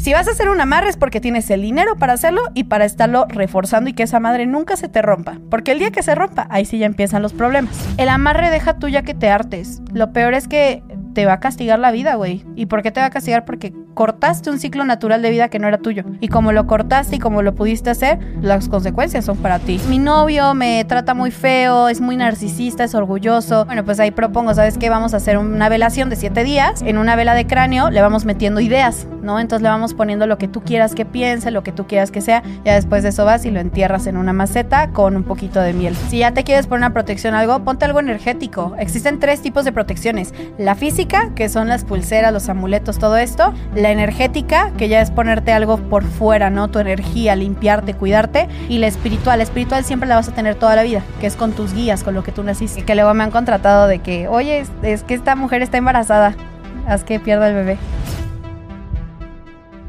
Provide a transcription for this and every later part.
Si vas a hacer un amarre es porque tienes el dinero para hacerlo y para estarlo reforzando y que esa madre nunca se te rompa. Porque el día que se rompa, ahí sí ya empiezan los problemas. El amarre deja tuya que te hartes. Lo peor es que te va a castigar la vida, güey. ¿Y por qué te va a castigar? Porque cortaste un ciclo natural de vida que no era tuyo. Y como lo cortaste y como lo pudiste hacer, las consecuencias son para ti. Mi novio me trata muy feo, es muy narcisista, es orgulloso. Bueno, pues ahí propongo, ¿sabes qué? Vamos a hacer una velación de siete días. En una vela de cráneo le vamos metiendo ideas, ¿no? Entonces le vamos poniendo lo que tú quieras que piense, lo que tú quieras que sea. Ya después de eso vas y lo entierras en una maceta con un poquito de miel. Si ya te quieres poner una protección algo, ponte algo energético. Existen tres tipos de protecciones. La física, que son las pulseras, los amuletos, todo esto. La energética, que ya es ponerte algo por fuera, ¿no? Tu energía, limpiarte, cuidarte. Y la espiritual. La espiritual siempre la vas a tener toda la vida, que es con tus guías, con lo que tú naciste. Que luego me han contratado de que, oye, es, es que esta mujer está embarazada. Haz que pierda el bebé.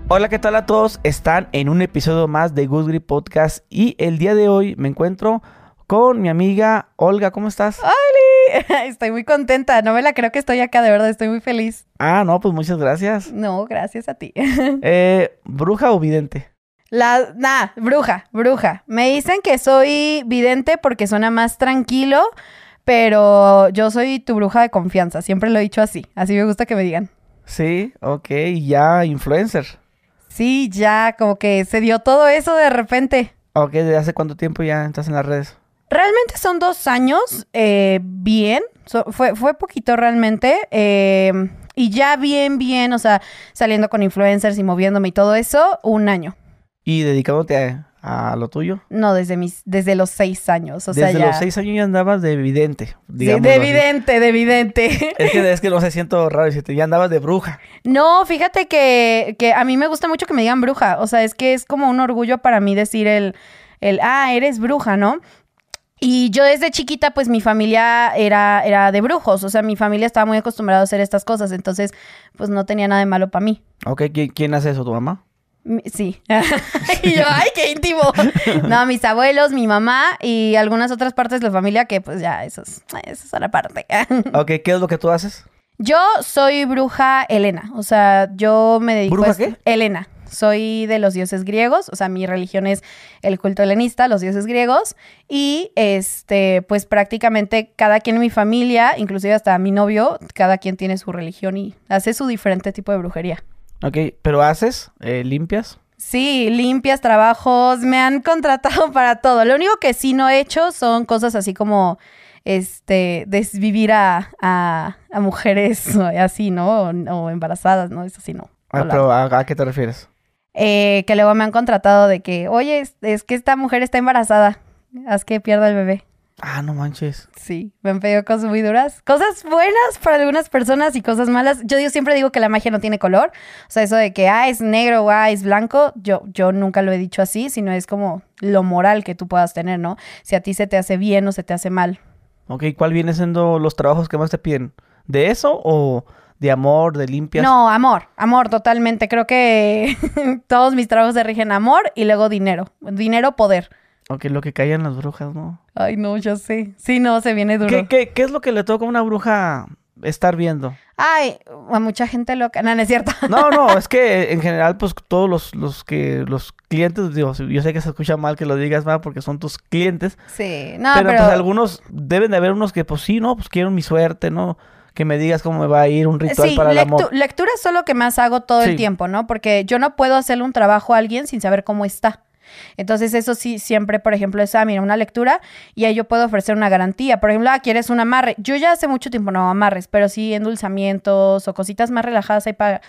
Hola, ¿qué tal a todos? Están en un episodio más de Good Grip Podcast y el día de hoy me encuentro con mi amiga Olga. ¿Cómo estás? ¡Oli! Estoy muy contenta. No me la creo que estoy acá, de verdad. Estoy muy feliz. Ah, no, pues muchas gracias. No, gracias a ti. Eh, ¿Bruja o vidente? La, nah, bruja, bruja. Me dicen que soy vidente porque suena más tranquilo, pero yo soy tu bruja de confianza. Siempre lo he dicho así. Así me gusta que me digan. Sí, ok, ya influencer. Sí, ya, como que se dio todo eso de repente. Ok, ¿desde hace cuánto tiempo ya estás en las redes? Realmente son dos años, eh, bien, So- fue, fue poquito realmente, eh, y ya bien, bien, o sea, saliendo con influencers y moviéndome y todo eso, un año. ¿Y dedicándote a, a lo tuyo? No, desde mis, desde los seis años, o sea, Desde ya. los seis años ya andabas de vidente. Sí, digámoslo de así. evidente, de evidente. Es que, es que no se siento raro decirte, ya andabas de bruja. No, fíjate que, que a mí me gusta mucho que me digan bruja. O sea, es que es como un orgullo para mí decir el, el ah, eres bruja, ¿no? Y yo desde chiquita, pues mi familia era, era de brujos. O sea, mi familia estaba muy acostumbrada a hacer estas cosas. Entonces, pues no tenía nada de malo para mí. Ok, ¿quién, hace eso? ¿Tu mamá? Sí. y yo, ay, qué íntimo. No, mis abuelos, mi mamá y algunas otras partes de la familia que pues ya, eso es, eso es una parte. Ok, ¿qué es lo que tú haces? Yo soy bruja Helena, o sea, yo me dedico ¿Bruja a qué? Helena. Soy de los dioses griegos, o sea, mi religión es el culto helenista, los dioses griegos, y este, pues prácticamente cada quien en mi familia, inclusive hasta mi novio, cada quien tiene su religión y hace su diferente tipo de brujería. Ok, ¿pero haces? Eh, ¿Limpias? Sí, limpias, trabajos, me han contratado para todo. Lo único que sí no he hecho son cosas así como, este, desvivir a, a, a mujeres así, ¿no? O, o embarazadas, ¿no? Eso sí, no. Ah, pero ¿a, a qué te refieres? Eh, que luego me han contratado de que, oye, es, es que esta mujer está embarazada, haz que pierda el bebé. Ah, no manches. Sí, me han pedido cosas muy duras. Cosas buenas para algunas personas y cosas malas. Yo, yo siempre digo que la magia no tiene color. O sea, eso de que, ah, es negro o ah, es blanco, yo, yo nunca lo he dicho así, sino es como lo moral que tú puedas tener, ¿no? Si a ti se te hace bien o se te hace mal. Ok, ¿cuál viene siendo los trabajos que más te piden? ¿De eso o de amor, de limpias? No, amor, amor, totalmente. Creo que todos mis trabajos se rigen amor y luego dinero. Dinero, poder. Ok, lo que callan las brujas, ¿no? Ay, no, yo sé. Sí, no, se viene duro. ¿Qué, qué, qué es lo que le toca a una bruja estar viendo? Ay, a mucha gente loca. No, no es cierto. No, no, es que en general, pues todos los, los que, los clientes, digo, yo sé que se escucha mal que lo digas más porque son tus clientes, Sí, no, pero, pero, pues algunos, deben de haber unos que, pues sí, no, pues quiero mi suerte, ¿no? Que me digas cómo me va a ir un ritual sí, para el amor. lectura es lo que más hago todo Sí. el tiempo, ¿no? Porque yo no puedo hacerle un trabajo a alguien sin saber cómo está. Entonces, eso sí, siempre, por ejemplo, es, ah, mira, una lectura y ahí yo puedo ofrecer una garantía. Por ejemplo, ah, quieres un amarre. Yo ya hace mucho tiempo no hago amarres, pero sí endulzamientos o cositas más relajadas ahí para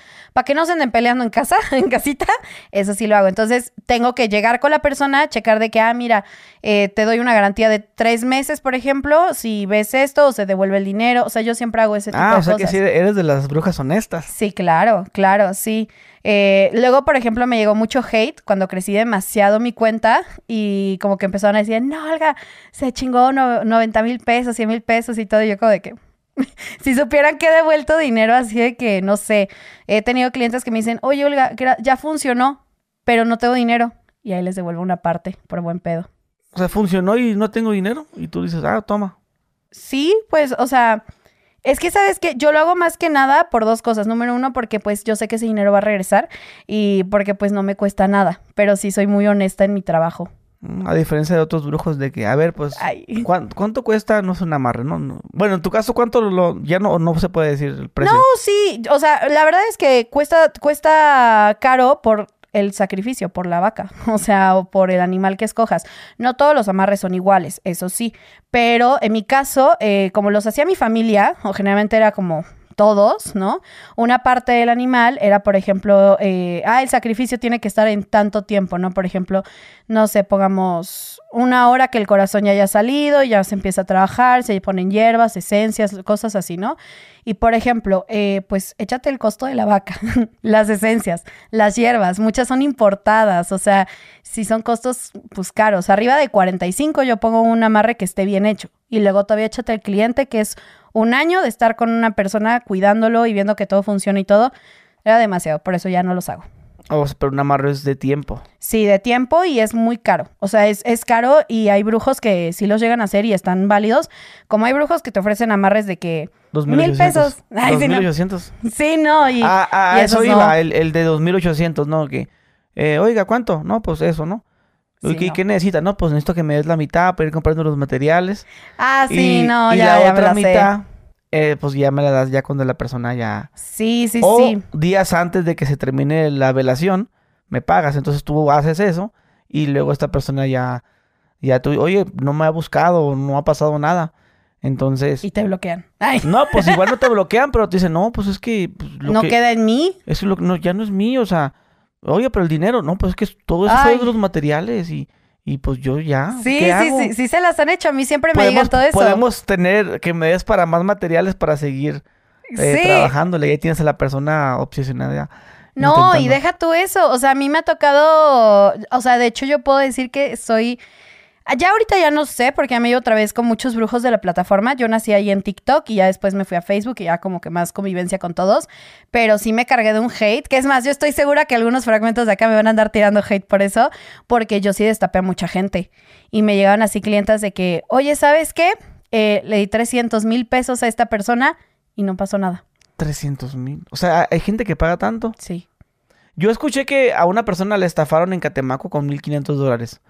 que no se anden peleando en casa, en casita. Eso sí lo hago. Entonces, tengo que llegar con la persona, checar de que, ah, mira, eh, te doy una garantía de tres meses, por ejemplo. Si ves esto, o se devuelve el dinero. O sea, yo siempre hago ese tipo Ah, de o sea cosas. que sí eres de las brujas honestas. Sí, claro, claro, sí. Eh, luego, por ejemplo, me llegó mucho hate cuando crecí demasiado mi cuenta y como que empezaron a decir, no, Olga, se chingó no- 90 mil pesos, 100 mil pesos y todo. Y yo como de que, si supieran que he devuelto dinero así de que, no sé, he tenido clientes que me dicen, oye, Olga, ya funcionó, pero no tengo dinero. Y ahí les devuelvo una parte por buen pedo. O sea, funcionó y no tengo dinero. Y tú dices, ah, toma. Sí, pues, o sea, Es que sabes que yo lo hago más que nada por dos cosas. Número uno, porque pues yo sé que ese dinero va a regresar y porque pues no me cuesta nada, pero sí soy muy honesta en mi trabajo. Mm, A diferencia de otros brujos de que, a ver, pues, Ay. ¿cuán- ¿cuánto, cuesta? No es un amarre, ¿no? no. Bueno, en tu caso, ¿cuánto lo, ya no, no se puede decir el precio? No, sí, o sea, la verdad es que cuesta, cuesta caro por el sacrificio, por la vaca, o sea, o por el animal que escojas. No todos los amarres son iguales, eso sí, pero en mi caso, eh, como los hacía mi familia, o generalmente era como todos, ¿no? Una parte del animal era, por ejemplo, eh, ah, el sacrificio tiene que estar en tanto tiempo, ¿no? Por ejemplo, no sé, pongamos una hora que el corazón ya haya salido, ya se empieza a trabajar, se ponen hierbas, esencias, cosas así, ¿no? Y por ejemplo, eh, pues échate el costo de la vaca, las esencias, las hierbas, muchas son importadas, o sea, si son costos pues caros, arriba de 45 yo pongo un amarre que esté bien hecho y luego todavía échate al cliente que es un año de estar con una persona cuidándolo y viendo que todo funciona y todo, era demasiado, por eso ya no los hago. O sea, pero un amarre es de tiempo. Sí, de tiempo y es muy caro. O sea, es, es caro y hay brujos que sí los llegan a hacer y están válidos. Como hay brujos que te ofrecen amarres de que mil 2.800. pesos. Ay, sí, no. 2.800. Sí, no. Y, Ah, ah, y eso iba, no. el, el de 2.800, ¿no? Que, eh, oiga, ¿cuánto? No, pues eso, ¿no? Sí, ¿Qué, no. qué necesita? No, pues necesito que me des la mitad para ir comprando los materiales. Ah, sí, y, no, y ya, la ya me otra la sé. mitad, eh, pues ya me la das ya cuando la persona ya... Sí, sí, o sí. días antes de que se termine la velación, me pagas. Entonces tú haces eso y luego esta persona ya, ya tú, oye, no me ha buscado, no ha pasado nada. Entonces, Y te bloquean. Ay, no, pues igual no te bloquean, pero te dicen, no, pues es que... pues, lo no que- queda en mí. Eso es lo que no, ya no es mío, o sea, oye, pero el dinero, no, pues es que todo eso fue Ay. de los materiales y, y pues yo ya. Sí, ¿qué sí, hago? sí, sí se las han hecho. A mí siempre me digan todo eso. podemos tener que me des para más materiales para seguir eh, Sí. trabajándole. Y ahí tienes a la persona obsesionada. No, y deja tú eso. O sea, a mí me ha tocado. O sea, de hecho, yo puedo decir que soy. Ya ahorita ya no sé, porque ya me ido otra vez con muchos brujos de la plataforma. Yo nací ahí en TikTok y ya después me fui a Facebook y ya como que más convivencia con todos. Pero sí me cargué de un hate, que es más, yo estoy segura que algunos fragmentos de acá me van a andar tirando hate por eso, porque yo sí destapé a mucha gente. Y me llegaban así clientas de que, oye, ¿sabes qué? Eh, le di 300 mil pesos a esta persona y no pasó nada. 300 mil. O sea, hay gente que paga tanto. Sí. Yo escuché que a una persona le estafaron en Catemaco con 1500 dólares.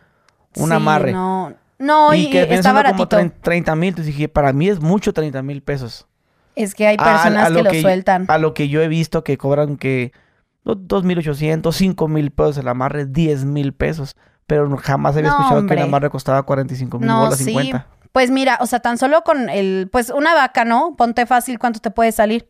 Un Sí, amarre. No, no y, y que está pensando como baratito. 30 mil. Entonces dije, para mí es mucho 30 mil pesos. Es que hay A- personas que lo que- sueltan. A lo que yo he visto que cobran que do- 2.800, 5.000 pesos el amarre, 10 mil pesos. Pero jamás había No, escuchado hombre. que un amarre costaba 45 mil No, bolas sí. 50. Pues mira, o sea, tan solo con el, pues una vaca, ¿no? Ponte fácil cuánto te puede salir.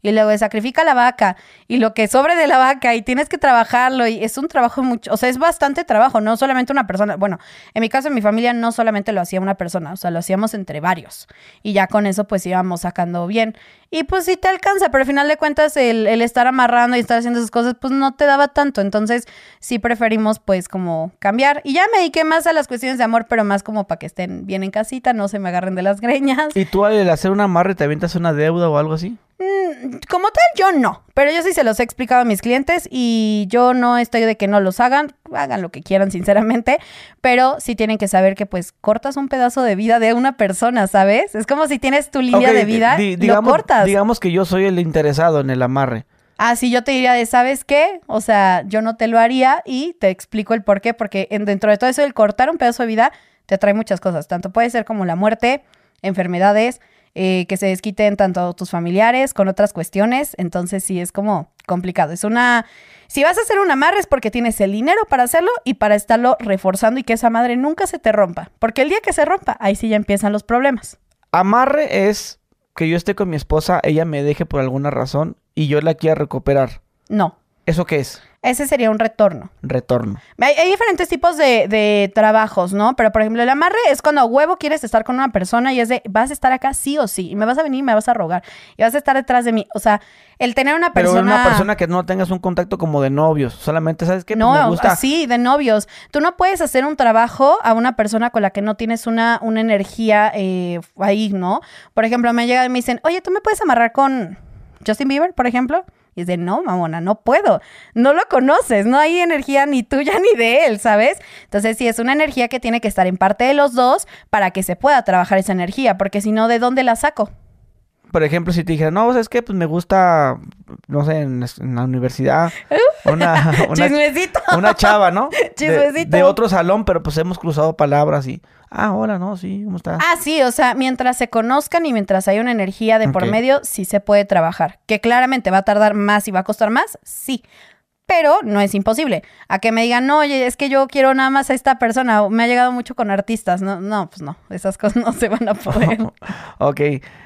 Y luego sacrifica la vaca y lo que sobre de la vaca y tienes que trabajarlo y es un trabajo mucho, o sea, es bastante trabajo, no solamente una persona. Bueno, en mi caso, en mi familia no solamente lo hacía una persona, o sea, lo hacíamos entre varios y ya con eso pues íbamos sacando bien. Y pues sí te alcanza, pero al final de cuentas el, el estar amarrando y estar haciendo esas cosas pues no te daba tanto, entonces sí preferimos pues como cambiar. Y ya me dediqué más a las cuestiones de amor, pero más como para que estén bien en casita, no se me agarren de las greñas. ¿Y tú al hacer un amarre te avientas una deuda o algo así? Mm, Como tal, yo no, pero yo sí se los he explicado a mis clientes y yo no estoy de que no los hagan, hagan lo que quieran sinceramente, pero sí tienen que saber que pues cortas un pedazo de vida de una persona, ¿sabes? Es como si tienes tu línea de vida, di- lo digamos, cortas. digamos que yo soy el interesado en el amarre. Ah, sí, yo te diría de, ¿sabes qué? O sea, yo no te lo haría y te explico el por qué, porque en- dentro de todo eso, el cortar un pedazo de vida te trae muchas cosas. Tanto puede ser como la muerte, enfermedades, eh, que se desquiten tanto tus familiares con otras cuestiones. Entonces sí es como complicado. Es una... Si vas a hacer un amarre es porque tienes el dinero para hacerlo y para estarlo reforzando y que esa madre nunca se te rompa. Porque el día que se rompa, ahí sí ya empiezan los problemas. Amarre es que yo esté con mi esposa, ella me deje por alguna razón y yo la quiera recuperar. No, ¿Eso qué es? Ese sería un retorno. Retorno. Hay, hay diferentes tipos de, de trabajos, ¿no? Pero, por ejemplo, el amarre es cuando huevo quieres estar con una persona y es de, vas a estar acá sí o sí, y me vas a venir y me vas a rogar, y vas a estar detrás de mí. O sea, el tener una Pero persona... una persona que no tengas un contacto como de novios. Solamente, ¿sabes qué? Pues No, me gusta. así, de novios. Tú no puedes hacer un trabajo a una persona con la que no tienes una, una energía eh, ahí, ¿no? Por ejemplo, me llegan y me dicen, oye, ¿tú me puedes amarrar con Justin Bieber, por ejemplo? Y es de, no, mamona, no puedo. No lo conoces, no hay energía ni tuya ni de él, ¿sabes? Entonces, sí, es una energía que tiene que estar en parte de los dos para que se pueda trabajar esa energía, porque si no, ¿de dónde la saco? Por ejemplo, si te dijera, no, ¿sabes qué? Pues me gusta, no sé, en, en la universidad, una, una, Chismecito. una chava, ¿no? De, Chismecito. de otro salón, pero pues hemos cruzado palabras y, ah, hola, no, sí, ¿cómo estás? Ah, sí, o sea, mientras se conozcan y mientras hay una energía de por medio, sí se puede trabajar. Que claramente va a tardar más y va a costar más, sí. Pero no es imposible. A que me digan, no, oye, es que yo quiero nada más a esta persona. Me ha llegado mucho con artistas. No, no, pues no. Esas cosas no se van a poder. ok.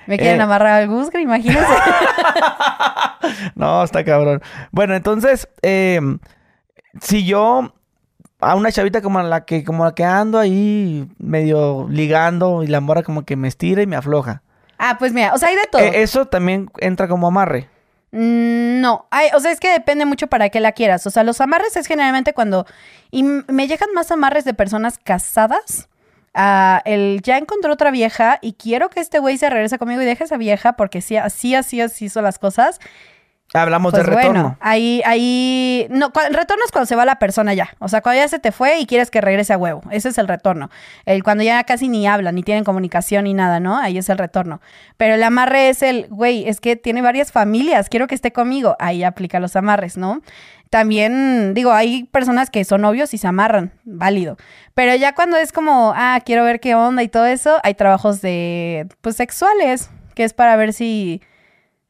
Me quieren Eh, amarrar al Gusgre, imagínense. no, está cabrón. Bueno, entonces, eh, si yo a una chavita como la que, como la que ando ahí medio ligando y la mora como que me estira y me afloja. ah, pues mira, o sea, hay de todo. Eh, eso también entra como amarre. Mm, No, hay, o sea, es que depende mucho para qué la quieras. O sea, los amarres es generalmente cuando... Y me llegan más amarres de personas casadas. a el ya encontró otra vieja y quiero que este güey se regrese conmigo y deje a esa vieja porque sí, así, así, así hizo las cosas. Hablamos Pues de retorno. bueno, ahí, ahí, no, el retorno es cuando se va la persona ya. O sea, cuando ya se te fue y quieres que regrese a huevo. Ese es el retorno. El cuando ya casi ni hablan, ni tienen comunicación ni nada, ¿no? Ahí es el retorno. Pero el amarre es el, güey, es que tiene varias familias, quiero que esté conmigo. Ahí aplica los amarres, ¿no? También, digo, hay personas que son novios y se amarran, válido. Pero ya cuando es como, ah, quiero ver qué onda y todo eso, hay trabajos de, pues, sexuales, que es para ver si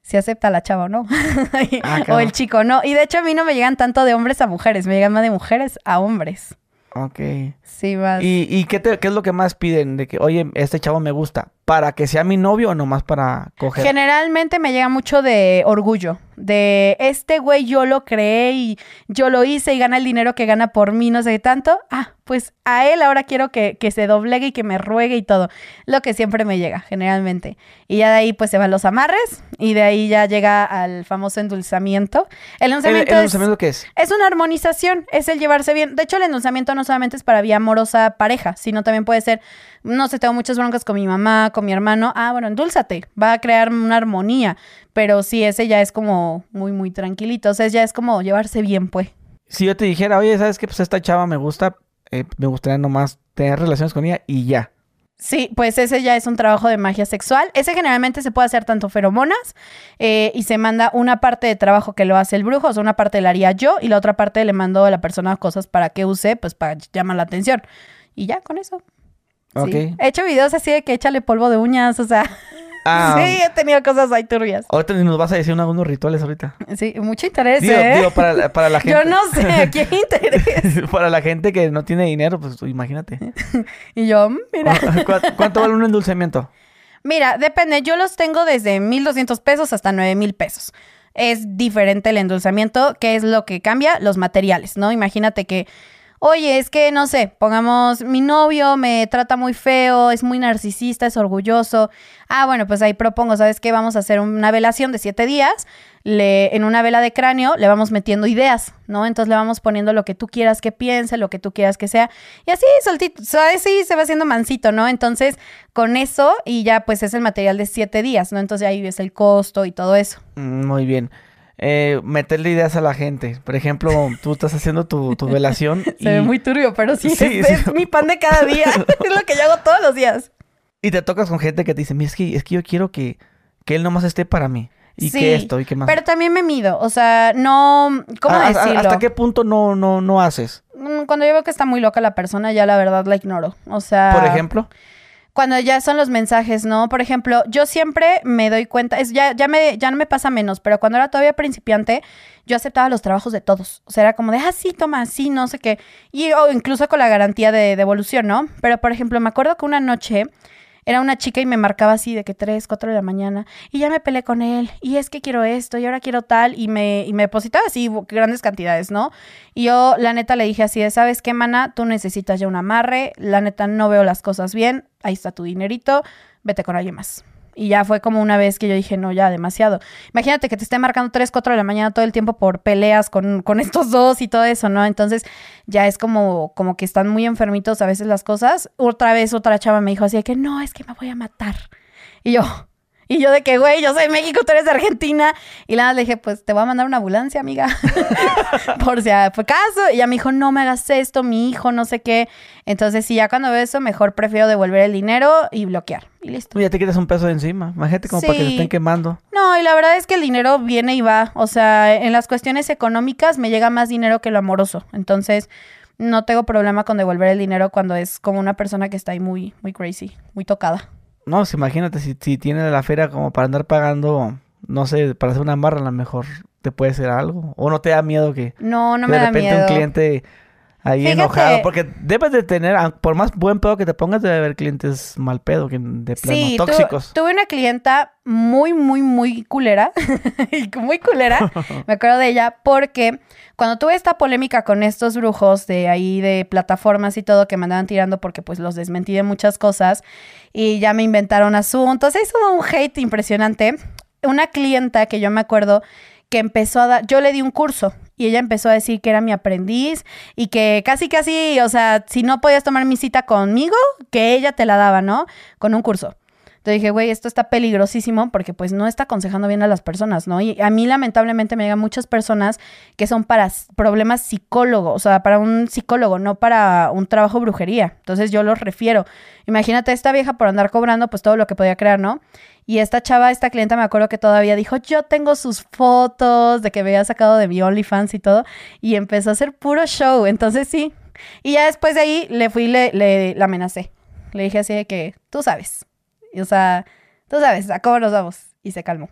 si acepta la chava o no. Ah, o el chico, no. Y de hecho a mí no me llegan tanto de hombres a mujeres, me llegan más de mujeres a hombres. Ok. Sí, más. ¿Y, y qué, te- qué es lo que más piden? De que, oye, este chavo me gusta. ¿Para que sea mi novio o nomás para coger? Generalmente me llega mucho de orgullo, de este güey yo lo creé y yo lo hice y gana el dinero que gana por mí, no sé tanto. Ah, pues a él ahora quiero que, que se doblegue y que me ruegue y todo. Lo que siempre me llega, generalmente. Y ya de ahí pues se van los amarres y de ahí ya llega al famoso endulzamiento. El ¿El, endulzamiento el es... endulzamiento qué es? Es una armonización, es el llevarse bien. De hecho, el endulzamiento no solamente es para vía amorosa pareja, sino también puede ser, no sé, tengo muchas broncas con mi mamá, con mi hermano. Ah, bueno, endulzate, va a crear una armonía. Pero sí, ese ya es como muy, muy tranquilito. O sea, ya es como llevarse bien, pues. Si yo te dijera, oye, ¿sabes qué? Pues esta chava me gusta, eh, me gustaría nomás tener relaciones con ella y ya. Sí, pues ese ya es un trabajo de magia sexual. Ese generalmente se puede hacer tanto feromonas eh, y se manda una parte de trabajo que lo hace el brujo, o sea, una parte la haría yo y la otra parte le mando a la persona cosas para que use, pues para llamar la atención. Y ya con eso. Sí. He hecho videos así de que échale polvo de uñas, o sea. Ah, sí, he tenido cosas ahí turbias. Ahorita nos vas a decir unos, unos rituales ahorita. Sí, mucho interés, Digo, ¿eh? digo, para, la- para la gente. Yo no sé, ¿a quién interés? para la gente que no tiene dinero, pues imagínate. Y yo, mira. ¿Cu- ¿Cuánto vale un endulzamiento? Mira, depende. Yo los tengo desde 1,200 pesos hasta 9,000 pesos. Es diferente el endulzamiento. ¿Qué es lo que cambia? Los materiales, ¿no? Imagínate que, oye, es que, no sé, pongamos, mi novio me trata muy feo, es muy narcisista, es orgulloso. Ah, bueno, pues ahí propongo, ¿sabes qué? Vamos a hacer una velación de siete días. Le, en una vela de cráneo le vamos metiendo ideas, ¿no? Entonces le vamos poniendo lo que tú quieras que piense, lo que tú quieras que sea. Y así, soltito, sea, así se va haciendo mansito, ¿no? Entonces, con eso, y ya pues es el material de siete días, ¿no? Entonces ahí ves el costo y todo eso. Mm, Muy bien. Eh, meterle ideas a la gente. Por ejemplo, tú estás haciendo tu, tu velación y, Se ve muy turbio, pero sí, Sí, es, sí. es mi pan de cada día. es lo que yo hago todos los días. y te tocas con gente que te dice, mira, es que, es que yo quiero que, que él nomás esté para mí. Y Sí, que esto y que más. Pero también me mido, o sea, no, ¿cómo ¿A- a- decirlo? ¿Hasta qué punto no, no, no haces? Mm, Cuando yo veo que está muy loca la persona, ya la verdad la ignoro. O sea, Por ejemplo. Cuando ya son los mensajes, ¿no? Por ejemplo, yo siempre me doy cuenta, es ya, ya me, ya no me pasa menos, pero cuando era todavía principiante, yo aceptaba los trabajos de todos. O sea, era como de, ah, sí, toma, sí, no sé qué. Y o incluso con la garantía de devolución, ¿no? Pero, por ejemplo, me acuerdo que una noche era una chica y me marcaba así de que 3, 4 de la mañana y ya me peleé con él y es que quiero esto y ahora quiero tal y me, y me depositaba así grandes cantidades, ¿no? Y yo la neta le dije así de, ¿sabes qué, mana? Tú necesitas ya un amarre, la neta no veo las cosas bien, ahí está tu dinerito, vete con alguien más. Y ya fue como una vez que yo dije, no, ya, demasiado. Imagínate que te esté marcando 3, 4 de la mañana todo el tiempo por peleas con, con estos dos y todo eso, ¿no? Entonces ya es como, como que están muy enfermitos a veces las cosas. Otra vez otra chava me dijo así que, no, es que me voy a matar. Y yo, Y yo de que, güey, yo soy de México, tú eres de Argentina. Y la le dije, pues te voy a mandar una ambulancia, amiga. Por si fue caso. Y ella me dijo, no me hagas esto, mi hijo, no sé qué. Entonces, si ya cuando veo eso, mejor prefiero devolver el dinero y bloquear. Y listo. Ya te quitas un peso de encima. Imagínate como para que te estén quemando. No, y la verdad es que el dinero viene y va. O sea, en las cuestiones económicas me llega más dinero que lo amoroso. Entonces, no tengo problema con devolver el dinero cuando es como una persona que está ahí muy, muy crazy, muy tocada. No, pues imagínate, si, si tiene la feria como para andar pagando, no sé, para hacer una marra, a lo mejor te puede ser algo. O no te da miedo que, no, no me de repente un cliente ahí enojado. Porque debes de tener, por más buen pedo que te pongas, debe haber clientes mal pedo, que de plano sí, tóxicos. tuve una clienta muy, muy, muy culera. muy culera. me acuerdo de ella porque cuando tuve esta polémica con estos brujos de ahí de plataformas y todo que me andaban tirando porque pues los desmentí de muchas cosas y ya me inventaron asuntos, hizo un hate impresionante. Una clienta que yo me acuerdo que empezó a dar, yo le di un curso y ella empezó a decir que era mi aprendiz y que casi casi, o sea, si no podías tomar mi cita conmigo, que ella te la daba, ¿no? Con un curso. Entonces dije, güey, esto está peligrosísimo porque pues no está aconsejando bien a las personas, ¿no? Y a mí lamentablemente me llegan muchas personas que son para problemas psicólogos, o sea, para un psicólogo, no para un trabajo brujería. Entonces yo los refiero. Imagínate esta vieja por andar cobrando pues todo lo que podía crear, ¿no? Y esta chava, esta clienta, me acuerdo que todavía dijo, yo tengo sus fotos de que me había sacado de mi OnlyFans y todo. Y empezó a hacer puro show. Entonces sí. Y ya después de ahí le fui le, le, la amenacé. Le dije así de que, tú sabes, o sea, tú sabes, ¿a cómo nos vamos? Y se calmó.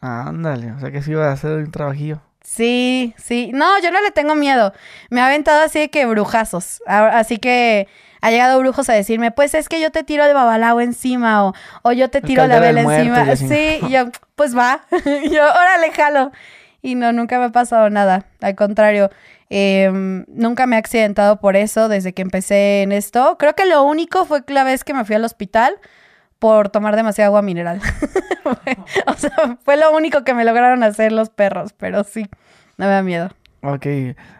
Ándale, o sea que sí iba a hacer un trabajillo. Sí, sí. No, yo no le tengo miedo. Me ha aventado así de que brujazos. Así que ha llegado brujos a decirme, pues es que yo te tiro de babalao encima o, o yo te tiro la vela encima. Sí, y yo, pues va. yo, órale, jalo. Y no, nunca me ha pasado nada. Al contrario, em, nunca me he accidentado por eso desde que empecé en esto. Creo que lo único fue la vez que me fui al hospital por tomar demasiada agua mineral. o sea, fue lo único que me lograron hacer los perros, pero sí, no me da miedo. Ok,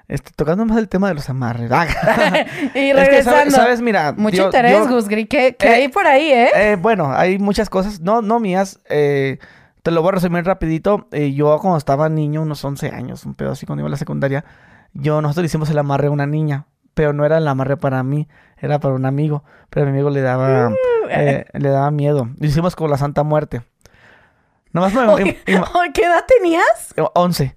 este, tocando más el tema de los amarres. Ah. y regresando. sabes, Mira, mucho interés, Gusgri, ¿qué, eh, hay por ahí, eh? eh? Bueno, hay muchas cosas, no, no mías. Eh, te lo voy a resumir rapidito. yo cuando estaba niño, unos 11 años, un pedo así cuando iba a la secundaria, yo nosotros hicimos el amarre a una niña, pero no era el amarre para mí, era para un amigo, pero a mi amigo le daba uh. Eh, le daba miedo. Lo hicimos con la Santa Muerte. Nomás me, ¿Qué edad tenías? 11.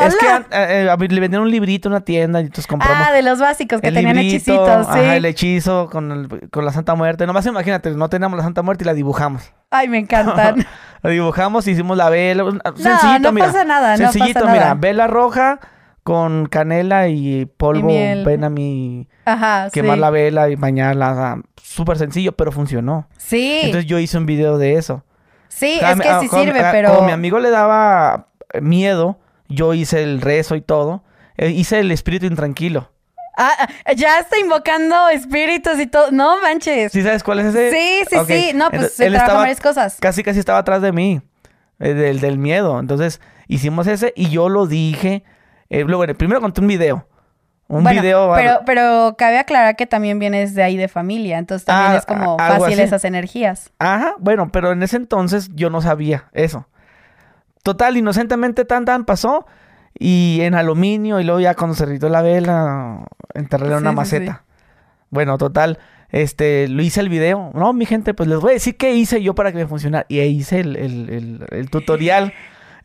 Es que eh, eh, le vendieron un librito en una tienda y entonces compramos. Ah, de los básicos que tenían hechicitos, sí. Ajá, el hechizo con, con la Santa Muerte. Nomás imagínate, no teníamos la Santa Muerte y la dibujamos. Ay, me encantan. la dibujamos, hicimos la vela. No, no pasa nada, Sencillito, no pasa mira, vela roja con canela y polvo, ven a mi Ajá, quemar la vela y bañarla súper sencillo, pero funcionó. Sí. Entonces yo hice un video de eso. Sí, es que sí sirve, pero... Como mi amigo le daba miedo, yo hice el rezo y todo. Eh, hice el espíritu intranquilo. Ah, ya está invocando espíritus y todo. No manches. ¿Sí sabes cuál es ese? Sí, sí, sí. No, pues se trabaja varias cosas. Casi, casi estaba atrás de mí. Eh, del, del miedo. Entonces, hicimos ese y yo lo dije. Eh, luego, primero conté un video. Un video. Pero, pero cabe aclarar que también vienes de ahí de familia, entonces también ah, es como fácil esas energías. Ajá, bueno, pero en ese entonces yo no sabía eso. Total, inocentemente tan tan pasó. Y en aluminio, y luego ya cuando se ritó la vela, enterré en una maceta. Bueno, total, este, lo hice el video. No, mi gente, pues les voy a decir qué hice yo para que me funcionara. Y hice el, el, el, el tutorial.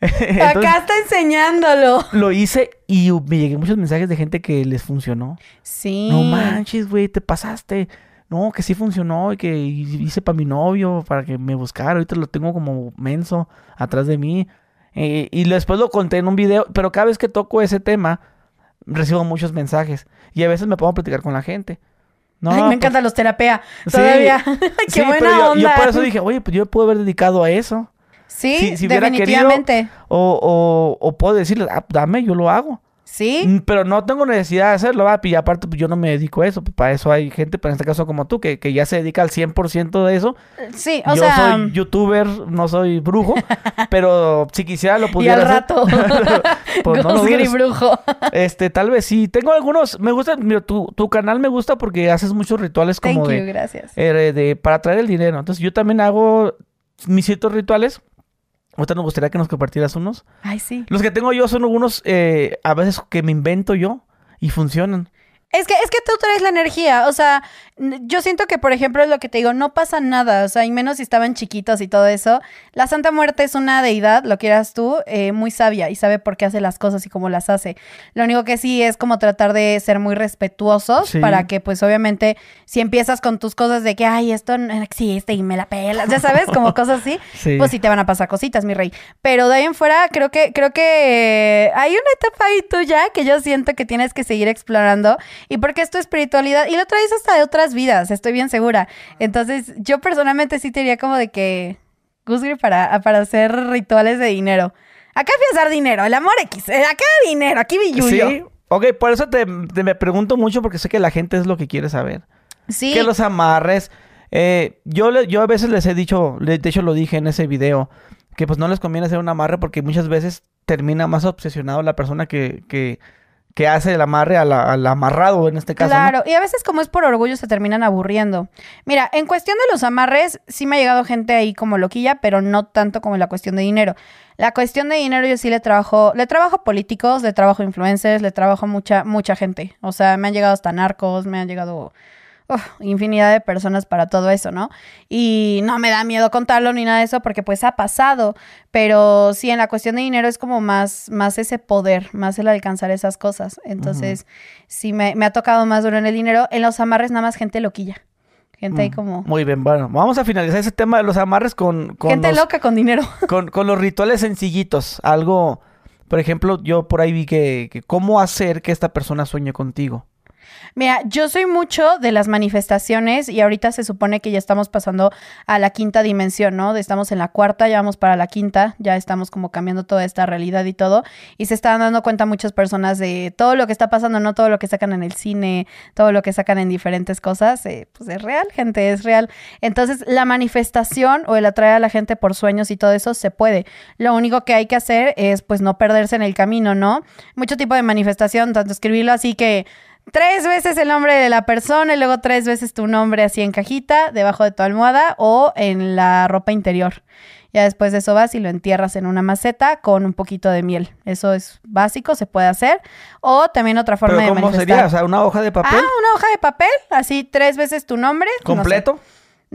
Acá está enseñándolo. Lo hice y me llegué muchos mensajes de gente que les funcionó. Sí. No manches, güey, te pasaste. No, que sí funcionó y que hice para mi novio, para que me buscara. Ahorita lo tengo como menso atrás de mí. Eh, y después lo conté en un video, pero cada vez que toco ese tema, recibo muchos mensajes. Y a veces me pongo a platicar con la gente. No, Ay, me pues encantan los terapia. Todavía. Qué buena onda. yo por eso dije, oye, pues yo puedo haber dedicado a eso. Sí, definitivamente. o, o, puedo decirle, ah, dame, yo lo hago. Sí. Mm, pero no tengo necesidad de hacerlo, va. Y aparte, pues yo no me dedico a eso. Pues, para eso hay gente, pero en este caso como tú, que, que ya se dedica al 100% de eso. Sí, o yo sea. Soy youtuber, no soy brujo. pero si quisiera lo pudiera y al rato. pues no brujo. este, tal vez sí. Tengo algunos. Me gusta. Mira, tu, tu canal me gusta porque haces muchos rituales como Thank de. You, gracias. Eh, de. Para traer el dinero. Entonces yo también hago mis ciertos rituales. Ahorita nos gustaría que nos compartieras unos. Ay, sí. Los que tengo yo son algunos, eh, a veces que me invento yo y funcionan. Es que, es que tú traes la energía, o sea, yo siento que, por ejemplo, es lo que te digo, no pasa nada, o sea, y menos si estaban chiquitos y todo eso. La Santa Muerte es una deidad, lo quieras tú, eh, muy sabia y sabe por qué hace las cosas y cómo las hace. Lo único que sí es como tratar de ser muy respetuosos para que, pues, obviamente, si empiezas con tus cosas de que, ay, esto no existe y me la pelas, ya sabes, como cosas así, pues sí te van a pasar cositas, mi rey. Pero de ahí en fuera, creo que, creo que hay una etapa ahí tuya que yo siento que tienes que seguir explorando y porque es tu espiritualidad y lo traes hasta de otras vidas, estoy bien segura. Entonces, yo personalmente sí te diría como de que, Gusgri, para, para hacer rituales de dinero. Acá pensar dinero, el amor X, eh, acá dinero, aquí vi Sí, ok, por eso te, me pregunto mucho porque sé que la gente es lo que quiere saber. Sí. Que los amarres. Eh, yo, yo a veces les he dicho, de hecho lo dije en ese video, que pues no les conviene hacer un amarre porque muchas veces termina más obsesionado la persona que, que que hace el amarre al, amarrado en este caso. Claro, y a veces como es por orgullo se terminan aburriendo. Mira, en cuestión de los amarres, sí me ha llegado gente ahí como loquilla, pero no tanto como la cuestión de dinero. La cuestión de dinero yo sí le trabajo, le trabajo políticos, le trabajo influencers, le trabajo mucha, mucha gente. O sea, me han llegado hasta narcos, me han llegado infinidad de personas para todo eso, ¿no? Y no me da miedo contarlo ni nada de eso porque pues ha pasado, pero sí en la cuestión de dinero es como más, más ese poder, más el alcanzar esas cosas. Entonces, sí me, ha tocado más duro en el dinero. En los amarres nada más gente loquilla. Gente ahí mm, como... Muy bien, bueno, vamos a finalizar ese tema de los amarres con... gente loca con dinero. Con, con los rituales sencillitos, algo... Por ejemplo, yo por ahí vi que, que cómo hacer que esta persona sueñe contigo. Mira, yo soy mucho de las manifestaciones y ahorita se supone que ya estamos pasando a la quinta dimensión, ¿no? Estamos en la cuarta, ya vamos para la quinta, ya estamos como cambiando toda esta realidad y todo. Y se están dando cuenta muchas personas de todo lo que está pasando, no todo lo que sacan en el cine, todo lo que sacan en diferentes cosas, eh, pues es real, gente, es real. Entonces, la manifestación o el atraer a la gente por sueños y todo eso se puede. Lo único que hay que hacer es pues no perderse en el camino, ¿no? Mucho tipo de manifestación, tanto escribirlo así que tres veces el nombre de la persona y luego tres veces tu nombre así en cajita, debajo de tu almohada o en la ropa interior. Ya después de eso vas y lo entierras en una maceta con un poquito de miel. Eso es básico, se puede hacer. O también otra forma ¿Pero de ¿Cómo sería? O sea, una hoja de papel. Ah, una hoja de papel, así tres veces tu nombre. ¿Completo?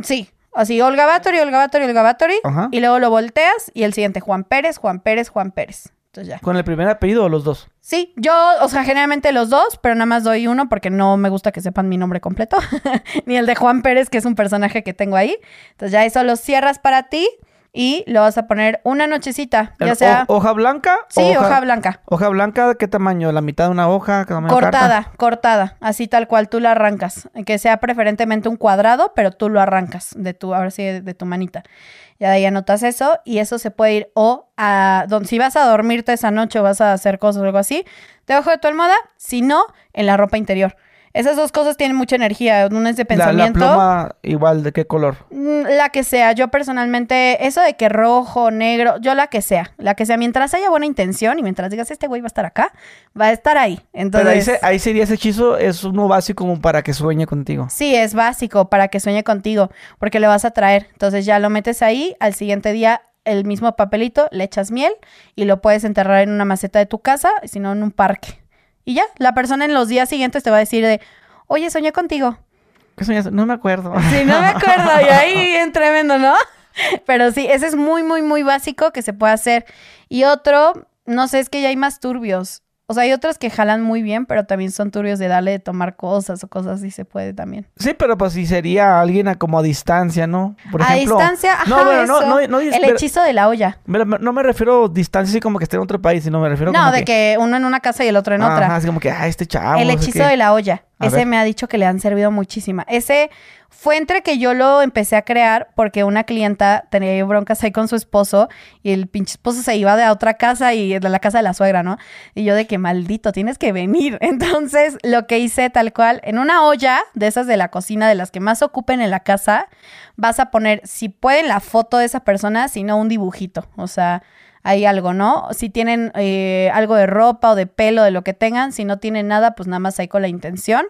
Sí, así Olga Batory, Olga Batory, Olga Batory. Y luego lo volteas y el siguiente Juan Pérez, Juan Pérez, Juan Pérez. ¿Con el primer apellido o los dos? Sí, yo, o sea, generalmente los dos, pero nada más doy uno porque no me gusta que sepan mi nombre completo. Ni el de Juan Pérez, que es un personaje que tengo ahí. Entonces ya eso lo cierras para ti y lo vas a poner una nochecita, ya sea... ¿Hoja blanca? Sí, hoja, blanca. ¿Hoja blanca de qué tamaño? ¿La mitad de una hoja? cortada, cortada, así tal cual tú la arrancas. Que sea preferentemente un cuadrado, pero tú lo arrancas de tu, ahora sí, de tu manita. Ya de ahí anotas eso y eso se puede ir o a donde si vas a dormirte esa noche o vas a hacer cosas o algo así, debajo de tu almohada, si no, en la ropa interior. Esas dos cosas tienen mucha energía. Una es de pensamiento. La, la pluma igual, ¿de qué color? Mm, la que sea. Yo personalmente, eso de que rojo, negro, yo la que sea. La que sea. Mientras haya buena intención y mientras digas, este güey va a estar acá, va a estar ahí. Entonces, Pero ahí, sería ese hechizo, es uno básico como para que sueñe contigo. Sí, es básico para que sueñe contigo, porque le vas a traer. Entonces ya lo metes ahí, al siguiente día el mismo papelito, le echas miel y lo puedes enterrar en una maceta de tu casa, sino en un parque. Y ya, la persona en los días siguientes te va a decir de, oye, soñé contigo. ¿Qué soñaste? No me acuerdo. Sí, no me acuerdo. Y ahí tremendo, ¿no? Pero sí, ese es muy, muy, muy básico que se puede hacer. Y otro, no sé, es que ya hay más turbios. O sea, hay otros que jalan muy bien, pero también son turbios de darle de tomar cosas o cosas así se puede también. Sí, pero pues si sería alguien a como a distancia, ¿no? Por a distancia, ajá, no, bueno, no, no, El hechizo de la olla. no me refiero a distancia así como que esté en otro país, sino me refiero No, de que... uno en una casa y el otro en otra. Ajá, así como que, ah, este chavo. El hechizo de la olla. Ese me ha dicho que le han servido muchísima. Ese fue entre que yo lo empecé a crear porque una clienta tenía broncas ahí con su esposo y el pinche esposo se iba de otra casa y de la casa de la suegra, ¿no? Y yo de que maldito, tienes que venir. Entonces lo que hice tal cual, en una olla de esas de la cocina, de las que más ocupen en la casa, vas a poner, si pueden, la foto de esa persona, si no un dibujito. O sea, hay algo, ¿no? Si tienen eh, algo de ropa o de pelo, de lo que tengan, si no tienen nada, pues nada más ahí con la intención.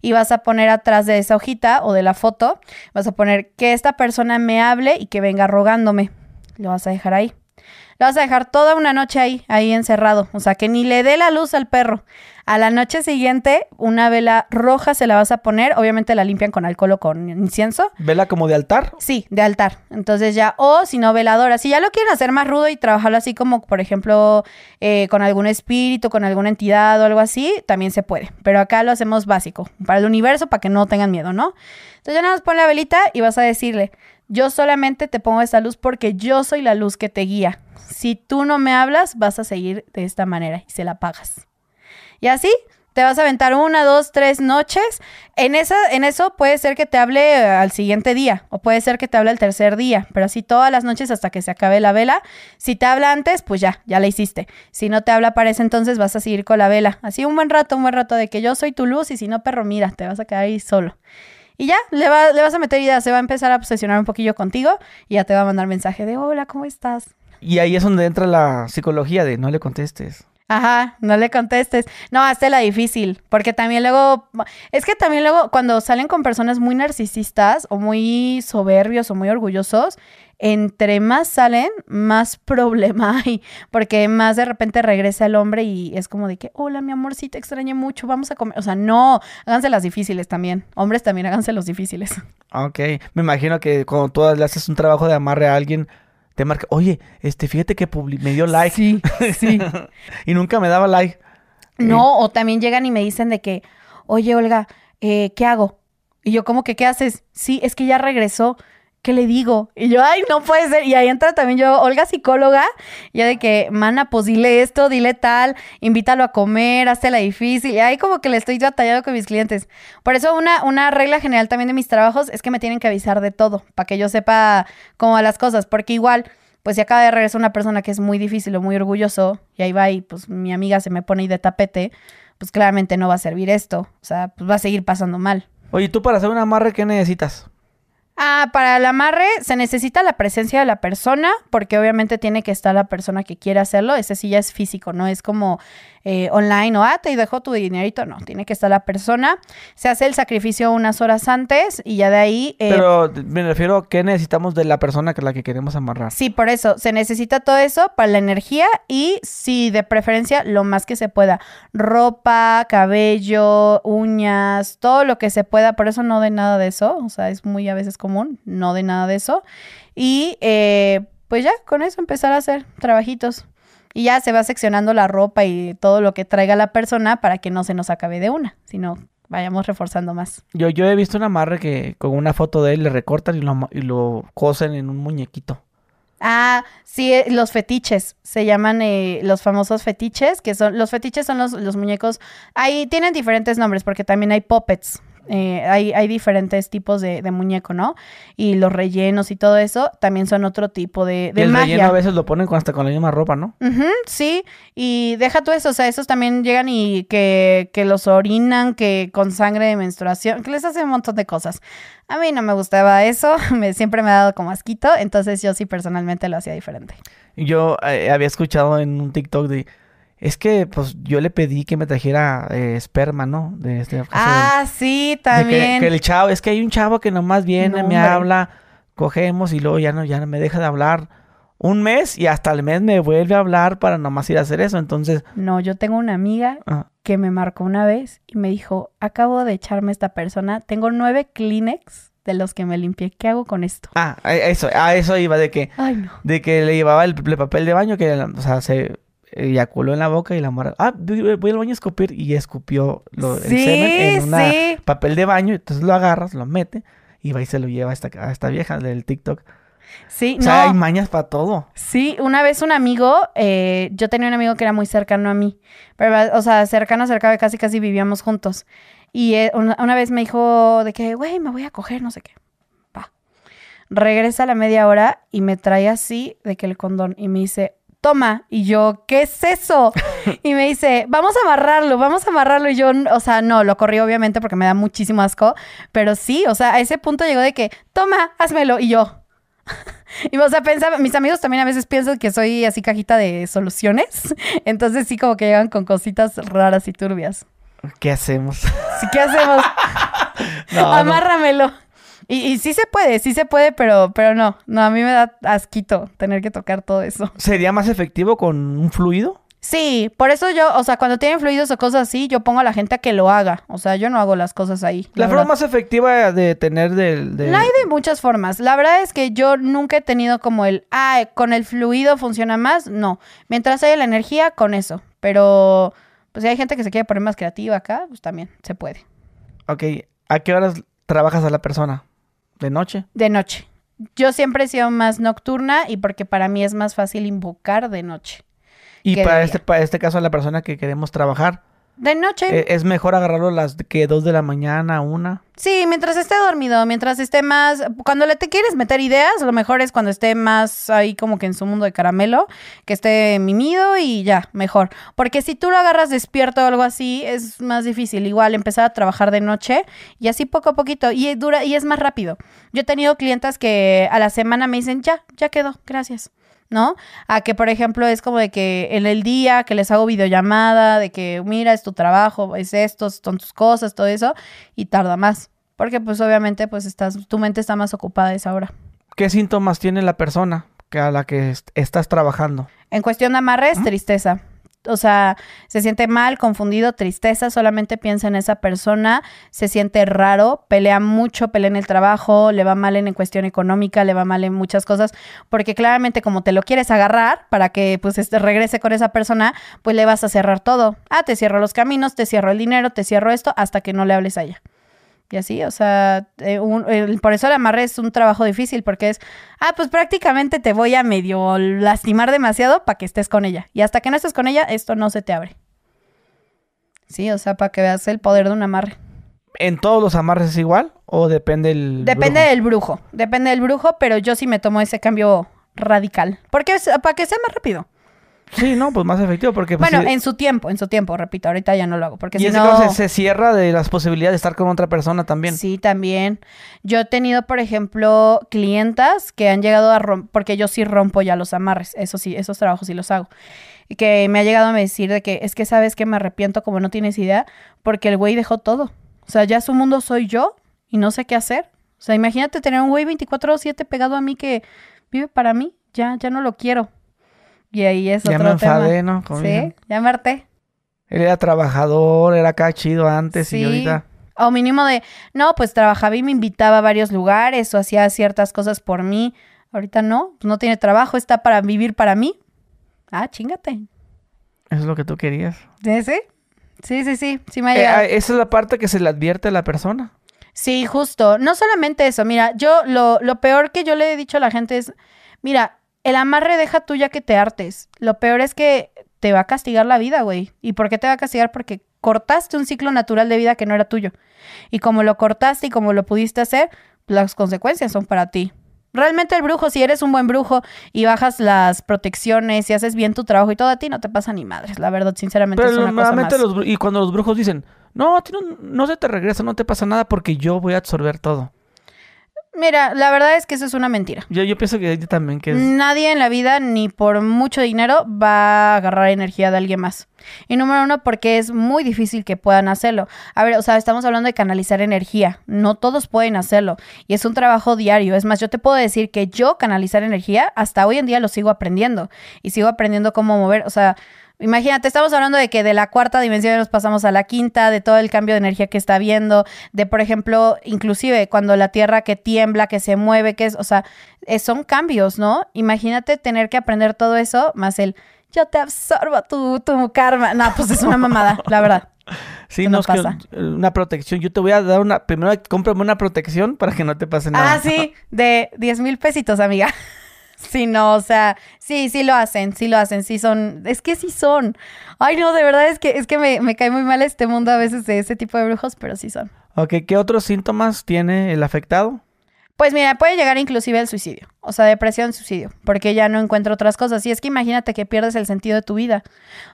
Y vas a poner atrás de esa hojita o de la foto, vas a poner que esta persona me hable y que venga rogándome. Lo vas a dejar ahí. Lo vas a dejar toda una noche ahí, ahí encerrado. O sea, que ni le dé la luz al perro. A la noche siguiente, una vela roja se la vas a poner. Obviamente la limpian con alcohol o con incienso. ¿Vela como de altar? Sí, de altar. Entonces ya, o si no, veladora. Si ya lo quieren hacer más rudo y trabajarlo así como, por ejemplo, eh, con algún espíritu, con alguna entidad o algo así, también se puede. Pero acá lo hacemos básico, para el universo, para que no tengan miedo, ¿no? Entonces ya nada más pon la velita y vas a decirle, yo solamente te pongo esa luz porque yo soy la luz que te guía. Si tú no me hablas, vas a seguir de esta manera y se la pagas. Y así te vas a aventar una, dos, tres noches. En, esa, en eso puede ser que te hable eh, al siguiente día o puede ser que te hable el tercer día, pero así todas las noches hasta que se acabe la vela. Si te habla antes, pues ya, ya la hiciste. Si no te habla para ese entonces, vas a seguir con la vela. Así un buen rato, un buen rato de que yo soy tu luz y si no, perro, mira, te vas a quedar ahí solo. Y ya, le, le vas a meter ideas, se va a empezar a obsesionar un poquillo contigo y ya te va a mandar mensaje de hola, ¿cómo estás? Y ahí es donde entra la psicología de no le contestes. Ajá, no le contestes. No, hazte la difícil, porque también luego, es que también luego cuando salen con personas muy narcisistas o muy soberbios o muy orgullosos, entre más salen, más problema hay, porque más de repente regresa el hombre y es como de que, hola, mi amor, sí te extrañé mucho, vamos a comer. O sea, no, háganse las difíciles también. Hombres también háganse los difíciles. Ok, me imagino que cuando tú le haces un trabajo de amarre a alguien, te marca, oye, este, fíjate que me dio like. Sí, sí. y nunca me daba like. No, o también llegan y me dicen de que, oye, Olga, eh, ¿qué hago? Y yo, ¿cómo que qué haces? Sí, es que ya regresó. ¿Qué le digo? Y yo, ay, no puede ser. Y ahí entra también yo, Olga, psicóloga, ya de que, mana, pues dile esto, dile tal, invítalo a comer, hazte la difícil. Y ahí como que le estoy batallando con mis clientes. Por eso una, una regla general también de mis trabajos es que me tienen que avisar de todo, para que yo sepa cómo las cosas, porque igual... Pues si acaba de regresar una persona que es muy difícil o muy orgulloso, y ahí va y pues mi amiga se me pone ahí de tapete, pues claramente no va a servir esto. O sea, pues va a seguir pasando mal. Oye, ¿tú para hacer un amarre qué necesitas? Ah, para el amarre se necesita la presencia de la persona, porque obviamente tiene que estar la persona que quiere hacerlo. Ese sí ya es físico, no es como eh, online o, ah, te dejó tu dinerito. No, tiene que estar la persona. Se hace el sacrificio unas horas antes y ya de ahí... Eh, Pero me refiero a qué necesitamos de la persona que la que queremos amarrar. Sí, por eso. Se necesita todo eso para la energía y, sí, de preferencia, lo más que se pueda. Ropa, cabello, uñas, todo lo que se pueda. Por eso no de nada de eso. O sea, es muy a veces común. No de nada de eso. Y... Eh, pues ya, con eso empezar a hacer trabajitos. Y ya se va seccionando la ropa y todo lo que traiga la persona para que no se nos acabe de una, sino vayamos reforzando más. Yo, yo he visto un amarre que con una foto de él le recortan y lo, y lo cosen en un muñequito. Ah, sí, eh, los fetiches, se llaman eh, los famosos fetiches, que son, los fetiches son los, los muñecos, ahí tienen diferentes nombres porque también hay puppets, eh, hay, hay, diferentes tipos de, de, muñeco, ¿no? Y los rellenos y todo eso también son otro tipo de, de el relleno a veces lo ponen hasta con la misma ropa, ¿no? sí, y deja tú eso, o sea, esos también llegan y que, que los orinan, que con sangre de menstruación, que les hacen un montón de cosas. A mí no me gustaba eso, me, siempre me ha dado como asquito, entonces yo sí personalmente lo hacía diferente. Yo eh, había escuchado en un TikTok de es que, pues, yo le pedí que me trajera eh, esperma, ¿no? De este ah, sí, también. que, el chavo, es que hay un chavo que nomás viene, me habla, cogemos y luego ya no, ya no me deja de hablar un mes y hasta el mes me vuelve a hablar para nomás ir a hacer eso. Entonces. No, yo tengo una amiga ah. que me marcó una vez y me dijo: Acabo de echarme esta persona, tengo nueve Kleenex de los que me limpié. ¿Qué hago con esto? Ah, eso, a eso iba de que. Ay, no. De que le llevaba el, el papel de baño que, o sea, se eyaculó en la boca y la mora, ah, voy al baño a escupir y escupió lo, el semen en un papel de baño, entonces lo agarras, lo mete y va y se lo lleva a esta, a esta vieja del TikTok. Sí, o sea, hay mañas para todo. Sí, una vez un amigo, eh, yo tenía un amigo que era muy cercano a mí, pero, o sea, cercano, cercano, casi, casi vivíamos juntos. Y eh, una, una, vez me dijo de que, güey, me voy a coger, no sé qué. Va. Regresa a la media hora y me trae así de que el condón y me dice, toma. Y yo, ¿qué es eso? Y me dice, vamos a amarrarlo, vamos a amarrarlo. Y yo, o sea, no, lo corrí obviamente porque me da muchísimo asco, pero sí, o sea, a ese punto llegó de que, toma, házmelo. Y yo, y o sea, pensaba, mis amigos también a veces piensan que soy así cajita de soluciones. Entonces sí como que llegan con cositas raras y turbias. ¿Qué hacemos? Sí, ¿qué hacemos? Amárramelo. Y, y, sí se puede, sí se puede, pero, pero no. No, a mí me da asquito tener que tocar todo eso. ¿Sería más efectivo con un fluido? Sí, por eso yo, o sea, cuando tienen fluidos o cosas así, yo pongo a la gente a que lo haga. O sea, yo no hago las cosas ahí. La, forma más efectiva de tener del... De... hay de muchas formas. La verdad es que yo nunca he tenido como el, ah, con el fluido funciona más. No. Mientras haya la energía, con eso. Pero, pues si hay gente que se quiere poner más creativa acá, pues también se puede. Ok. ¿A qué horas trabajas a la persona? ¿De noche? De noche. Yo siempre he sido más nocturna y porque para mí es más fácil invocar de noche. Y para este, para este caso, la persona que queremos trabajar. De noche. Eh, ¿Es mejor agarrarlo a las que dos de la mañana, una? Sí, mientras esté dormido, mientras esté más... Cuando le te quieres meter ideas, lo mejor es cuando esté más ahí como que en su mundo de caramelo, que esté mimido y ya, mejor. Porque si tú lo agarras despierto o algo así, es más difícil. Igual empezar a trabajar de noche y así poco a poquito. Y, dura, y es más rápido. Yo he tenido clientas que a la semana me dicen, ya, ya quedó, gracias. ¿No? A que, por ejemplo, es como de que en el día que les hago videollamada, de que mira, es tu trabajo, es esto, son tus cosas, todo eso, y tarda más. Porque, pues, obviamente, pues, estás, tu mente está más ocupada a esa hora. ¿Qué síntomas tiene la persona que a la que estás trabajando? En cuestión de amarre es tristeza o sea, se siente mal, confundido, tristeza, solamente piensa en esa persona, se siente raro, pelea mucho, pelea en el trabajo, le va mal en, cuestión económica, le va mal en muchas cosas, porque claramente como te lo quieres agarrar para que pues este, regrese con esa persona, pues le vas a cerrar todo. Ah, te cierro los caminos, te cierro el dinero, te cierro esto, hasta que no le hables a ella. Y así, o sea, eh, por eso el amarre es un trabajo difícil, porque es, ah, pues prácticamente te voy a medio lastimar demasiado para que estés con ella. Y hasta que no estés con ella, esto no se te abre. Sí, o sea, para que veas el poder de un amarre. ¿En todos los amarres es igual o depende del Depende del brujo, depende del brujo, pero yo sí me tomo ese cambio radical. Porque es para que sea más rápido. Sí, no, pues más efectivo porque... Pues, bueno, en su tiempo, en su tiempo, repito, ahorita ya no lo hago. Porque y si no... se, cierra de las posibilidades de estar con otra persona también. Sí, también. Yo he tenido, por ejemplo, clientas que han llegado a romper, porque yo sí rompo ya los amarres, eso sí, esos trabajos sí los hago. Y que me ha llegado a decir de que es que sabes que me arrepiento como no tienes idea, porque el güey dejó todo. O sea, ya su mundo soy yo y no sé qué hacer. O sea, imagínate tener un güey 24/7 pegado a mí que vive para mí, ya, ya no lo quiero. Y ahí es ya me enfadé, ¿no? sí, ya me harté. Él era trabajador, era acá chido antes y ahorita... O mínimo de, no, pues trabajaba y me invitaba a varios lugares o hacía ciertas cosas por mí. Ahorita no, pues no tiene trabajo, está para vivir para mí. Ah, chingate. Eso es lo que tú querías. ¿Sí? Sí, sí, sí, sí, sí me ha eh, llegado. esa es la parte que se le advierte a la persona. Sí, justo. No solamente eso, mira, yo lo, lo peor que yo le he dicho a la gente es, mira, el amarre deja tuya que te hartes. Lo peor es que te va a castigar la vida, güey. ¿Y por qué te va a castigar? Porque cortaste un ciclo natural de vida que no era tuyo. Y como lo cortaste y como lo pudiste hacer, las consecuencias son para ti. Realmente el brujo, si eres un buen brujo y bajas las protecciones y haces bien tu trabajo y todo a ti, no te pasa ni madres. La verdad, sinceramente es una cosa más. Los, y cuando los brujos dicen, no, no, no se te regresa, no te pasa nada porque yo voy a absorber todo. Mira, la verdad es que eso es una mentira. Yo, yo pienso que también que Nadie en la vida, ni por mucho dinero, va a agarrar energía de alguien más. Y número uno, porque es muy difícil que puedan hacerlo. A ver, o sea, estamos hablando de canalizar energía. No todos pueden hacerlo. Y es un trabajo diario. Es más, yo te puedo decir que yo canalizar energía, hasta hoy en día lo sigo aprendiendo. Y sigo aprendiendo cómo mover, o sea Imagínate, estamos hablando de que de la cuarta dimensión nos pasamos a la quinta, de todo el cambio de energía que está viendo, de por ejemplo, inclusive cuando la Tierra que tiembla, que se mueve, que es, o sea, son cambios, ¿no? Imagínate tener que aprender todo eso, más el yo te absorbo tu, tu karma. No, pues es una mamada, la verdad. Sí, no, pasa. una protección. Yo te voy a dar una. Primero, cómprame una protección para que no te pase nada. Ah, sí, de 10 mil pesitos, amiga. Sí, no, o sea, sí, sí lo hacen, sí lo hacen, sí son, es que sí son. Ay, no, de verdad es que, es que me, me cae muy mal este mundo a veces de ese tipo de brujos, pero sí son. Ok, ¿qué otros síntomas tiene el afectado? Pues mira, puede llegar inclusive al suicidio, o sea, depresión, suicidio, porque ya no encuentra otras cosas. Y es que imagínate que pierdes el sentido de tu vida,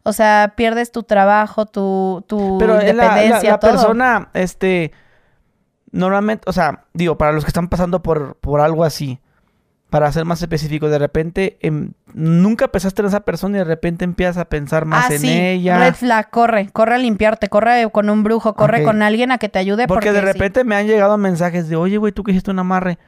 o sea, pierdes tu trabajo, tu, tu Pero independencia, la, la, la persona, este, normalmente, o sea, digo, para los que están pasando por, por algo así, para ser más específico, de repente em, nunca pensaste en esa persona y de repente empiezas a pensar más ah, en sí. ella. Red flag, corre, corre a limpiarte, corre con un brujo, corre con alguien a que te ayude. Porque, Porque, de sí. repente me han llegado mensajes de, oye, güey, tú que hiciste un amarre.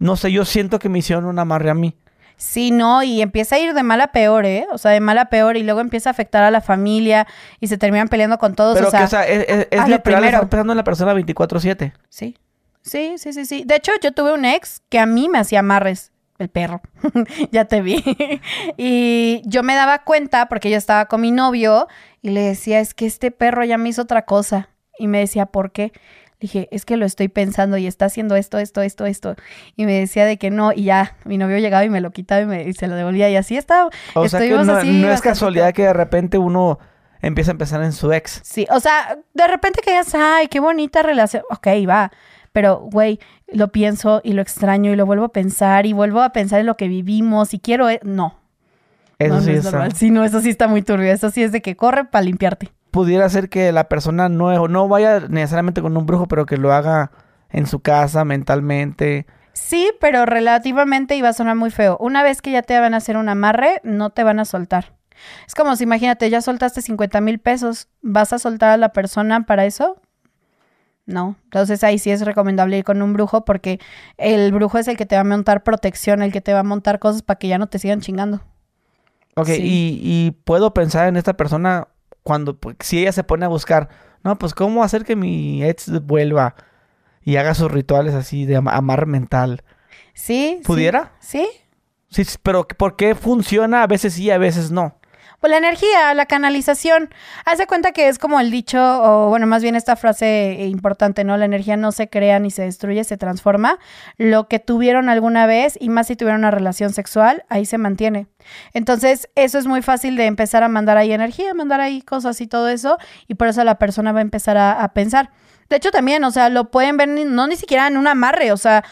No sé, yo siento que me hicieron un amarre a mí. Sí, no, y empieza a ir de mal a peor, ¿eh? O sea, de mal a peor y luego empieza a afectar a la familia y se terminan peleando con todos. Pero o sea, que, o sea, es, es, es literal primero. estar pensando en la persona 24-7. Sí. Sí, sí, sí, sí. De hecho, yo tuve un ex que a mí me hacía amarres. El perro. ya te vi. y yo me daba cuenta porque yo estaba con mi novio y le decía, es que este perro ya me hizo otra cosa. Y me decía, ¿por qué? Le dije, es que lo estoy pensando y está haciendo esto, esto, esto, esto. Y me decía de que no, y ya, mi novio llegaba y me lo quitaba y, me, y se lo devolvía. Y así estaba. O sea que no, así no es casualidad que de repente uno empieza a empezar en su ex. Sí, o sea, de repente que digas, ay, qué bonita relación. Ok, va. Pero, güey, lo pienso y lo extraño y lo vuelvo a pensar y vuelvo a pensar en lo que vivimos y quiero... e- No. Eso no, sí es está-. Sí, no, eso sí está muy turbio. Eso sí es de que corre para limpiarte. Pudiera ser que la persona no, no vaya necesariamente con un brujo, pero que lo haga en su casa, mentalmente. Sí, pero relativamente iba a sonar muy feo. Una vez que ya te van a hacer un amarre, no te van a soltar. Es como si, imagínate, ya soltaste 50 mil pesos. ¿Vas a soltar a la persona para eso? No. Entonces ahí sí es recomendable ir con un brujo porque el brujo es el que te va a montar protección, el que te va a montar cosas para que ya no te sigan chingando. Ok, Sí. y, y puedo pensar en esta persona cuando, pues, si ella se pone a buscar, no, pues, ¿cómo hacer que mi ex vuelva y haga sus rituales así de ama- amar mental? ¿Sí? sí. ¿Pudiera? ¿Sí? Sí, sí, pero ¿por qué funciona? A veces sí, a veces no. Pues la energía, la canalización. Haz de cuenta que es como el dicho, o bueno, más bien esta frase eh, importante, ¿no? La energía no se crea ni se destruye, se transforma. Lo que tuvieron alguna vez, y más si tuvieron una relación sexual, ahí se mantiene. Entonces, eso es muy fácil de empezar a mandar ahí energía, mandar ahí cosas y todo eso, y por eso la persona va a empezar a, pensar. De hecho, también, o sea, lo pueden ver, no ni siquiera en un amarre, o sea,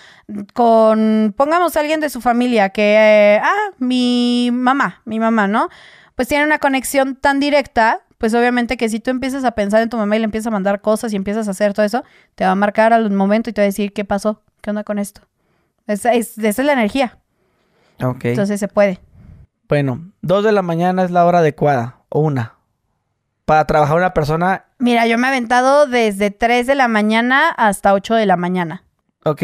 con, pongamos a alguien de su familia que, eh, ah, mi mamá, mi mamá, ¿no? Pues tiene una conexión tan directa, pues obviamente que si tú empiezas a pensar en tu mamá y le empiezas a mandar cosas y empiezas a hacer todo eso, te va a marcar al momento y te va a decir, ¿qué pasó? ¿Qué onda con esto? Esa es, esa es la energía, Ok. entonces se puede. bueno, dos de la mañana es la hora adecuada, o una. Para trabajar una persona, Mira, yo me he aventado desde 3 de la mañana hasta 8 de la mañana. ok.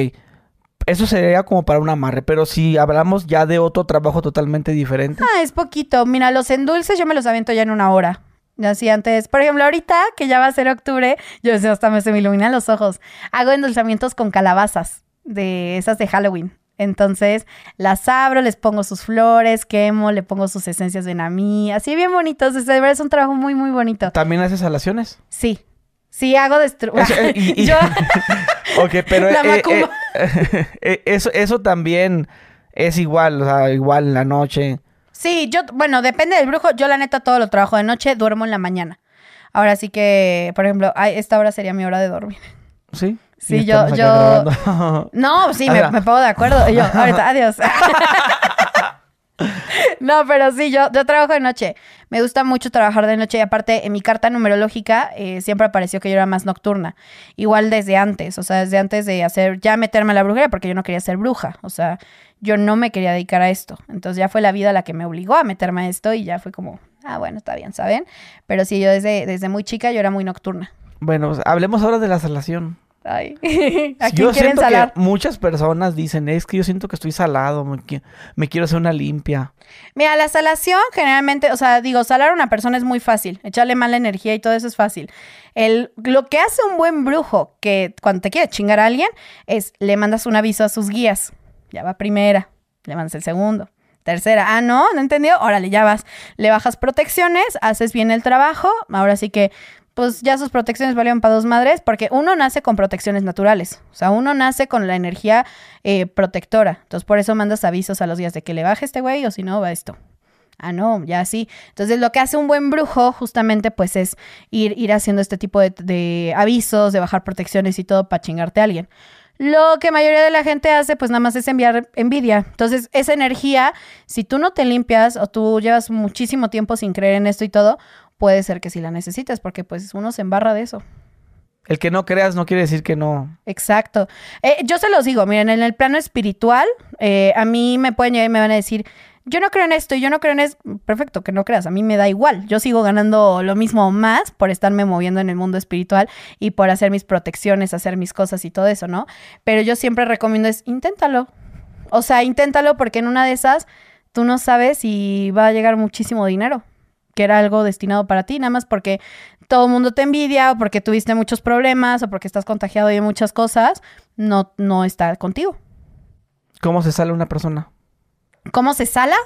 Eso sería como para un amarre, pero si hablamos ya de otro trabajo totalmente diferente. Ah, es poquito. Mira, los endulces yo me los avento ya en una hora. Así antes, por ejemplo, ahorita que ya va a ser octubre, yo hasta me se me iluminan los ojos. Hago endulzamientos con calabazas, de esas de Halloween. Entonces las abro, les pongo sus flores, quemo, le pongo sus esencias de namí, así bien bonitos. Es, de verdad es un trabajo muy, muy bonito. ¿También haces alaciones? Sí, sí hago destru... Eso, y- y- Yo- ok, pero La eh, eh, eh, eso, eso también es igual, o sea, igual en la noche. Sí, yo, bueno, depende del brujo. Yo la neta todo lo trabajo de noche, duermo en la mañana. Ahora sí que, por ejemplo, ay, esta hora sería mi hora de dormir. ¿Sí? Sí, yo- yo- grabando. No, sí, Ah, me, me pongo de acuerdo. Yo, ahorita, adiós. no, pero sí, yo, yo trabajo de noche. Me gusta mucho trabajar de noche y aparte en mi carta numerológica eh, siempre apareció que yo era más nocturna. Igual desde antes, o sea, desde antes de hacer, ya meterme a la brujería porque yo no quería ser bruja. O sea, yo no me quería dedicar a esto. Entonces ya fue la vida la que me obligó a meterme a esto y ya fue como, ah, bueno, está bien, ¿saben? Pero sí, yo desde, desde muy chica yo era muy nocturna. Bueno, pues, hablemos ahora de la salación. Ay, ¿a quién yo quieren siento salar? que muchas personas dicen, es que yo siento que estoy salado, me, qui- me quiero hacer una limpia. Mira, la salación generalmente, o sea, digo, salar a una persona es muy fácil, echarle mala energía y todo eso es fácil. El, lo que hace un buen brujo, que cuando te quiere chingar a alguien, es le mandas un aviso a sus guías. Ya va primera, le mandas el segundo. Tercera, ah, no, no entendió, órale, ya vas. Le bajas protecciones, haces bien el trabajo, ahora sí que, pues ya sus protecciones valieron para dos madres, porque uno nace con protecciones naturales, o sea, uno nace con la energía eh, protectora, entonces por eso mandas avisos a los guías de que le baje este güey o si no, va esto. Ah, no, ya sí. Entonces, lo que hace un buen brujo, justamente, pues es ir, ir haciendo este tipo de, de avisos, de bajar protecciones y todo para chingarte a alguien. Lo que mayoría de la gente hace, pues nada más es enviar envidia. Entonces, esa energía, si tú no te limpias o tú llevas muchísimo tiempo sin creer en esto y todo, puede ser que sí la necesites, porque pues uno se embarra de eso. El que no creas no quiere decir que no. Exacto. Eh, yo se los digo, miren, en el plano espiritual, eh, a mí me pueden llegar y me van a decir, yo no creo en esto y yo no creo en eso. Perfecto, que no creas, a mí me da igual. Yo sigo ganando lo mismo más por estarme moviendo en el mundo espiritual y por hacer mis protecciones, hacer mis cosas y todo eso, ¿no? Pero yo siempre recomiendo es, inténtalo. O sea, inténtalo porque en una de esas tú no sabes si va a llegar muchísimo dinero que era algo destinado para ti, nada más porque todo el mundo te envidia o porque tuviste muchos problemas o porque estás contagiado de muchas cosas, no, no está contigo. ¿Cómo se sale una persona? ¿Cómo se sala?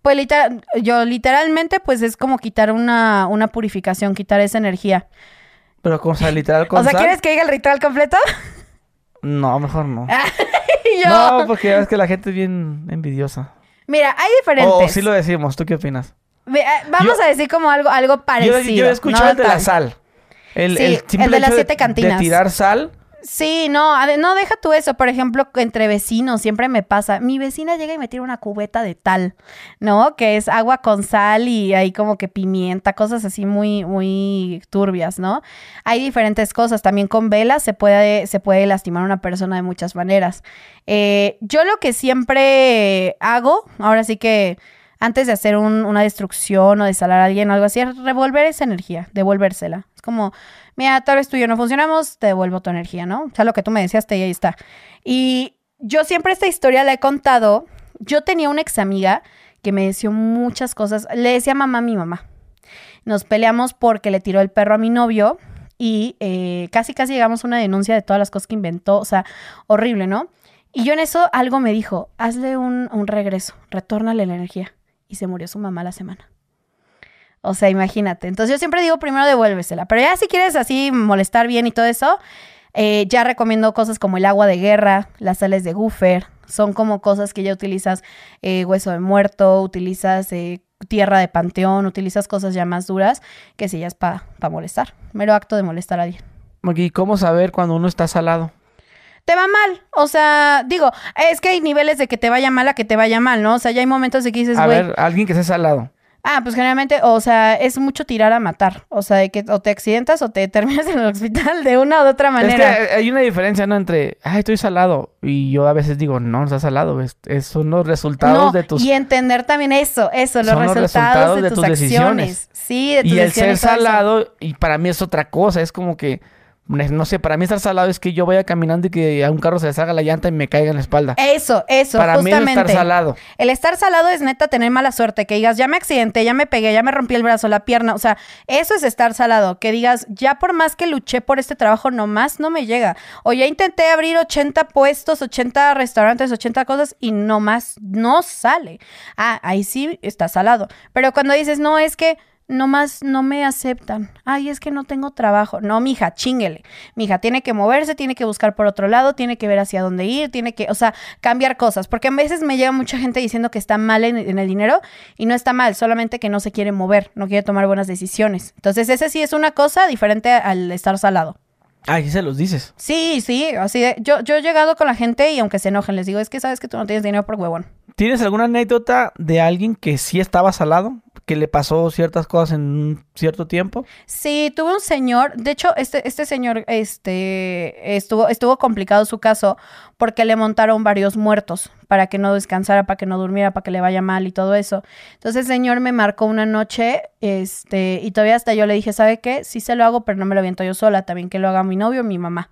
Pues literal, yo literalmente pues es como quitar una, una purificación, quitar esa energía. Pero con sea, literal con O sea, ¿quieres que diga el ritual completo? No, mejor no. No, porque ves que la gente es bien envidiosa. Mira, hay diferentes. O sí lo decimos, ¿tú qué opinas? Eh, vamos a decir como algo, algo parecido. Yo, he escuchado el de la sal. El, sí, el, de las siete cantinas. De tirar sal. Sí, no, no, deja tú eso. Por ejemplo, entre vecinos siempre me pasa. Mi vecina llega y me tira una cubeta de tal, ¿no? Que es agua con sal y hay como que pimienta, cosas así muy, muy turbias, ¿no? Hay diferentes cosas. También con velas se puede, se puede lastimar a una persona de muchas maneras. Eh, yo lo que siempre hago, ahora sí que antes de hacer una destrucción o de salar a alguien o algo así, es revolver esa energía, devolvérsela. Es como, mira, tal vez tú y yo no funcionamos, te devuelvo tu energía, ¿no? O sea, lo que tú me decías, te, ahí está. Y yo siempre esta historia la he contado. Yo tenía una ex amiga que me decía muchas cosas. Le decía mamá a mi mamá. Nos peleamos porque le tiró el perro a mi novio y eh, casi, casi llegamos a una denuncia de todas las cosas que inventó. O sea, horrible, ¿no? Y yo en eso algo me dijo, hazle un regreso, retórnale la energía y se murió su mamá la semana. O sea, imagínate. Entonces yo siempre digo, primero devuélvesela. Pero ya si quieres así molestar bien y todo eso, eh, ya recomiendo cosas como el agua de guerra, las sales de guffer. Son como cosas que ya utilizas eh, hueso de muerto, utilizas eh, tierra de panteón, utilizas cosas ya más duras que si ya es para molestar. Mero acto de molestar a alguien. ¿Y cómo saber cuando uno está salado? Te va mal. O sea, digo, es que hay niveles de que te vaya mal a que te vaya mal, ¿no? O sea, ya hay momentos de que dices, A ver, alguien que sea salado. Ah, pues generalmente, o sea, es mucho tirar a matar. O sea, de que o te accidentas o te terminas en el hospital de una u otra manera. Es que hay una diferencia, ¿no? Entre, ay, estoy salado. Y yo a veces digo, no, no estás salado. Es, son los resultados de tus... Y entender también eso, eso, los, resultados, de, tus, acciones. Sí, de tus Y el ser salado, y para mí es otra cosa. Es como que no sé, para mí estar salado es que yo vaya caminando y que a un carro se le salga la llanta y me caiga en la espalda. Eso, eso, para justamente. mí es estar salado. El estar salado es neta tener mala suerte, que digas, ya me accidenté, ya me pegué, ya me rompí el brazo, la pierna, o sea, eso es estar salado, que digas, ya por más que luché por este trabajo, nomás no me llega. O ya intenté abrir 80 puestos, 80 restaurantes, 80 cosas y nomás no sale. Ah, ahí sí está salado. Pero cuando dices, no, es que nomás no me aceptan. Ay, es que no tengo trabajo. No, mija, chinguele. Mija, tiene que moverse, tiene que buscar por otro lado, tiene que ver hacia dónde ir, tiene que, o sea, cambiar cosas. Porque a veces me llega mucha gente diciendo que está mal en, en, el dinero y no está mal, solamente que no se quiere mover, no quiere tomar buenas decisiones. Entonces, ese sí es una cosa diferente al estar salado. Ah, y se los dices. Sí, sí, así de, yo, yo he llegado con la gente y aunque se enojen, les digo, es que sabes que tú no tienes dinero por huevón. ¿Tienes alguna anécdota de alguien que sí estaba salado? Que le pasó ciertas cosas en un cierto tiempo? Sí, tuve un señor, de hecho, este, este señor este, estuvo, estuvo complicado su caso porque le montaron varios muertos para que no descansara, para que no durmiera, para que le vaya mal y todo eso. Entonces el señor me marcó una noche, este, y todavía hasta yo le dije, ¿sabe qué? Sí se lo hago, pero no me lo aviento yo sola, también que lo haga mi novio mi mamá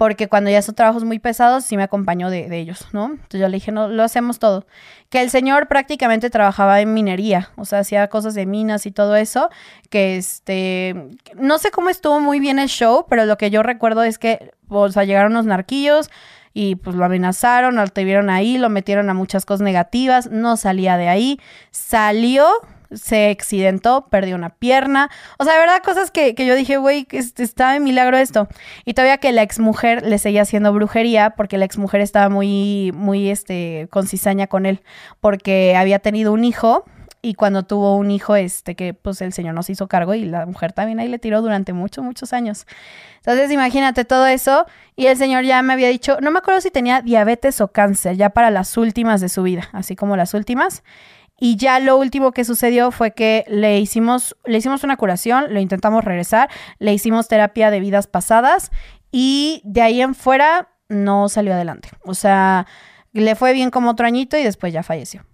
porque cuando ya son trabajos muy pesados, sí me acompañó de, ellos, ¿no? Entonces yo le dije, no, lo hacemos todo. Que el señor prácticamente trabajaba en minería, o sea, hacía cosas de minas y todo eso, que este, no sé cómo estuvo muy bien el show, pero lo que yo recuerdo es que, o sea, llegaron los narquillos, y pues lo amenazaron, lo vieron ahí, lo metieron a muchas cosas negativas, no salía de ahí, salió, se accidentó, perdió una pierna. O sea, de verdad, cosas que, yo dije, güey, está de milagro esto. Y todavía que la exmujer le seguía haciendo brujería, porque la exmujer estaba muy, muy, este, con cizaña con él, porque había tenido un hijo. Y cuando tuvo un hijo, este, que pues el señor nos hizo cargo y la mujer también ahí le tiró durante muchos, muchos años. Entonces, imagínate todo eso. Y el señor ya me había dicho, no me acuerdo si tenía diabetes o cáncer, ya para las últimas de su vida, así como las últimas. Y ya lo último que sucedió fue que le hicimos, le hicimos una curación, lo intentamos regresar, le hicimos terapia de vidas pasadas y de ahí en fuera no salió adelante. O sea, le fue bien como otro añito y después ya falleció.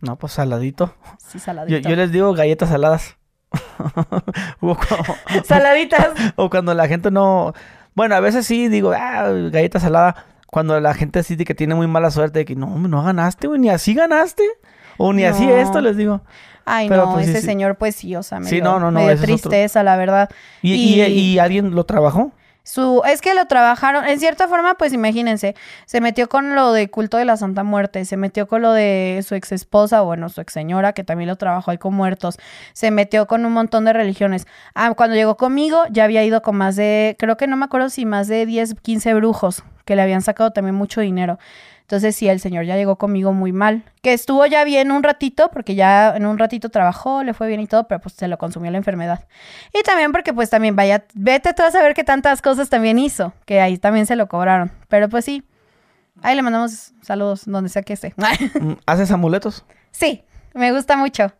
No, pues saladito. Sí, saladito. Yo, les digo galletas saladas. Saladitas. o cuando la gente no... Bueno, a veces sí digo, ah, galleta salada. Cuando la gente de que tiene muy mala suerte de que no, no ganaste, güey, ni así ganaste. O ni así esto, les digo. Ay, no, pues, ese señor, pues sí, o sea, me sí, no, no, no, tristeza, la verdad. ¿Y, y, alguien lo trabajó? Su, es que lo trabajaron, en cierta forma, pues imagínense, se metió con lo de culto de la Santa Muerte, se metió con lo de su ex esposa, bueno, su ex señora, que también lo trabajó ahí con muertos, se metió con un montón de religiones. Ah, cuando llegó conmigo, ya había ido con más de, creo que no me acuerdo si más de 10, 15 brujos, que le habían sacado también mucho dinero. Entonces sí, el señor ya llegó conmigo muy mal. Que estuvo ya bien un ratito, porque ya en un ratito trabajó, le fue bien y todo, pero pues se lo consumió la enfermedad. Y también porque pues también vaya, vete tú a saber qué tantas cosas también hizo, que ahí también se lo cobraron. Pero pues sí, ahí le mandamos saludos donde sea que esté. Mm, ¿Haces amuletos? Sí, me gusta mucho.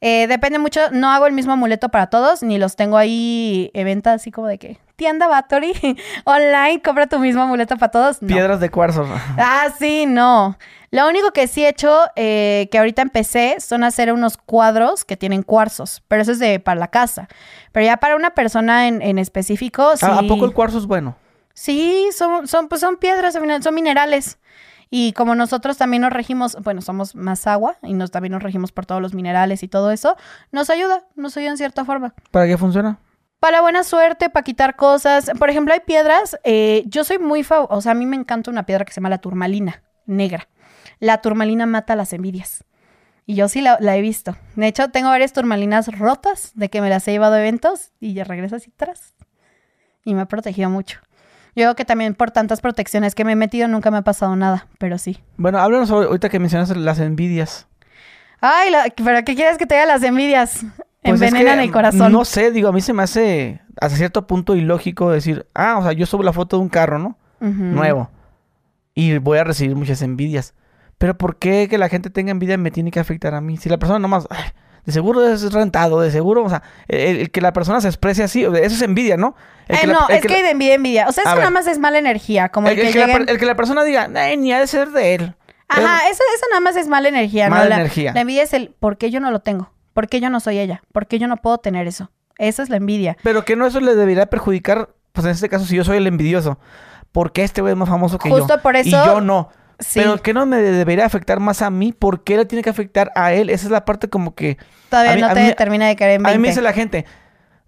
Eh, depende mucho, no hago el mismo amuleto para todos, ni los tengo ahí en venta así como de que tienda Battery online, compra tu mismo amuleto para todos. Piedras de cuarzo. Ah, sí, no. Lo único que sí he hecho, eh, que ahorita empecé, son hacer unos cuadros que tienen cuarzos, pero eso es de para la casa. Pero ya para una persona en, específico, sí. ¿A poco el cuarzo es bueno? Sí, son, son, pues son piedras, son minerales. Y como nosotros también nos regimos, bueno, somos más agua y nos, también nos regimos por todos los minerales y todo eso, nos ayuda, nos ayuda en cierta forma. ¿Para qué funciona? Para buena suerte, para quitar cosas. Por ejemplo, hay piedras, eh, yo soy muy, fa o sea, a mí me encanta una piedra que se llama la turmalina negra. La turmalina mata las envidias. Y yo sí la, he visto. De hecho, tengo varias turmalinas rotas de que me las he llevado a eventos y ya regreso así atrás. Y me ha protegido mucho. Yo creo que también por tantas protecciones que me he metido nunca me ha pasado nada, pero sí. Bueno, háblanos ahorita que mencionas las envidias. Ay, ¿pero qué quieres que te diga las envidias? Pues Envenenan el corazón. No sé, digo, a mí se me hace hasta cierto punto ilógico decir, ah, o sea, yo subo la foto de un carro, ¿no? Nuevo. Y voy a recibir muchas envidias. Pero ¿por qué que la gente tenga envidia me tiene que afectar a mí? Si la persona nomás, de seguro es rentado, de seguro, o sea, el, que la persona se exprese así, eso es envidia, ¿no? Eh, no, es que, hay de envidia, envidia. O sea, eso nada más es mala energía. Como el, que, la, el que la persona diga, ni ha de ser de él. Ajá, eso, eso nada más es mala energía. Mala ¿no? energía. La, envidia es el, ¿por qué yo no lo tengo? ¿Por qué yo no soy ella? ¿Por qué yo no puedo tener eso? Esa es la envidia. Pero que no eso le debería perjudicar, pues en este caso, si yo soy el envidioso. ¿Por qué este güey es más famoso que yo? Justo por eso. Y yo no. Pero que no me debería afectar más a mí, ¿por qué le tiene que afectar a él? Esa es la parte como que... Todavía no te termina de caer en 20. A mí me dice la gente,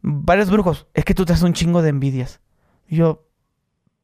varios brujos, es que tú te haces un chingo de envidias. Y yo,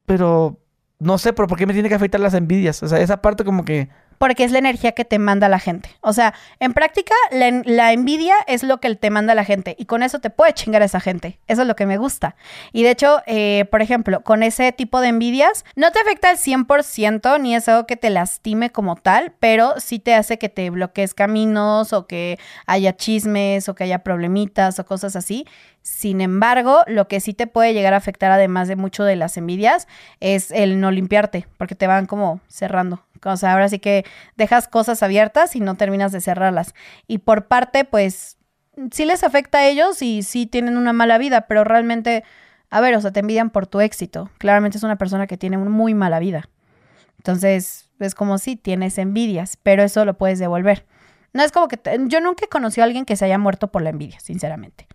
pero no sé, pero ¿por qué me tiene que afectar las envidias? O sea, esa parte como que porque es la energía que te manda la gente. O sea, en práctica, la, envidia es lo que te manda la gente y con eso te puede chingar a esa gente. Eso es lo que me gusta. Y de hecho, eh, por ejemplo, con ese tipo de envidias, no te afecta al 100% ni es algo que te lastime como tal, pero sí te hace que te bloquees caminos o que haya chismes o que haya problemitas o cosas así. Sin embargo, lo que sí te puede llegar a afectar, además de mucho de las envidias, es el no limpiarte, porque te van como cerrando. O sea, ahora sí que dejas cosas abiertas y no terminas de cerrarlas. Y por parte, pues, sí les afecta a ellos y sí tienen una mala vida, pero realmente, a ver, o sea, te envidian por tu éxito. Claramente es una persona que tiene una muy mala vida. Entonces, es como si tienes envidias, pero eso lo puedes devolver. No es como que yo nunca he conocido a alguien que se haya muerto por la envidia, sinceramente.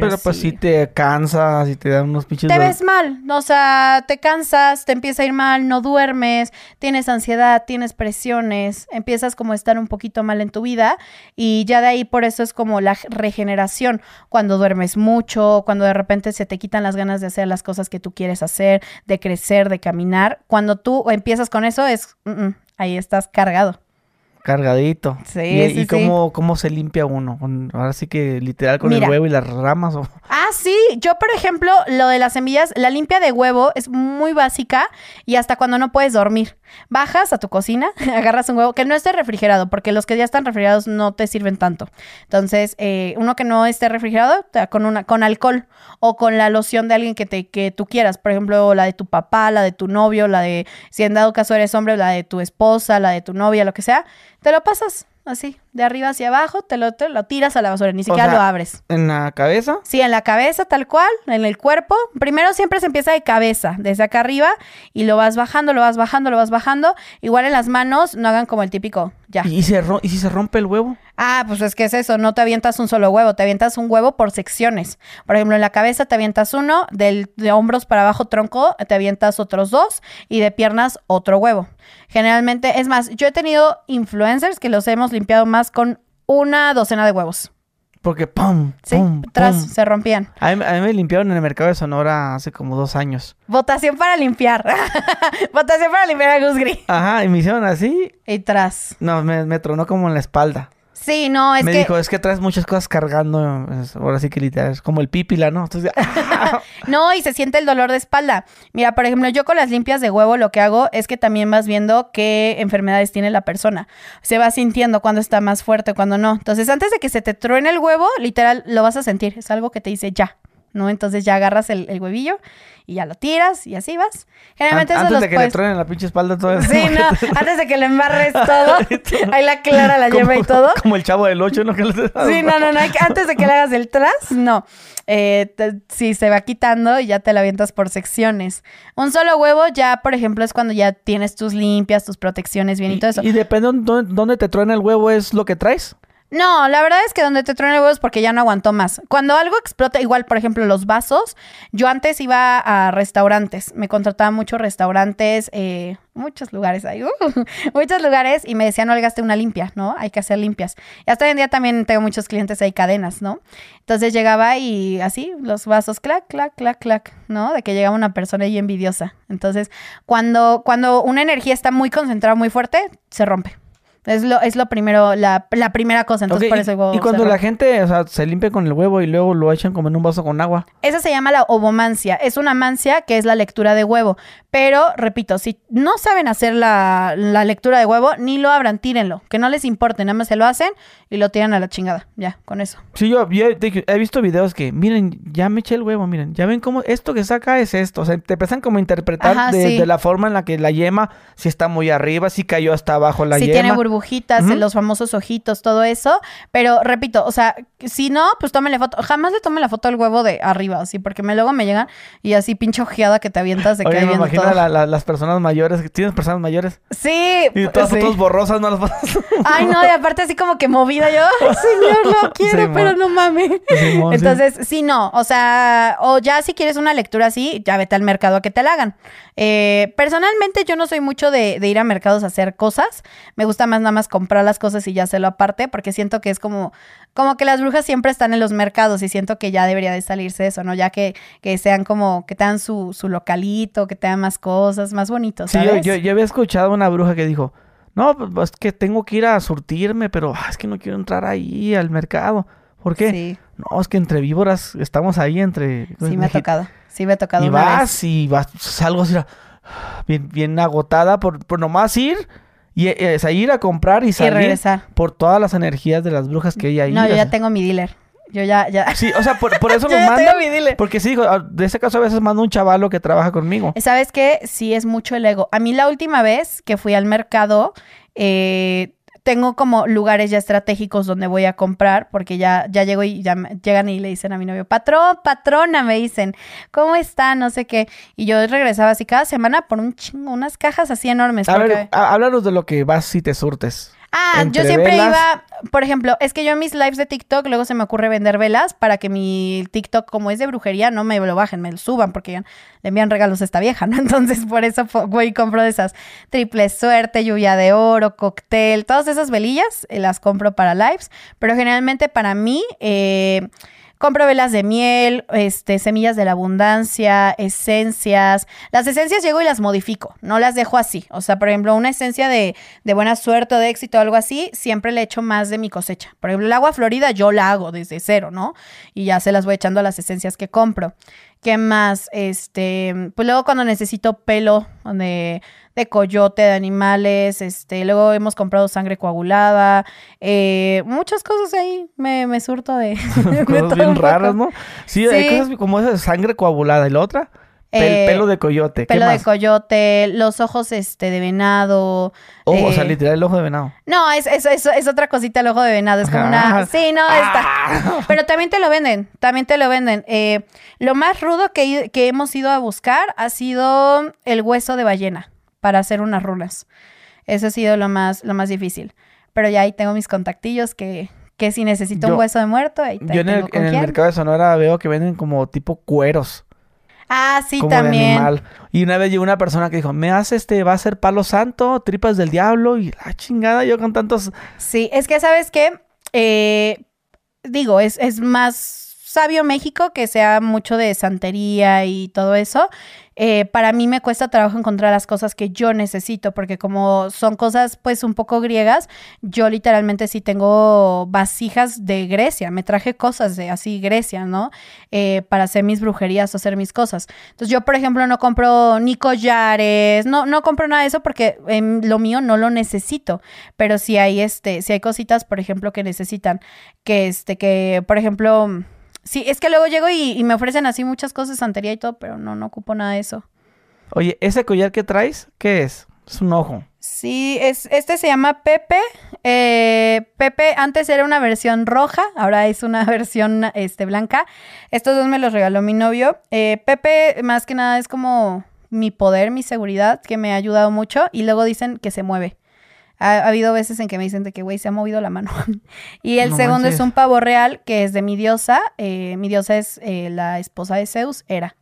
Pero, pues sí te cansas y te dan unos pinches... Te ves mal, o sea, te cansas, te empieza a ir mal, no duermes, tienes ansiedad, tienes presiones, empiezas como a estar un poquito mal en tu vida y ya de ahí por eso es como la regeneración, cuando duermes mucho, cuando de repente se te quitan las ganas de hacer las cosas que tú quieres hacer, de crecer, de caminar, cuando tú empiezas con eso es, mm, mm, ahí estás cargado. Cargadito. Sí, ¿Y, sí, y cómo, cómo se limpia uno? ahora sí que literal con el huevo y las ramas. O... Ah, sí. Yo, por ejemplo, lo de las semillas, la limpia de huevo es muy básica y hasta cuando no puedes dormir. Bajas a tu cocina, agarras un huevo que no esté refrigerado, porque los que ya están refrigerados no te sirven tanto. Entonces, eh, uno que no esté refrigerado, con, una, con alcohol o con la loción de alguien que, te, que tú quieras. Por ejemplo, la de tu papá, la de tu novio, la de, si en dado caso eres hombre, la de tu esposa, la de tu novia, lo que sea te lo pasas así, de arriba hacia abajo, te lo, te lo tiras a la basura, ni siquiera sea, lo abres. ¿En la cabeza? Sí, en la cabeza tal cual, en el cuerpo. Primero siempre se empieza de cabeza, desde acá arriba, y lo vas bajando, lo vas bajando, lo vas bajando. Igual en las manos, no hagan como el típico, ya. ¿Y, se ¿Y si se rompe el huevo? Ah, pues es que es eso, no te avientas un solo huevo, te avientas un huevo por secciones. Por ejemplo, en la cabeza te avientas uno, del, de hombros para abajo tronco te avientas otros dos y de piernas otro huevo. Generalmente, es más, yo he tenido influencers que los hemos limpiado más con una docena de huevos. Porque ¡pum! Sí, ¡pum! tras pum. se rompían. A mí, a mí me limpiaron en el mercado de Sonora hace como dos años. Votación para limpiar. Votación para limpiar a Gus Gris. Ajá, y me hicieron así. Y tras. No, me, me tronó como en la espalda. Sí, no, es me que. dijo, es que traes muchas cosas cargando. es- ahora sí que literal, es como el pípila, ¿no? Entonces. No, y se siente el dolor de espalda. Mira, por ejemplo, yo con las limpias de huevo lo que hago es que también vas viendo qué enfermedades tiene la persona. Se va sintiendo cuando está más fuerte, cuando no. Entonces, antes de que se te truene el huevo, literal, lo vas a sentir. Es algo que te dice ya, ¿no? Entonces ya agarras el, el huevillo y ya lo tiras y así vas. Generalmente An- eso antes de que puedes- le truenen la pinche espalda todo eso. Sí, no, antes de que le embarres todo, ahí la clara la lleva y todo. Como el chavo del 8, ¿no? Que Sí, no, no, no. Antes de que le hagas el tras, no. Eh, sí, se va quitando y ya te la avientas por secciones. Un solo huevo ya, por ejemplo, es cuando ya tienes tus limpias, tus protecciones bien y, todo eso. Y depende de dónde, dónde te truena el huevo, es lo que traes. No, la verdad es que donde te truena el huevo es porque ya no aguantó más. Cuando algo explota, igual, por ejemplo, los vasos, yo antes iba a restaurantes, me contrataba muchos restaurantes, eh, muchos lugares ahí, uh, muchos lugares, y me decían, no gaste una limpia, ¿no? Hay que hacer limpias. Y hasta hoy en día también tengo muchos clientes ahí, cadenas, ¿no? Entonces llegaba y así, los vasos, clac, clac, clac, clac, ¿no? De que llegaba una persona ahí envidiosa. Entonces, cuando, cuando una energía está muy concentrada, muy fuerte, se rompe. Es lo, es lo primero, la, la primera cosa. Entonces, por y- eso y, se cuando la gente, o sea, se limpia con el huevo y luego lo echan como en un vaso con agua. Esa se llama la ovomancia. Es una mancia que es la lectura de huevo. Pero, repito, si no saben hacer la, la lectura de huevo, ni lo abran, tírenlo. Que no les importe, nada más se lo hacen y lo tiran a la chingada. Ya, con eso. Sí, yo, yo he, visto videos que, miren, ya me eché el huevo, miren, ya ven cómo esto que saca es esto. O sea, te empiezan como a interpretar Ajá, de, sí. de la forma en la que la yema, si está muy arriba, si cayó hasta abajo la si yema. tiene burbujitas, Ujú. los famosos ojitos, todo eso. Pero repito, o sea, si no, pues tómenle foto. Jamás le tomen la foto al huevo de arriba, así, porque me luego me llegan y así pinche ojeada que te avientas de que Oye, ahí me imagino todo. la- la- las personas mayores, ¿tienes personas mayores? Sí. Y todas sí. fotos borrosas, no las fotos. Ay, no, y aparte así como que movida yo, señor, lo quiero, pero no mames. Entonces, sí, no, o sea, o ya si quieres una lectura así, ya vete al mercado a que te la hagan. Eh, personalmente yo no soy mucho de, de ir a mercados a hacer cosas, me gusta más nada más comprar las cosas y ya hacerlo aparte, porque siento que es como, como que las brujas siempre están en los mercados y siento que ya debería de salirse eso, ¿no? Ya que, que sean como, que te dan su, su localito, que te dan más cosas, más bonitos, Sí, yo, yo, yo había escuchado a una bruja que dijo, no, pues es que tengo que ir a surtirme, pero ah, es que no quiero entrar ahí al mercado. ¿Por qué? Sí, No, es que entre víboras estamos ahí entre... sí me ha tocado, sí me ha tocado Y una vez. vas y vas, salgo así, bien, bien agotada por, por nomás ir y eh, es a ir a comprar y Y salir regresar. por todas las energías de las brujas que hay ahí. No, yo ya tengo mi dealer. Yo ya, ya. Sí, o sea, por, por eso mi dealer. Porque sí, ah, de ese caso a veces mando un chavalo que trabaja conmigo. ¿Sabes qué? Sí, es mucho el ego. A mí la última vez que fui al mercado, eh, tengo como lugares ya estratégicos donde voy a comprar, porque ya, ya llego y ya me- llegan y le dicen a mi novio, patrón, patrona, me dicen, ¿cómo está? No sé qué. Y yo regresaba así cada semana por un chingo, unas cajas así enormes. A porque- ver, há- háblanos de lo que vas si te surtes. Ah, yo siempre velas. iba, por ejemplo, es que yo en mis lives de TikTok luego se me ocurre vender velas para que mi TikTok, como es de brujería, no me lo bajen, me lo suban porque le envían regalos a esta vieja, ¿no? Entonces por eso voy y compro de esas triple suerte, lluvia de oro, cóctel, todas esas velillas eh, las compro para lives, pero generalmente para mí... eh, Compro velas de miel, este, semillas de la abundancia, esencias. Las esencias llego y las modifico, no las dejo así. O sea, por ejemplo, una esencia de, de buena suerte o de éxito o algo así, siempre le echo más de mi cosecha. Por ejemplo, el agua florida yo la hago desde cero, ¿no? Y ya se las voy echando a las esencias que compro. ¿Qué más? Este, pues luego cuando necesito pelo de, de coyote, de animales, este, luego hemos comprado sangre coagulada, eh, muchas cosas ahí, me, me surto de, de Cosas bien raras, ¿no? Sí, hay Sí. cosas como esa de sangre coagulada. ¿Y la otra? Eh, pelo de coyote. Pelo de coyote, los ojos este de venado. Oh, o sea, literal el ojo de venado. No, es, es, es, otra cosita el ojo de venado. Es como una. Sí, no, está. Ah. Pero también te lo venden. También te lo venden. Eh, lo más rudo que, que hemos ido a buscar ha sido el hueso de ballena para hacer unas runas. Eso ha sido lo más, lo más difícil. Pero ya ahí tengo mis contactillos que, que si necesito un hueso de muerto, ahí, Yo en, el, en el mercado de Sonora veo que venden como tipo cueros. Ah, sí, también. Y una vez llegó una persona que dijo, me hace este, va a ser palo santo, tripas del diablo, y la chingada, yo con tantos. Sí, es que sabes qué, eh, digo, es, es más sabio México que sea mucho de santería y todo eso. Eh, para mí me cuesta trabajo encontrar las cosas que yo necesito, porque como son cosas pues un poco griegas, yo literalmente sí tengo vasijas de Grecia, me traje cosas de así Grecia, ¿no? Eh, para hacer mis brujerías o hacer mis cosas. Entonces yo, por ejemplo, no compro ni collares, no, no compro nada de eso porque lo mío no lo necesito, pero si hay, este, si hay cositas, por ejemplo, que necesitan, que, este, que, por ejemplo Sí, es que luego llego y, me ofrecen así muchas cosas, santería y todo, pero no, no ocupo nada de eso. Oye, ¿ese collar que traes, qué es? Es un ojo. Sí, es, este se llama Pepe. Eh, Pepe antes era una versión roja, ahora es una versión este, blanca. Estos dos me los regaló mi novio. Eh, Pepe, más que nada, es como mi poder, mi seguridad, que me ha ayudado mucho. Y luego dicen que se mueve. Ha, habido veces en que me dicen de que, güey, se ha movido la mano. y el segundo es un pavo real, que es de mi diosa. Eh, mi diosa es eh, la esposa de Zeus, era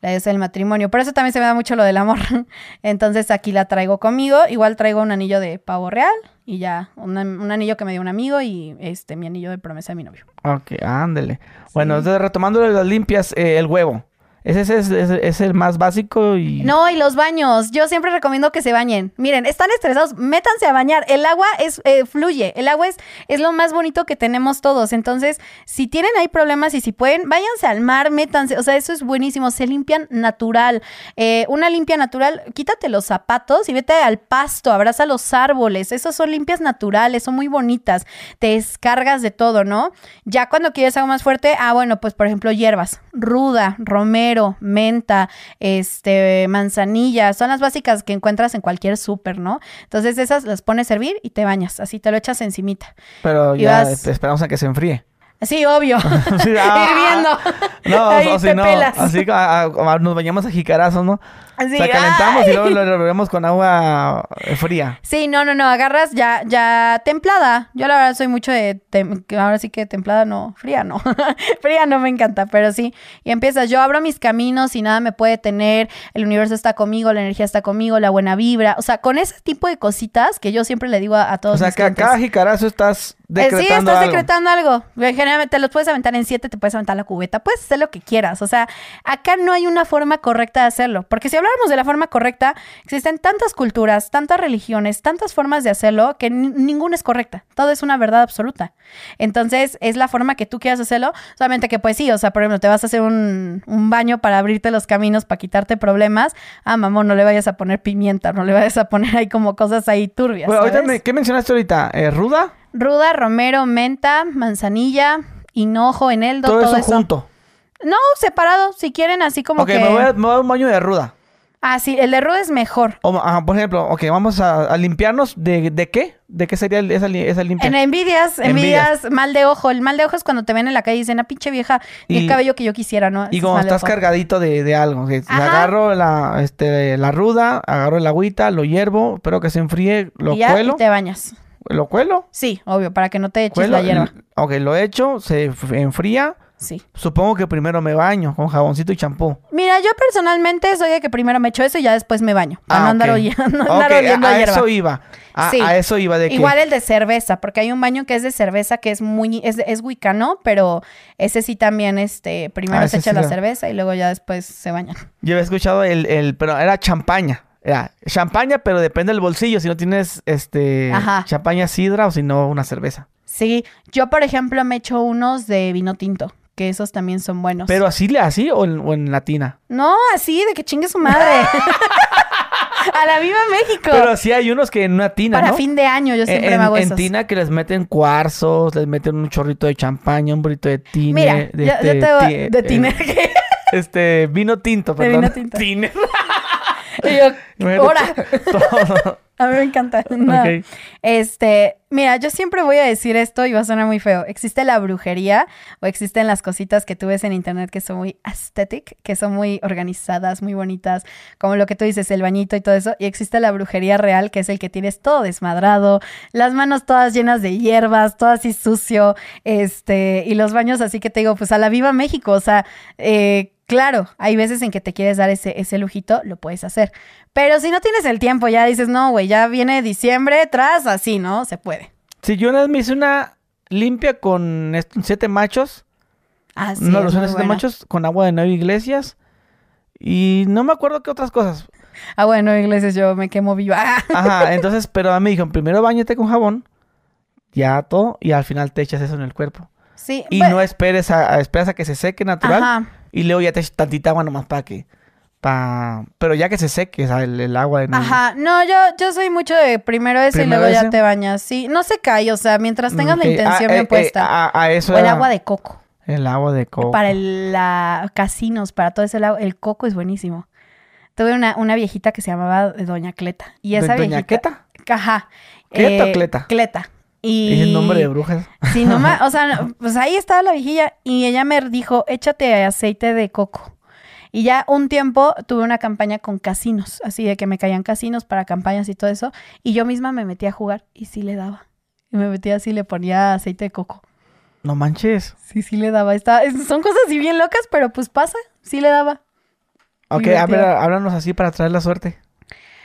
la diosa del matrimonio. Por eso también se me da mucho lo del amor. Entonces aquí la traigo conmigo. Igual traigo un anillo de pavo real y ya, un anillo que me dio un amigo y este mi anillo de promesa de mi novio. Ok, ándele. Bueno, retomando las limpias, eh, el huevo. Ese es, el más básico y... No, y los baños. Yo siempre recomiendo que se bañen. Miren, están estresados, métanse a bañar. El agua es eh, fluye. El agua es, es lo más bonito que tenemos todos. Entonces, si tienen ahí problemas y si pueden, váyanse al mar, métanse. O sea, eso es buenísimo. Se limpian natural. Eh, una limpia natural, quítate los zapatos y vete al pasto, abraza los árboles. Esas son limpias naturales, son muy bonitas. Te descargas de todo, ¿no? Ya cuando quieres algo más fuerte, ah, bueno, pues por ejemplo, hierbas. Ruda, romero menta, este, manzanilla, son las básicas que encuentras en cualquier súper, ¿no? Entonces esas las pones a hervir y te bañas, así te lo echas encimita. Pero ya esperamos a que se enfríe. Sí, obvio. sí, ah, Hirviendo. No, o si no, así nos bañamos a jicarazos, ¿no? O sea, calentamos y luego lo revolvemos con agua eh, fría. Sí, no, no, no, agarras ya, ya templada. Yo la verdad soy mucho de, ahora sí que templada no, fría no. fría no me encanta, pero sí. Y empiezas, yo abro mis caminos y nada me puede tener, el universo está conmigo, la energía está conmigo, la buena vibra. O sea, con ese tipo de cositas que yo siempre le digo a, todos. O sea, que acá jicarazo estás decretando Sí, estás decretando algo. Generalmente los puedes aventar en siete, te puedes aventar la cubeta, puedes hacer lo que quieras. O sea, acá no hay una forma correcta de hacerlo. Porque si habláramos de la forma correcta, existen tantas culturas, tantas religiones, tantas formas de hacerlo que ninguna es correcta. Todo es una verdad absoluta. Entonces, es la forma que tú quieras hacerlo. Solamente que, pues sí, o sea, por ejemplo, te vas a hacer un, baño para abrirte los caminos, para quitarte problemas. Ah, mamón, no le vayas a poner pimienta, no le vayas a poner ahí como cosas ahí turbias. ¿qué mencionaste ahorita? Eh, ¿Ruda? Ruda, romero, menta, manzanilla, hinojo, eneldo, todo, todo eso, junto. No, separado, si quieren, así como que... Ok, me voy, a, me voy a un baño de ruda. Ah, sí, el de ruda es mejor. por ejemplo, ok, vamos a, limpiarnos de, de, qué? ¿De qué sería esa, esa limpia? En envidias, envidias, mal de ojo. El mal de ojo es cuando te ven en la calle y dicen, ah, pinche vieja, y, el cabello que yo quisiera, ¿no? Y como estás cargadito de, de algo. agarro la, este, la ruda, agarro el agüita, lo hiervo, espero que se enfríe, lo y ya, cuelo. Y te bañas. ¿Lo cuelo? Sí, obvio, para que no te eches la hierba. Ok, lo echo, se enfría Sí. Supongo que primero me baño con jaboncito y champú. Mira, yo personalmente soy de que primero me echo eso y ya después me baño. Para no ah, andar, oliendo a, eso iba. A, eso iba de que... Igual el de cerveza, porque hay un baño que es de cerveza que es muy... Es, es wicano, pero ese sí también, este... Primero ah, se echa la cerveza y luego ya después se bañan. Yo he escuchado el... el pero era champaña. Era champaña, pero depende del bolsillo. Si no tienes, este... Champaña sidra o si no, una cerveza. Sí. Yo, por ejemplo, me echo unos de vino tinto que esos también son buenos. ¿Pero así, así o en, o en latina? No, así, de que chingue su madre. a la viva México. Pero sí hay unos que en una tina, Para fin de año yo siempre en, me hago En tina que les meten cuarzos, les meten un chorrito de champaña, un burrito de tine. Mira, de, yo, te de tine. este, vino tinto, De perdón. vino tinto. Tiner. Y yo, Imagínate ¡hora! todo. A mí me encanta. No. Este, mira, yo siempre voy a decir esto y va a sonar muy feo. Existe la brujería o existen las cositas que tú ves en internet que son muy aesthetic, que son muy organizadas, muy bonitas, como lo que tú dices, el bañito y todo eso. Y existe la brujería real, que es el que tienes todo desmadrado, las manos todas llenas de hierbas, todo así sucio, este, y los baños así que te digo, pues a la viva México, o sea, eh, Claro, hay veces en que te quieres dar ese, ese lujito, lo puedes hacer. Pero si no tienes el tiempo, ya dices, no, güey, ya viene diciembre, tras, así, ¿no? Se puede. Si yo una vez me hice una limpia con siete machos, Ah, sí. no es lo son muy siete buena. machos, con agua de nueve iglesias. Y no me acuerdo qué otras cosas. Ah, bueno, iglesias, yo me quemo viva. Ajá, entonces, pero a mí me dijeron, primero bañate con jabón, ya todo, y al final te echas eso en el cuerpo. sí. Y bueno, no esperes a, a- esperas a que se seque natural. Ajá. Y luego ya te echas tantita agua nomás para que... Pa... Pero ya que se seque, el, el agua de nuevo. Ajá, no, yo, yo soy mucho de primero eso y ¿Primero luego ya te bañas. Sí, no se cae, o sea, mientras tengas Ok, la intención ah, eh, eh, puesta. a, a eso o el era agua de coco. El agua de coco. Para el, la casinos, para todo ese lado, el coco es buenísimo. Tuve una, una viejita que se llamaba Doña Cleta. Y esa ¿Doña viejita. Queta? Ajá. ¿Cleta o Eh, Cleta? Cleta. Y... Es el nombre de brujas. Sí, o sea, pues ahí estaba la viejilla y ella me dijo, échate aceite de coco. Y ya un tiempo tuve una campaña con casinos, así de que me caían casinos para campañas y todo eso. Y yo misma me metí a jugar y sí le daba. Y me metía así, le ponía aceite de coco. No manches. Sí, sí le daba. Está, es- son cosas así bien locas, pero pues pasa, sí le daba. Ok, a ver, háblanos así para traer la suerte.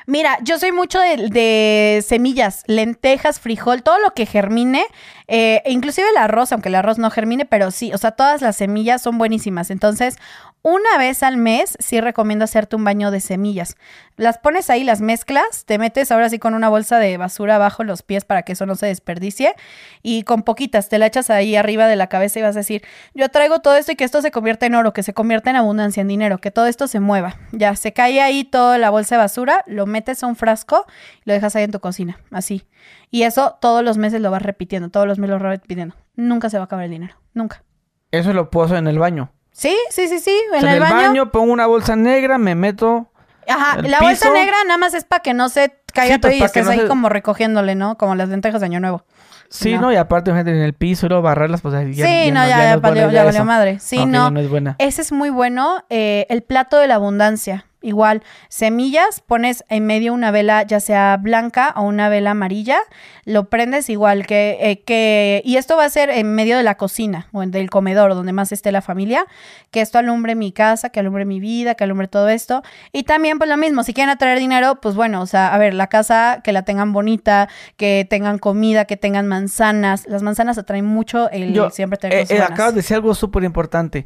Mira, yo soy mucho de, semillas, lentejas, frijol, todo lo que germine, eh, inclusive el arroz, aunque el arroz no germine, pero sí, o sea, todas las semillas son buenísimas. Entonces, una vez al mes sí recomiendo hacerte un baño de semillas. Las pones ahí, las mezclas, te metes ahora sí con una bolsa de basura abajo los pies para que eso no se desperdicie y con poquitas te la echas ahí arriba de la cabeza y vas a decir, yo traigo todo esto y que esto se convierta en oro, que se convierta en abundancia, en dinero, que todo esto se mueva. Ya, se cae ahí toda la bolsa de basura, lo metes a un frasco y lo dejas ahí en tu cocina, así. Y eso todos los meses lo vas repitiendo, todos los meses lo vas repitiendo. Nunca se va a acabar el dinero, nunca. Eso lo puedo hacer en el baño. Sí, sí, sí, sí, O en, sea, el, baño. pongo una bolsa negra, me meto. Ajá, la bolsa negra nada más es para que no se caiga Sí, todo pues, y estés no ahí se- como recogiéndole, ¿no? Como las lentejas de Año Nuevo. Sí, No. no, y aparte, gente, en el piso y luego barrerlas, pues ya, sí, no, no- ya, ya, valió, ya valió madre. Sí, no. ya no es buena. Ese es muy bueno. eh, el plato de la abundancia. Igual, semillas, pones en medio una vela, ya sea blanca o una vela amarilla, lo prendes igual que, eh, que, y esto va a ser en medio de la cocina o en- del comedor, donde más esté la familia, que esto alumbre mi casa, que alumbre mi vida, que alumbre todo esto. Y también, pues lo mismo, si quieren atraer dinero, pues bueno, o sea, a ver, la casa que la tengan bonita, que tengan comida, que tengan manzanas. Las manzanas atraen mucho el Yo, siempre tener eh, eh, acabas de decir algo súper importante.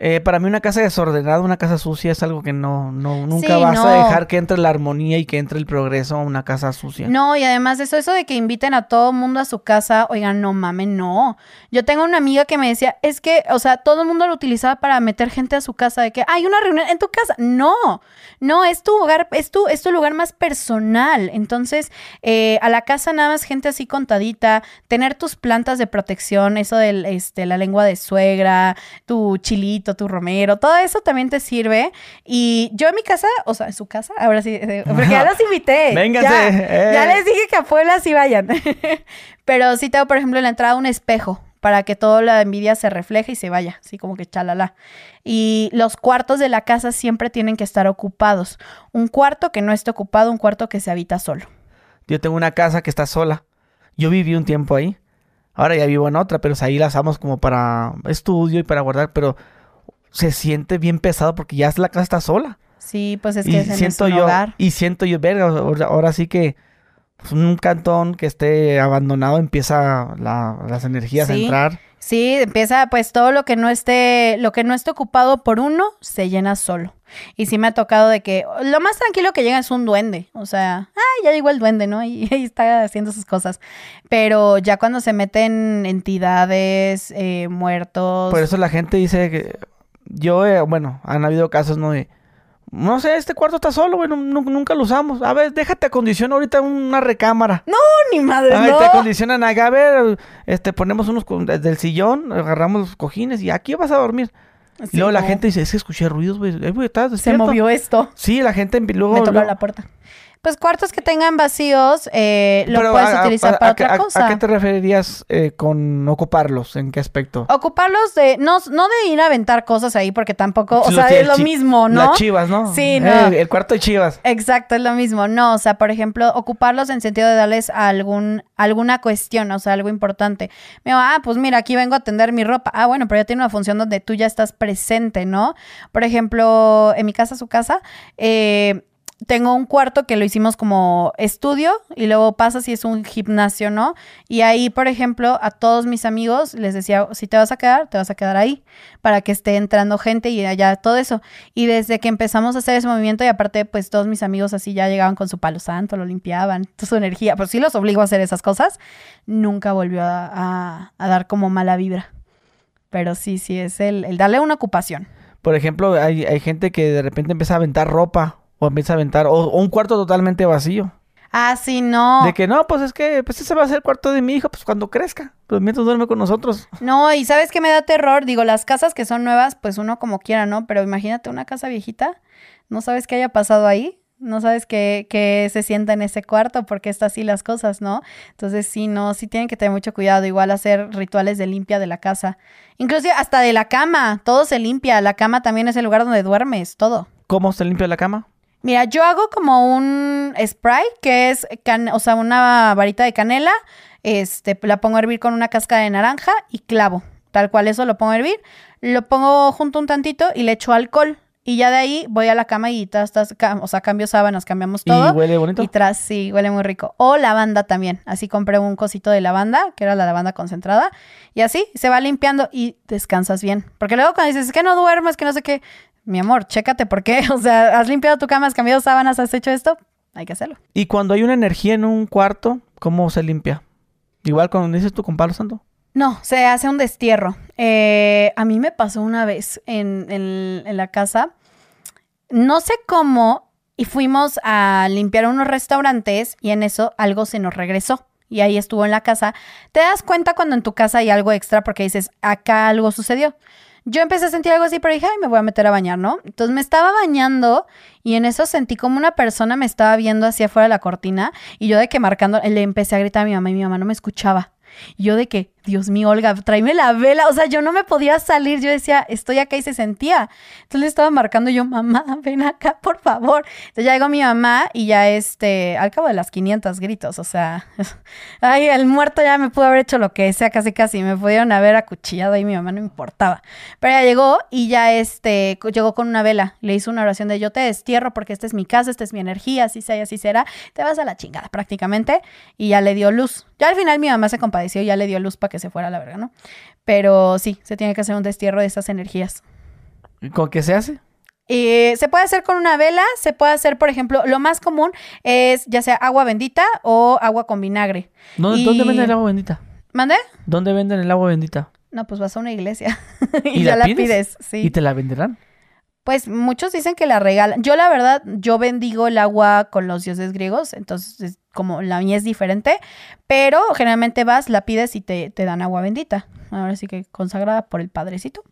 Eh, para mí una casa desordenada, una casa sucia es algo que no, no nunca Sí, vas no. a dejar que entre la armonía y que entre el progreso a una casa sucia. No, y además de eso, eso de que inviten a todo mundo a su casa, oigan, no mamen, no. Yo tengo una amiga que me decía, es que, o sea, todo el mundo lo utilizaba para meter gente a su casa, de que hay una reunión en tu casa. No, no, es tu hogar, es tu, es tu lugar más personal. Entonces, eh, a la casa nada más gente así contadita, tener tus plantas de protección, eso de este, la lengua de suegra, tu chilito, tu romero, todo eso también te sirve. Y yo en mi casa, o sea, en su casa, ahora sí, eh, porque ya los invité. Vénganse, Ya, eh. ya les dije que a Puebla sí vayan. Pero sí tengo, por ejemplo, en la entrada un espejo para que toda la envidia se refleje y se vaya, así como que chalala. Y los cuartos de la casa siempre tienen que estar ocupados. Un cuarto que no esté ocupado, un cuarto que se habita solo. Yo tengo una casa que está sola. Yo viví un tiempo ahí. Ahora ya vivo en otra, pero ahí la usamos como para estudio y para guardar, pero se siente bien pesado porque ya la casa está sola. Sí, pues es que y es en siento yo, hogar. y siento yo, verga, ahora, ahora sí que pues, un cantón que esté abandonado empieza la- las energías a entrar. Sí, empieza pues todo lo que no esté, lo que no esté ocupado por uno, se llena solo. Y sí me ha tocado de que lo más tranquilo que llega es un duende. O sea, ay, ya llegó el duende, ¿no? Y ahí está haciendo sus cosas. Pero ya cuando se meten entidades, eh, muertos. Por eso la gente dice que yo, eh, bueno, han habido casos, ¿no? De, no sé, este cuarto está solo, nu- nunca lo usamos. A ver, déjate acondicionar ahorita una recámara. No, ni madre, Ay, no. te acondicionan acá, a ver, este, ponemos unos con- desde el sillón, agarramos los cojines y aquí vas a dormir. y luego la gente dice, es que escuché ruidos, güey. güey, ¿estás Se movió esto. Sí, la gente luego... Me tocó la puerta. Pues cuartos que tengan vacíos, eh, lo puedes utilizar para otra cosa. ¿A qué te referirías eh, con ocuparlos? ¿En qué aspecto? Ocuparlos de, no, no de ir a aventar cosas ahí, porque tampoco, o sea, es lo mismo, ¿no? Las chivas, ¿no? Sí, no. el cuarto de chivas. Exacto, es lo mismo. No, o sea, por ejemplo, ocuparlos en sentido de darles algún, alguna cuestión, o sea, algo importante. Me digo, ah, pues mira, aquí vengo a atender mi ropa. Ah, bueno, pero ya tiene una función donde tú ya estás presente, ¿no? Por ejemplo, en mi casa, su casa, eh tengo un cuarto que lo hicimos como estudio y luego pasa si es un gimnasio, ¿no? Y ahí, por ejemplo, a todos mis amigos les decía, si te vas a quedar, te vas a quedar ahí para que esté entrando gente y allá todo eso. Y desde que empezamos a hacer ese movimiento y aparte, pues todos mis amigos así ya llegaban con su palo santo, lo limpiaban, su energía, pues sí los obligo a hacer esas cosas, nunca volvió a, dar como mala vibra. Pero sí, sí, es el, el darle una ocupación. Por ejemplo, hay, hay gente que de repente empieza a aventar ropa o empieza a aventar, o, un cuarto totalmente vacío. Ah, sí, no. De que no, pues es que pues ese va a ser el cuarto de mi hijo, pues cuando crezca. Pues mientras duerme con nosotros. No, y ¿sabes qué me da terror? Digo, las casas que son nuevas, pues uno como quiera, ¿no? Pero imagínate una casa viejita, no sabes qué haya pasado ahí, no sabes qué, qué se sienta en ese cuarto, porque está así las cosas, ¿no? Entonces sí, no, sí tienen que tener mucho cuidado, igual hacer rituales de limpia de la casa. Inclusive hasta de la cama, todo se limpia, la cama también es el lugar donde duermes, todo. ¿Cómo se limpia la cama? Mira, yo hago como un spray, que es, o sea, una varita de canela, este, la pongo a hervir con una cáscara de naranja y clavo, tal cual eso lo pongo a hervir, lo pongo junto un tantito y le echo alcohol. Y ya de ahí voy a la cama y tas, o sea, cambio sábanas, cambiamos todo. ¿Y huele bonito? Y tras, sí, huele muy rico. O lavanda también. Así compré un cosito de lavanda, que era la lavanda concentrada. Y así se va limpiando y descansas bien. Porque luego cuando dices, es que no duermes, que no sé qué, mi amor, chécate por qué. O sea, has limpiado tu cama, has cambiado sábanas, has hecho esto, hay que hacerlo. Y cuando hay una energía en un cuarto, ¿cómo se limpia? Igual cuando dices tú con palo santo. No, se hace un destierro. Eh, a mí me pasó una vez en, en la casa, no sé cómo, y fuimos a limpiar unos restaurantes y en eso algo se nos regresó y ahí estuvo en la casa. Te das cuenta cuando en tu casa hay algo extra porque dices, acá algo sucedió yo empecé a sentir algo así, pero dije, ay, me voy a meter a bañar, ¿no? Entonces me estaba bañando y en eso sentí como una persona me estaba viendo hacia afuera de la cortina y yo de que marcando, le empecé a gritar a mi mamá y mi mamá no me escuchaba. Yo de que, Dios mío, Olga, tráeme la vela. O sea, yo no me podía salir. Yo decía, estoy acá y se sentía. Entonces le estaba marcando yo, mamá, ven acá, por favor. Entonces ya llegó mi mamá y ya este, al cabo de las 500 gritos, o sea, ay, el muerto ya me pudo haber hecho lo que sea, casi casi. Me pudieron haber acuchillado y mi mamá no importaba. Pero ya llegó y ya este, llegó con una vela. Le hizo una oración de yo te destierro porque esta es mi casa, esta es mi energía, así sea y así será. Te vas a la chingada prácticamente. Y ya le dio luz. Ya al final mi mamá se compadeció y ya le dio luz para que se fuera la verga, ¿no? Pero sí, se tiene que hacer un destierro de esas energías. ¿Y con qué se hace? Eh, se puede hacer con una vela, se puede hacer, por ejemplo, lo más común es ya sea agua bendita o agua con vinagre. ¿Dónde, venden el agua bendita? ¿Mande? ¿Dónde venden el agua bendita? No, pues vas a una iglesia y, ya la, pides? sí. ¿Y te la venderán? Pues muchos dicen que la regalan. Yo la verdad, yo bendigo el agua con los dioses griegos, entonces como la mía es diferente, pero generalmente vas, la pides y te, te dan agua bendita. Ahora sí que consagrada por el padrecito.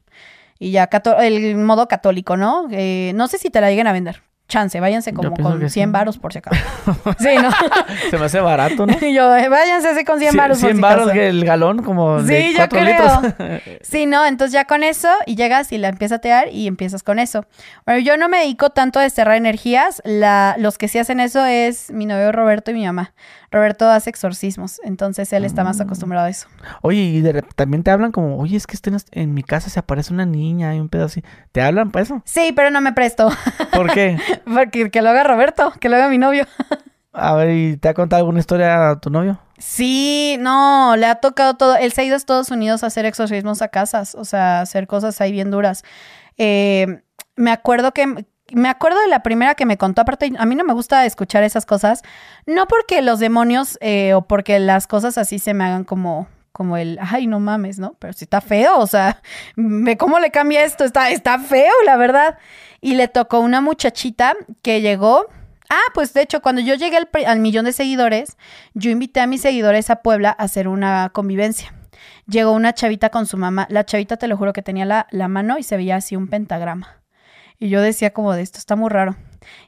Y ya el modo católico, ¿no? Eh, no sé si te la lleguen a vender chance, váyanse como con 100 varos por si acaso. sí, ¿no? Se me hace barato, ¿no? yo, eh, váyanse así con 100 varos 100 varos el galón como sí, de 4 litros. sí, no, entonces ya con eso y llegas y la empiezas a tear y empiezas con eso. Bueno, yo no me dedico tanto a desterrar energías, la, los que sí hacen eso es mi novio Roberto y mi mamá. Roberto hace exorcismos, entonces él está más mm. acostumbrado a eso. Oye, y también te hablan como, oye, es que en, en mi casa se aparece una niña y un pedo así. ¿Te hablan para eso? Sí, pero no me presto. ¿Por qué? Porque que lo haga Roberto, que lo haga mi novio. a ver, ¿y te ha contado alguna historia a tu novio? Sí, no, le ha tocado todo. Él se ha ido a Estados Unidos a hacer exorcismos a casas, o sea, hacer cosas ahí bien duras. Eh, me acuerdo que me acuerdo de la primera que me contó, aparte a mí no me gusta escuchar esas cosas, no porque los demonios eh, o porque las cosas así se me hagan como como el, ay, no mames, ¿no? Pero si está feo, o sea, cómo le cambia esto, está, está feo, la verdad. Y le tocó una muchachita que llegó, ah, pues de hecho, cuando yo llegué al millón de seguidores, yo invité a mis seguidores a Puebla a hacer una convivencia. llegó una chavita con su mamá. La chavita, te lo juro, que tenía la, la mano y se veía así un pentagrama. Y yo decía como de esto está muy raro.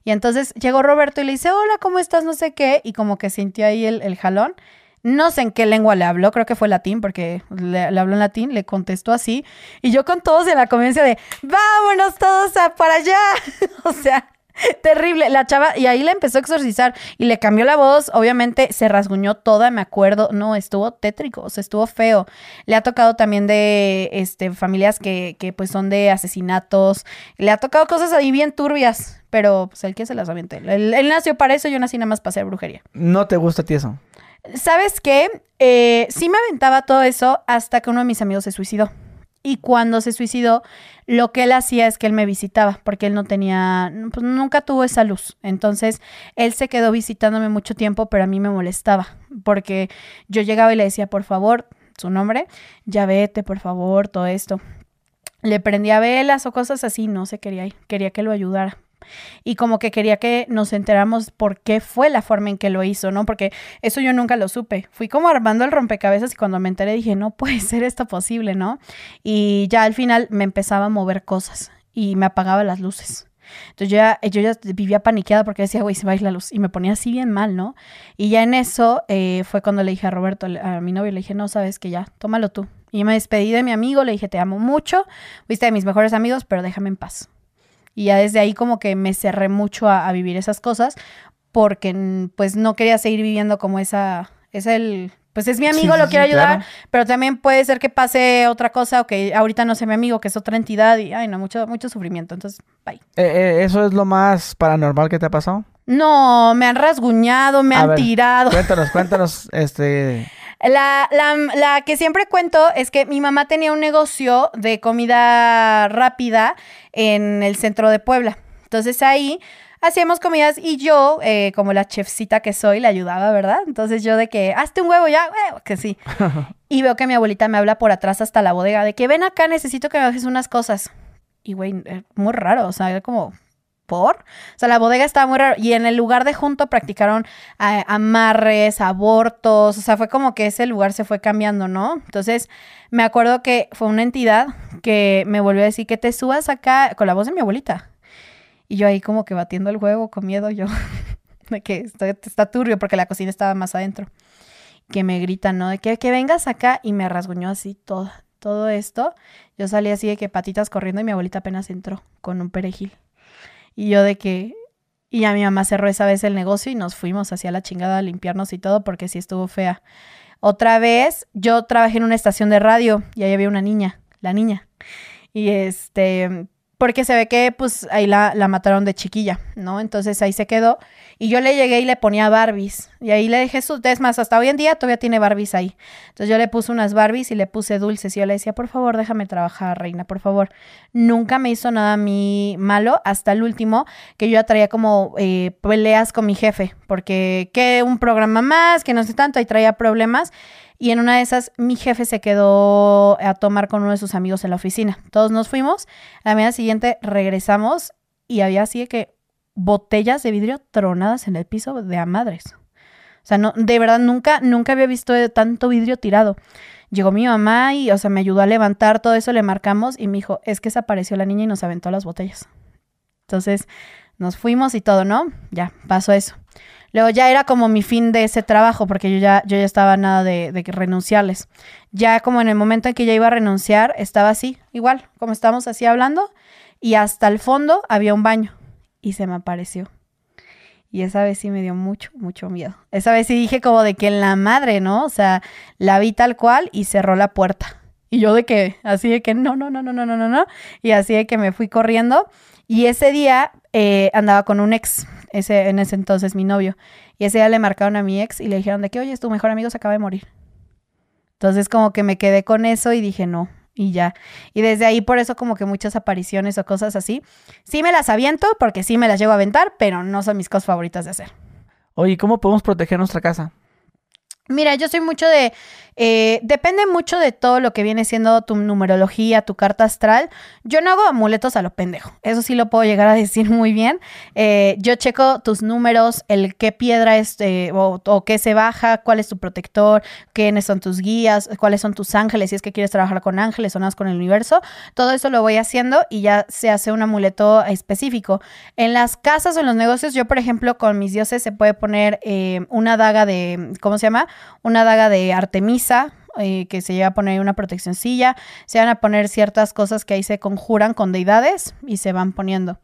Y entonces llegó Roberto y le dice, hola, ¿cómo estás? No sé qué. Y como que sintió ahí el, el jalón. No sé en qué lengua le habló, creo que fue latín, porque le, habló en latín, le contestó así. Y yo con todos en la conveniencia de, vámonos todos a para allá. o sea, Terrible. La chava, y ahí le empezó a exorcizar y le cambió la voz. Obviamente se rasguñó toda, me acuerdo. No, estuvo tétrico, o sea, estuvo feo. Le ha tocado también de este, familias que, que pues son de asesinatos. Le ha tocado cosas ahí bien turbias, pero pues el que se las aviente. Él, nació para eso, yo nací nada más para hacer brujería. ¿No te gusta a ti eso? ¿Sabes qué? Eh, sí me aventaba todo eso hasta que uno de mis amigos se suicidó. Y cuando se suicidó, lo que él hacía es que él me visitaba, porque él no tenía, pues nunca tuvo esa luz. Entonces, él se quedó visitándome mucho tiempo, pero a mí me molestaba, porque yo llegaba y le decía, por favor, su nombre, ya vete, por favor, todo esto. Le prendía velas o cosas así, no se quería ir, quería que lo ayudara y como que quería que nos enteramos por qué fue la forma en que lo hizo, ¿no? Porque eso yo nunca lo supe. Fui como armando el rompecabezas y cuando me enteré dije, no puede ser esto posible, ¿no? Y ya al final me empezaba a mover cosas y me apagaba las luces. Entonces yo ya, yo ya vivía paniqueada porque decía, güey, se va a ir la luz. Y me ponía así bien mal, ¿no? Y ya en eso eh, fue cuando le dije a Roberto, a mi novio, le dije, no, sabes que ya, tómalo tú. Y me despedí de mi amigo, le dije, te amo mucho, fuiste de mis mejores amigos, pero déjame en paz. Y ya desde ahí como que me cerré mucho a, vivir esas cosas porque pues no quería seguir viviendo como esa, es el, pues es mi amigo, lo quiero ayudar, pero también puede ser que pase otra cosa o que ahorita no sea mi amigo, que es otra entidad y, ay, no, mucho, mucho sufrimiento. Entonces, bye. Eh, eh, ¿Eso es lo más paranormal que te ha pasado? No, me han rasguñado, me han tirado. Cuéntanos, cuéntanos, este... La, la, la, que siempre cuento es que mi mamá tenía un negocio de comida rápida en el centro de Puebla. Entonces ahí hacíamos comidas y yo, eh, como la chefcita que soy, le ayudaba, ¿verdad? Entonces yo de que, hazte un huevo ya, huevo, que sí. y veo que mi abuelita me habla por atrás hasta la bodega de que ven acá, necesito que me hagas unas cosas. Y güey, eh, muy raro, o sea, era como, por. O sea, la bodega estaba muy raro. Y en el lugar de junto practicaron eh, amarres, abortos. O sea, fue como que ese lugar se fue cambiando, ¿no? Entonces, me acuerdo que fue una entidad que me volvió a decir que te subas acá con la voz de mi abuelita. Y yo ahí como que batiendo el huevo con miedo yo de que está, está turbio porque la cocina estaba más adentro. Que me gritan, ¿no? De que, que vengas acá y me rasguñó así todo, todo esto. Yo salí así de que patitas corriendo y mi abuelita apenas entró con un perejil. Y yo de que... Y a mi mamá cerró esa vez el negocio y nos fuimos hacia la chingada a limpiarnos y todo porque sí estuvo fea. Otra vez, yo trabajé en una estación de radio y ahí había una niña, la niña. Y este, porque se ve que pues ahí la, mataron de chiquilla, ¿no? Entonces ahí se quedó y yo le llegué y le ponía Barbies y ahí le dejé sus, es más, hasta hoy en día todavía tiene Barbies ahí. Entonces yo le puse unas Barbies y le puse dulces y yo le decía, por favor, déjame trabajar, reina, por favor. Nunca me hizo nada a mí malo hasta el último que yo ya traía como eh, peleas con mi jefe, porque que un programa más, que no sé tanto, ahí traía problemas. Y en una de esas, mi jefe se quedó a tomar con uno de sus amigos en la oficina. Todos nos fuimos. La mañana siguiente regresamos y había así que botellas de vidrio tronadas en el piso de a madres. O sea, no, de verdad nunca, nunca había visto tanto vidrio tirado. Llegó mi mamá y, o sea, me ayudó a levantar todo eso, le marcamos y me dijo, es que desapareció la niña y nos aventó las botellas. Entonces, nos fuimos y todo, ¿no? Ya, pasó eso. Luego ya era como mi fin de ese trabajo, porque yo ya, yo ya estaba nada de, de renunciarles. Ya como en el momento en que ya iba a renunciar, estaba así, igual, como estamos así hablando, y hasta el fondo había un baño, y se me apareció. Y esa vez sí me dio mucho, mucho miedo. Esa vez sí dije como de que en la madre, ¿no? O sea, la vi tal cual y cerró la puerta. Y yo de que, así de que no, no, no, no, no, no, no, no. Y así de que me fui corriendo. Y ese día eh, andaba con un ex ese, en ese entonces mi novio. Y ese día le marcaron a mi ex y le dijeron de que, oye, tu mejor amigo se acaba de morir. Entonces como que me quedé con eso y dije, no, y ya. Y desde ahí por eso como que muchas apariciones o cosas así, sí me las aviento porque sí me las llevo a aventar, pero no son mis cosas favoritas de hacer. Oye, ¿cómo podemos proteger nuestra casa? Mira, yo soy mucho de Eh, depende mucho de todo lo que viene siendo tu numerología, tu carta astral. Yo no hago amuletos a lo pendejo. Eso sí lo puedo llegar a decir muy bien. Eh, yo checo tus números, el qué piedra es eh, o, qué se baja, cuál es tu protector, quiénes son tus guías, cuáles son tus ángeles, si es que quieres trabajar con ángeles o nada con el universo. Todo eso lo voy haciendo y ya se hace un amuleto específico. En las casas o en los negocios, yo, por ejemplo, con mis dioses se puede poner una daga de, ¿cómo se llama? Una daga de Artemisa, eh, que se lleva a poner una proteccióncilla, se van a poner ciertas cosas que ahí se conjuran con deidades y se van poniendo.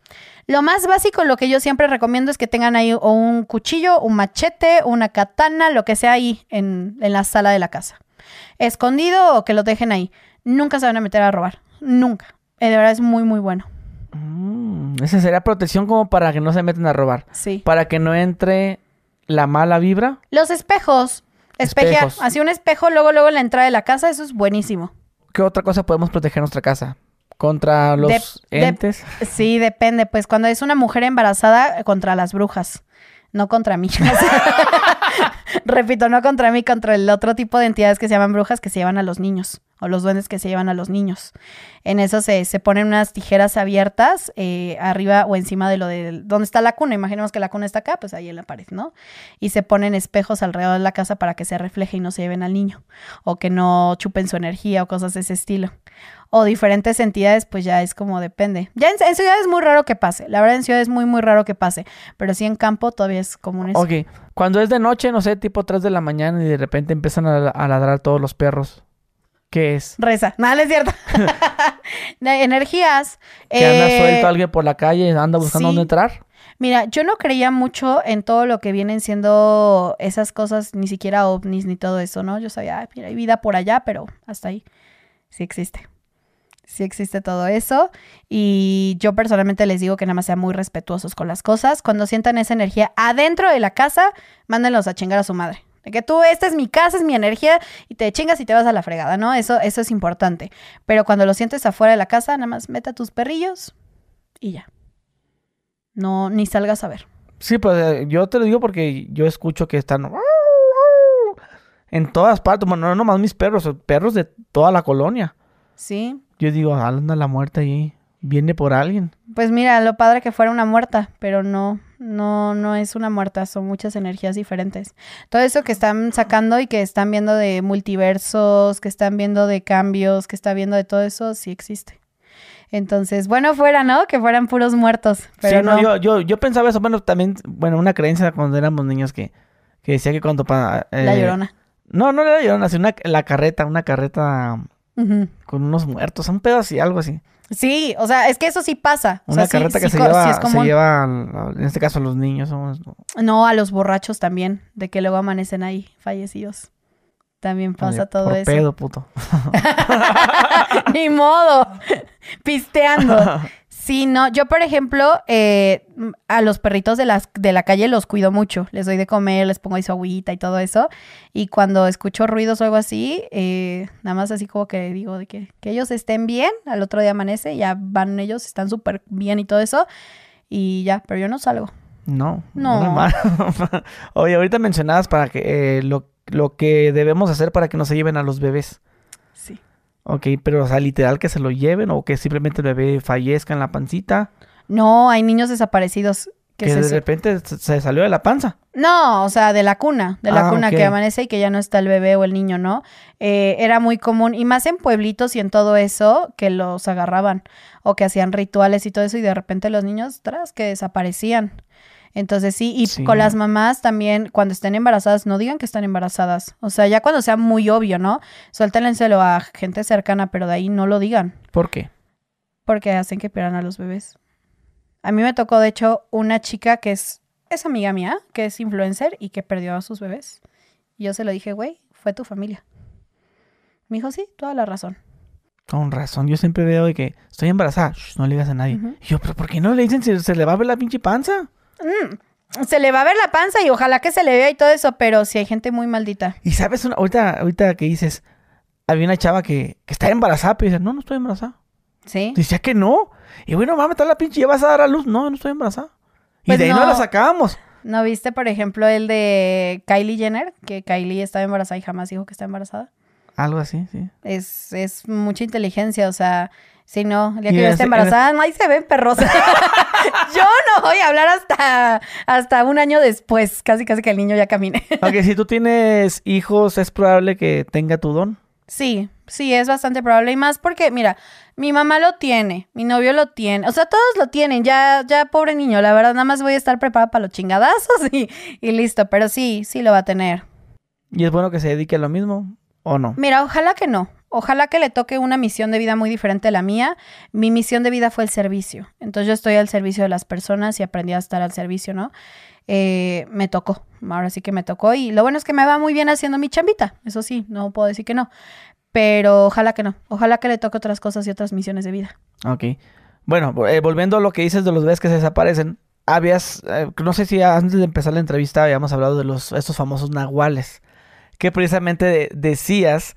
Lo más básico, lo que yo siempre recomiendo es que tengan ahí o un cuchillo, un machete, una katana, lo que sea ahí en, en la sala de la casa. Escondido o que lo dejen ahí. Nunca se van a meter a robar. Nunca. Eh, de verdad es muy, muy bueno. Mm, esa sería protección como para que no se metan a robar. Sí. Para que no entre la mala vibra. Los espejos. Espejear. Espejos. Así un espejo, luego, luego en la entrada de la casa, eso es buenísimo. ¿Qué otra cosa podemos proteger nuestra casa? ¿Contra los entes? Sí, depende. Pues cuando es una mujer embarazada, contra las brujas. No contra mí. Repito, no contra mí, contra el otro tipo de entidades que se llaman brujas que se llevan a los niños. O los duendes que se llevan a los niños. En eso se, se ponen unas tijeras abiertas eh, arriba o encima de lo de donde está la cuna. Imaginemos que la cuna está acá, pues ahí en la pared, ¿no? Y se ponen espejos alrededor de la casa para que se refleje y no se lleven al niño. O que no chupen su energía o cosas de ese estilo o diferentes entidades, pues ya es como depende. Ya en, en ciudad es muy raro que pase. La verdad, en ciudad es muy, muy raro que pase. Pero sí en campo todavía es común eso. Ok. Cuando es de noche, no sé, tipo 3 de la mañana y de repente empiezan a, a ladrar todos los perros. ¿Qué es? Reza. Nada, no es cierto. Energías. ¿Que anda eh, suelto alguien por la calle y anda buscando sí. dónde entrar? Mira, yo no creía mucho en todo lo que vienen siendo esas cosas, ni siquiera ovnis ni todo eso, ¿no? Yo sabía, "Ay, mira, hay vida por allá, pero hasta ahí sí existe. Sí existe todo eso. Y yo personalmente les digo que nada más sean muy respetuosos con las cosas. Cuando sientan esa energía adentro de la casa, mándenlos a chingar a su madre. De que tú, esta es mi casa, es mi energía, y te chingas y te vas a la fregada, ¿no? Eso, eso es importante. Pero cuando lo sientes afuera de la casa, nada más mete a tus perrillos y ya. No, ni salgas a ver. Sí, pues eh, yo te lo digo porque yo escucho que están en todas partes. Bueno, no nomás mis perros, perros de toda la colonia. Sí. Yo digo, anda la muerte allí. Viene por alguien. Pues mira, lo padre que fuera una muerta, pero no, no, no es una muerta, son muchas energías diferentes. Todo eso que están sacando y que están viendo de multiversos, que están viendo de cambios, que está viendo de todo eso, sí existe. Entonces, bueno fuera, ¿no? Que fueran puros muertos. Pero sí, no, no. Yo, yo, yo pensaba eso. Bueno, también, bueno, una creencia cuando éramos niños que, que decía que cuando... pa- La eh, llorona. No, no era la llorona, sino una, la carreta, una carreta con unos muertos, un pedo así, algo así. Sí, o sea, es que eso sí pasa. O Una sea, sí- carreta que sí se, co- sí lleva, se lleva, en este caso, a los niños. somos- No, a los borrachos también, de que luego amanecen ahí fallecidos. También pasa de- todo por eso. pedo, puto. Ni modo. Pisteando. Sí, no. Yo, por ejemplo, eh, a los perritos de, las, de la calle los cuido mucho. Les doy de comer, les pongo ahí su agüita y todo eso. Y cuando escucho ruidos o algo así, eh, nada más así como que digo de que, que ellos estén bien. Al otro día amanece, ya van ellos, están súper bien y todo eso. Y ya, pero yo no salgo. No, No. Oye, ahorita mencionabas para que eh, lo, lo que debemos hacer para que no se lleven a los bebés. Ok, pero o sea, literal que se lo lleven o que simplemente el bebé fallezca en la pancita, No, hay niños desaparecidos que, que, se... de repente se, salió de la panza. No, o sea, de la cuna, de la Ah, cuna que amanece y que ya no está el bebé o el niño, ¿no? Eh, era muy común, y más en pueblitos y en todo eso, que los agarraban o que hacían rituales y todo eso, y de repente los niños, tras, que desaparecían. Entonces sí, y Sí. con las mamás también, cuando estén embarazadas, no digan que están embarazadas. O sea, ya cuando sea muy obvio, ¿no? Suéltenlenselo a gente cercana, pero de ahí no lo digan, ¿Por qué? porque hacen que pierdan a los bebés. A mí me tocó, de hecho, una chica que es, es amiga mía, que es influencer y que perdió a sus bebés. Y yo se lo dije, güey, fue tu familia. Me dijo, sí, toda la razón. Con razón, yo siempre veo de que estoy embarazada, Shh, no le digas a nadie. Y yo, pero ¿por qué no le dicen si se le va a ver la pinche panza? Mm, se le va a ver la panza y ojalá que se le vea y todo eso, pero si hay gente muy maldita. Y sabes, una, ahorita, ahorita que dices, había una chava que, que está embarazada, pero dice, no, no estoy embarazada. ¿Sí? Decía que no. Y bueno, mames, está la pinche, ya vas a dar a luz. No, no estoy embarazada. Y Pues de ahí no. no. la sacábamos. ¿No viste, por ejemplo, el de Kylie Jenner? Que Kylie estaba embarazada y jamás dijo que está embarazada. Algo así, sí. Es, es mucha inteligencia, o sea, si no, el día que yo esté embarazada, ahí se ven perros. yo no voy a hablar hasta, hasta un año después, casi casi que el niño ya camine. Aunque si tú tienes hijos, es probable que tenga tu don. Sí, sí, es bastante probable. Y más porque, mira, mi mamá lo tiene, mi novio lo tiene, o sea, todos lo tienen, ya, ya, pobre niño, la verdad, nada más voy a estar preparada para los chingadazos y, y listo, pero sí, sí lo va a tener. ¿Y es bueno que se dedique a lo mismo o no? Mira, ojalá que no. Ojalá que le toque una misión de vida muy diferente a la mía. Mi misión de vida fue el servicio. Entonces yo estoy al servicio de las personas y aprendí a estar al servicio, ¿no? Eh, me tocó, ahora sí que me tocó. Y lo bueno es que me va muy bien haciendo mi chambita. Eso sí, no puedo decir que no. Pero ojalá que no. Ojalá que le toque otras cosas y otras misiones de vida. Ok. Bueno, eh, volviendo a lo que dices de los bebés que se desaparecen. Habías, eh, no sé si antes de empezar la entrevista habíamos hablado de los estos famosos nahuales. Que precisamente decías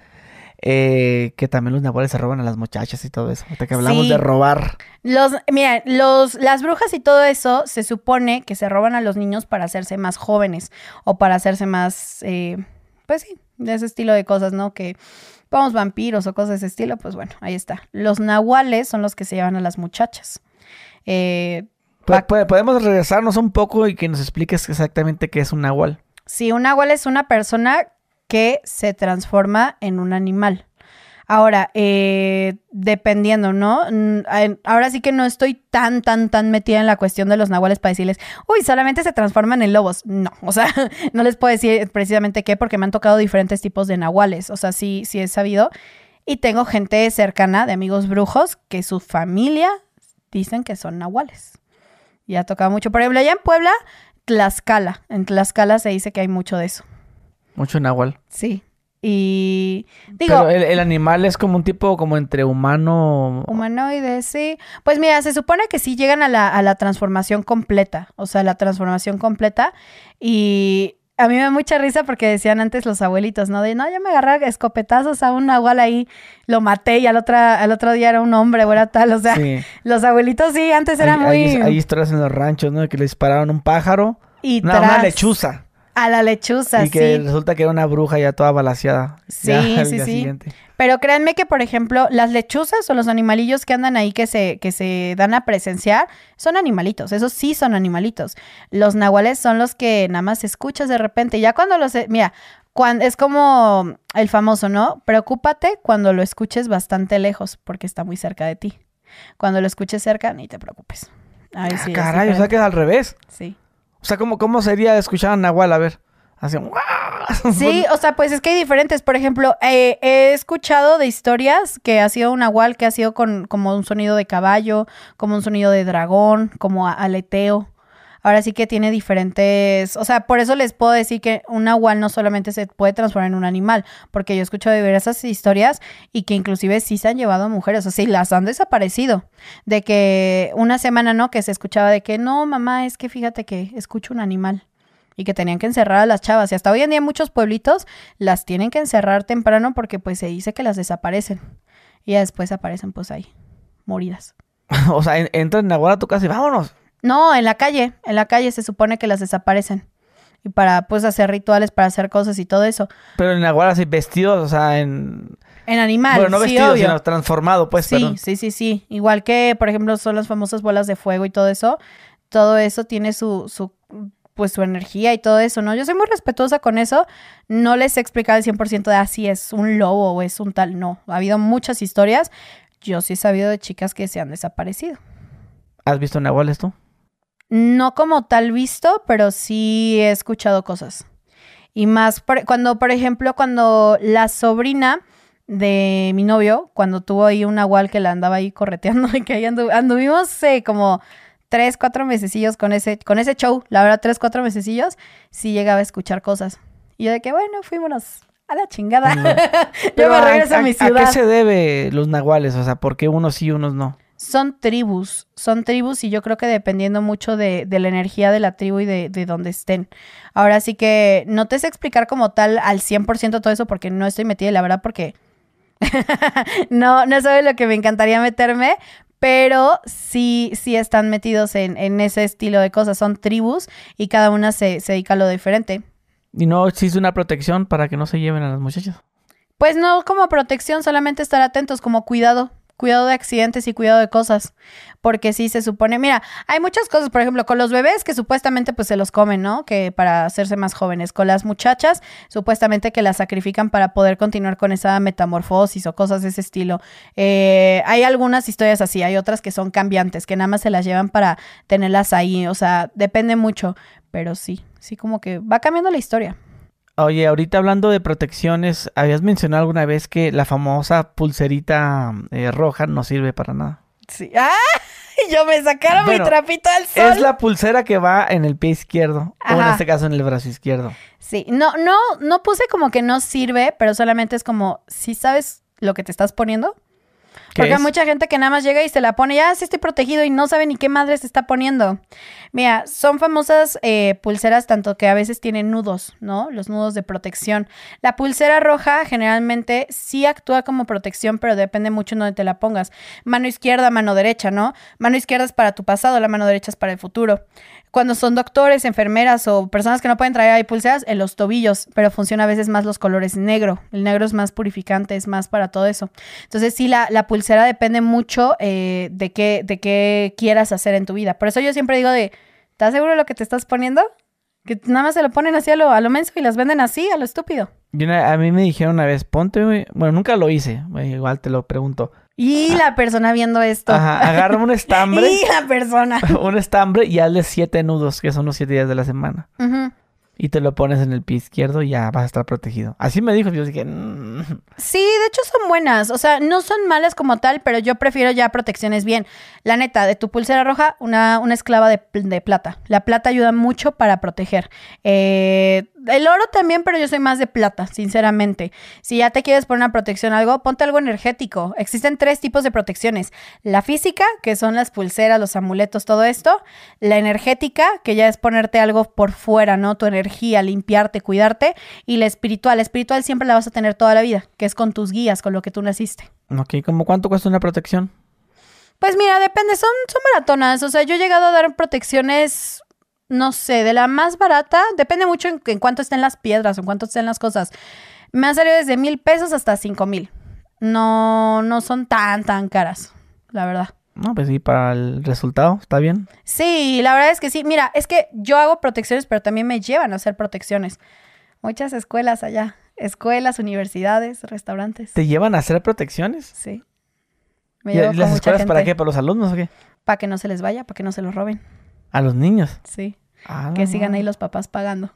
eh, que también los nahuales se roban a las muchachas y todo eso. Hasta que hablamos de robar. Los, mira, los, las brujas y todo eso se supone que se roban a los niños para hacerse más jóvenes o para hacerse más, eh, pues sí, de ese estilo de cosas, ¿no? Que vamos vampiros o cosas de ese estilo, pues bueno, ahí está. Los nahuales son los que se llevan a las muchachas. Eh, podemos regresarnos un poco y que nos expliques exactamente qué es un nahual. Sí, un nahual es una persona que se transforma en un animal. Ahora, eh, dependiendo, ¿no? Ahora sí que no estoy tan, tan, tan metida en la cuestión de los nahuales para decirles, uy, solamente se transforman en lobos. No, o sea, no les puedo decir precisamente qué, porque me han tocado diferentes tipos de nahuales. O sea, sí, sí he sabido. Y tengo gente cercana de amigos brujos que su familia dicen que son nahuales. Y ha tocado mucho. Por ejemplo, allá en Puebla, Tlaxcala. En Tlaxcala se dice que hay mucho de eso. Mucho nahual. Sí. Y digo. Pero el, animal es como un tipo como entre humano. Humanoide, sí. Pues mira, se supone que sí llegan a la, a la transformación completa. O sea, la transformación completa. Y a mí me da mucha risa porque decían antes los abuelitos, ¿no? De no, yo me agarré escopetazos a un nahual ahí, lo maté y al otro, al otro día era un hombre o era tal. O sea, los abuelitos sí, antes eran muy. Hay, historias en los ranchos, ¿no? Que le dispararon un pájaro. Y una lechuza. A la lechuza, sí. Y que resulta que era una bruja ya toda balaseada. Sí, sí, sí. Pero créanme que, por ejemplo, las lechuzas o los animalillos que andan ahí que se, que se dan a presenciar son animalitos. Esos sí son animalitos. Los nahuales son los que nada más escuchas de repente. Ya cuando los... Mira, cuando, es como el famoso, ¿no? Preocúpate cuando lo escuches bastante lejos, porque está muy cerca de ti. Cuando lo escuches cerca, ni te preocupes. Ahí sí. Caray, o sea que es al revés. Sí. O sea, ¿cómo, cómo sería escuchar a Nahual? A ver. Así, sí, o sea, pues es que hay diferentes. Por ejemplo, eh, he escuchado de historias que ha sido un nahual que ha sido con como un sonido de caballo, como un sonido de dragón, como aleteo. Ahora sí que tiene diferentes, o sea, por eso les puedo decir que un nahual no solamente se puede transformar en un animal, porque yo he escuchado diversas historias y que inclusive sí se han llevado a mujeres, o sea, sí las han desaparecido. De que una semana, ¿no? Que se escuchaba de que no, mamá, es que fíjate que escucho un animal y que tenían que encerrar a las chavas. Y hasta hoy en día muchos pueblitos las tienen que encerrar temprano porque pues se dice que las desaparecen. Y después aparecen pues ahí, moridas. o sea, entran en Nahual a tu casa y vámonos. No, en la calle, en la calle se supone que las desaparecen. Y para, pues, hacer rituales, para hacer cosas y todo eso. Pero en Nahual así vestidos, o sea, en... En animal, Bueno, no vestidos, sino transformado, pues, Sí, sí, sí, sí. Igual que, por ejemplo, son las famosas bolas de fuego y todo eso. Todo eso tiene su, su pues su energía y todo eso, ¿no? Yo soy muy respetuosa con eso. No les he explicado el 100% de así ah, es un lobo o es un tal. No, ha habido muchas historias. Yo sí he sabido de chicas que se han desaparecido. ¿Has visto nahuales tú? No como tal visto, pero sí he escuchado cosas. Y más cuando, por ejemplo, cuando la sobrina de mi novio, cuando tuvo ahí un nahual que la andaba ahí correteando y que ahí anduvimos eh, como tres, cuatro mesecillos con ese, con ese show, la verdad, tres, cuatro mesecillos, sí llegaba a escuchar cosas. Y yo de que, bueno, fuímonos a la chingada. yo me regreso a, mi ciudad. ¿A qué se debe los nahuales? O sea, ¿por qué unos sí y unos no? Son tribus, son tribus y yo creo que dependiendo mucho de, de la energía de la tribu y de, de, donde estén. Ahora sí que no te sé explicar como tal al 100% todo eso porque no estoy metida, la verdad, porque no, no sabe lo que me encantaría meterme, pero sí, sí están metidos en, en, ese estilo de cosas, son tribus y cada una se, se dedica a lo diferente. ¿Y no existe una protección para que no se lleven a las muchachas? Pues no como protección, solamente estar atentos, como cuidado cuidado de accidentes y cuidado de cosas. Porque sí se supone, mira, hay muchas cosas, por ejemplo, con los bebés que supuestamente pues se los comen, ¿no? Que para hacerse más jóvenes. Con las muchachas, supuestamente que las sacrifican para poder continuar con esa metamorfosis o cosas de ese estilo. Eh, hay algunas historias así, hay otras que son cambiantes, que nada más se las llevan para tenerlas ahí. O sea, depende mucho. Pero sí, sí como que va cambiando la historia. Oye, ahorita hablando de protecciones, habías mencionado alguna vez que la famosa pulserita eh, roja no sirve para nada. Sí. ¡Ah! Yo me sacaron mi trapito al sol. Es la pulsera que va en el pie izquierdo. O en este caso en el brazo izquierdo. Sí. No, no, no puse como que no sirve, pero solamente es como, si sabes lo que te estás poniendo, porque hay mucha gente que nada más llega y se la pone, ya sí estoy protegido y no sabe ni qué madre se está poniendo. Mira, son famosas eh, pulseras tanto que a veces tienen nudos, ¿no? Los nudos de protección. La pulsera roja generalmente sí actúa como protección, pero depende mucho en dónde te la pongas. Mano izquierda, mano derecha, ¿no? Mano izquierda es para tu pasado, la mano derecha es para el futuro cuando son doctores, enfermeras o personas que no pueden traer ahí pulseras, en los tobillos, pero funciona a veces más los colores negro. El negro es más purificante, es más para todo eso. Entonces sí, la, la pulsera depende mucho eh, de, qué, de qué quieras hacer en tu vida. Por eso yo siempre digo de, ¿estás seguro de lo que te estás poniendo? Que nada más se lo ponen así a lo, a lo menso y las venden así, a lo estúpido. a mí me dijeron una vez, ponte, bueno, nunca lo hice, igual te lo pregunto y la persona viendo esto. Ajá, agarra un estambre. y la persona. un estambre y hazle siete nudos, que son los siete días de la semana. Ajá y te lo pones en el pie izquierdo y ya vas a estar protegido. Así me dijo, yo dije, mm". sí, de hecho son buenas, o sea, no son malas como tal, pero yo prefiero ya protecciones bien. La neta, de tu pulsera roja, una, una esclava de, plata. La plata ayuda mucho para proteger. Eh, el oro también, pero yo soy más de plata, sinceramente. Si ya te quieres poner una protección algo, ponte algo energético. Existen tres tipos de protecciones. La física, que son las pulseras, los amuletos, todo esto. La energética, que ya es ponerte algo por fuera, ¿no? Tu energía limpiarte, cuidarte. Y la espiritual, la espiritual siempre la vas a tener toda la vida, que es con tus guías, con lo que tú naciste. Ok, ¿cómo cuánto cuesta una protección? Pues mira, depende, son, son maratonas. O sea, yo he llegado a dar protecciones, no sé, de la más barata, depende mucho en, en cuánto estén las piedras, en cuánto estén las cosas. Me han salido desde mil pesos hasta cinco mil. No, no son tan, tan caras, la verdad. No, pues sí, para el resultado, ¿está bien? Sí, la verdad es que sí. Mira, es que yo hago protecciones, pero también me llevan a hacer protecciones. Muchas escuelas allá. Escuelas, universidades, restaurantes. ¿Te llevan a hacer protecciones? Sí. Me ¿Y las escuelas para qué? ¿Para los alumnos o qué? Para que no se les vaya, para que no se los roben. ¿A los niños? Sí. Ah, que sigan ahí los papás pagando.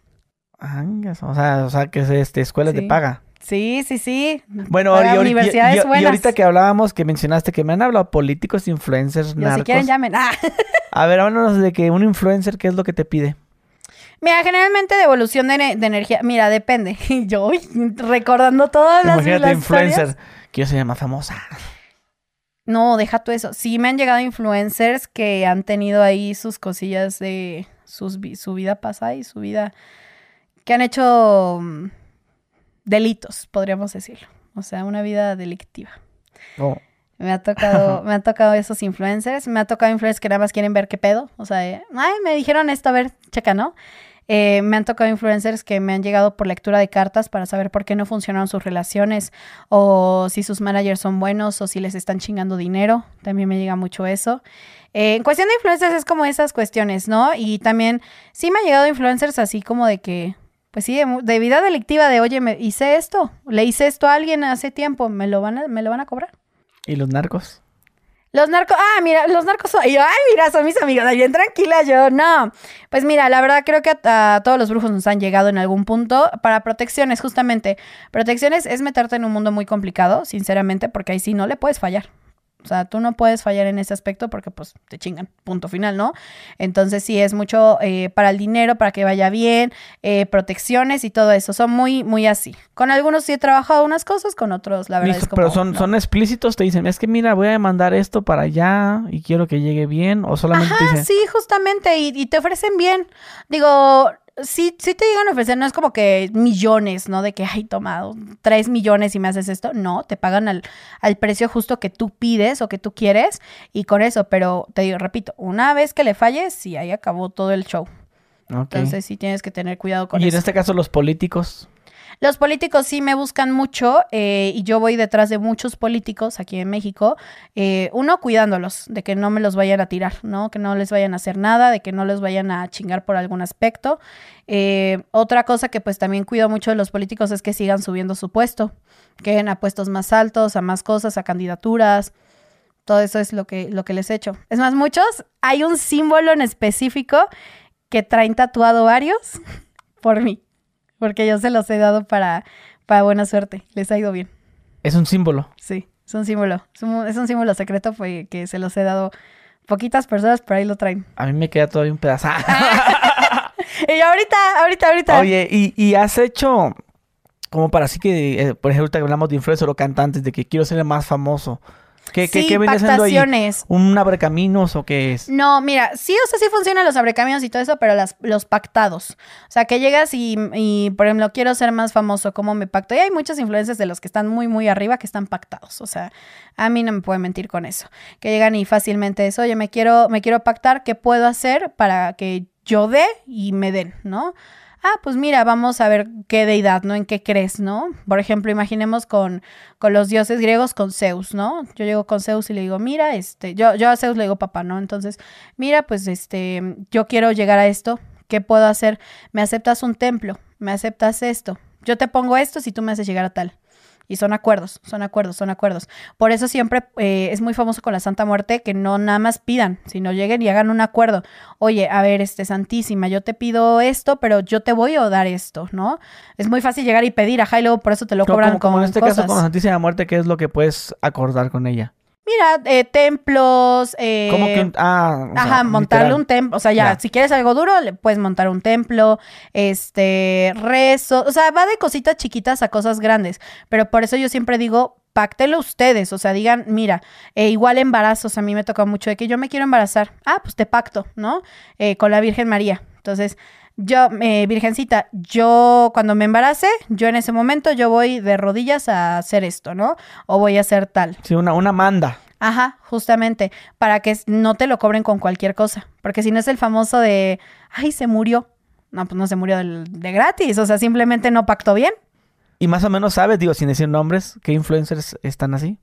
Ah, o sea, o sea que este, escuela te paga. Sí, sí, sí. Bueno, y, universidades y, ahorita que hablábamos, que mencionaste que me han hablado políticos, influencers, narcos. si quieren llamen. Ah. A ver, háblanos de que un influencer, ¿qué es lo que te pide? Mira, generalmente devolución de, de energía. Mira, depende. Yo recordando todas las Imagínate influencer que se llama famosa. No, deja tú eso. Sí me han llegado influencers que han tenido ahí sus cosillas de sus, su vida pasada y su vida que han hecho mm, delitos, podríamos decirlo. O sea, una vida delictiva. Oh. Me ha tocado, me ha tocado esos influencers, me ha tocado influencers que nada más quieren ver qué pedo. O sea, ay, me dijeron esto, a ver, checa, ¿no? Eh, me han tocado influencers que me han llegado por lectura de cartas para saber por qué no funcionaron sus relaciones o si sus managers son buenos o si les están chingando dinero. También me llega mucho eso. Eh, en cuestión de influencers es como esas cuestiones, ¿no? Y también sí me ha llegado influencers así como de que pues sí, de, vida delictiva de, oye, me hice esto, le hice esto a alguien hace tiempo, me lo van a, me lo van a cobrar. ¿Y los narcos? Los narcos, ah, mira, los narcos son, ay, mira, son mis amigos, bien tranquila yo, no. Pues mira, la verdad creo que a, a, todos los brujos nos han llegado en algún punto para protecciones, justamente. Protecciones es meterte en un mundo muy complicado, sinceramente, porque ahí sí no le puedes fallar. O sea, tú no puedes fallar en ese aspecto porque pues te chingan, punto final, ¿no? Entonces sí es mucho eh, para el dinero, para que vaya bien, eh, protecciones y todo eso. Son muy, muy así. Con algunos sí he trabajado unas cosas, con otros la verdad es como... Pero son, son explícitos, te dicen, es que mira, voy a mandar esto para allá y quiero que llegue bien o solamente... Ajá, sí, justamente, y, y te ofrecen bien. Digo, sí, sí te llegan a ofrecer, no es como que millones, ¿no? De que, ay, tomado tres millones y me haces esto. No, te pagan al, al precio justo que tú pides o que tú quieres y con eso, pero te digo, repito, una vez que le falles, sí, ahí acabó todo el show. Entonces sí tienes que tener cuidado con eso. Y en este caso los políticos. Los políticos sí me buscan mucho eh, y yo voy detrás de muchos políticos aquí en México. Eh, uno, cuidándolos, de que no me los vayan a tirar, ¿no? Que no les vayan a hacer nada, de que no les vayan a chingar por algún aspecto. Eh, otra cosa que pues también cuido mucho de los políticos es que sigan subiendo su puesto, que a puestos más altos, a más cosas, a candidaturas. Todo eso es lo que, lo que les he hecho. Es más, muchos, hay un símbolo en específico que traen tatuado varios por mí porque yo se los he dado para, para buena suerte. Les ha ido bien. Es un símbolo. Sí, es un símbolo. Es un, símbolo secreto fue que se los he dado poquitas personas, pero ahí lo traen. A mí me queda todavía un pedazo. y ahorita, ahorita, ahorita. Oye, ¿y, y has hecho como para así que, eh, por ejemplo, que hablamos de influencer o cantantes, de que quiero ser el más famoso? ¿Qué, sí, qué, viene siendo ahí? ¿Un abrecaminos o qué es? No, mira, sí, o sea, sí funcionan los abrecaminos y todo eso, pero las, los pactados. O sea, que llegas y, y, por ejemplo, quiero ser más famoso, ¿cómo me pacto? Y hay muchas influencias de los que están muy, muy arriba que están pactados. O sea, a mí no me puede mentir con eso. Que llegan y fácilmente eso, oye, me quiero, me quiero pactar, ¿qué puedo hacer para que yo dé y me den, ¿no? Ah, pues mira, vamos a ver qué deidad, ¿no? En qué crees, ¿no? Por ejemplo, imaginemos con, con los dioses griegos, con Zeus, ¿no? Yo llego con Zeus y le digo, mira, este, yo, yo a Zeus le digo papá, ¿no? Entonces, mira, pues este, yo quiero llegar a esto, ¿qué puedo hacer? Me aceptas un templo, me aceptas esto, yo te pongo esto si tú me haces llegar a tal. Y son acuerdos, son acuerdos, son acuerdos. Por eso siempre eh, es muy famoso con la Santa Muerte que no nada más pidan, sino lleguen y hagan un acuerdo. Oye, a ver, este Santísima, yo te pido esto, pero yo te voy a dar esto, ¿no? Es muy fácil llegar y pedir, ajá, y luego por eso te lo cobran como, en este caso con la Santísima Muerte, ¿qué es lo que puedes acordar con ella? Mira, eh, templos. Eh, ¿Cómo que ah, ajá, montarle un templo. O sea, ya, si quieres algo duro, le puedes montar un templo, este, rezo. O sea, va de cositas chiquitas a cosas grandes. Pero por eso yo siempre digo, páctelo ustedes. O sea, digan, mira, eh, igual embarazos. A mí me toca mucho de que yo me quiero embarazar. Ah, pues te pacto, ¿no? Eh, con la Virgen María. Entonces, yo, eh, virgencita, yo cuando me embarace, yo en ese momento yo voy de rodillas a hacer esto, ¿no? O voy a hacer tal. Sí, una, una manda. Ajá, justamente, para que no te lo cobren con cualquier cosa. Porque si no es el famoso de, ay, se murió. No, pues no se murió de, de gratis, o sea, simplemente no pactó bien. Y más o menos sabes, digo, sin decir nombres, ¿qué influencers están así?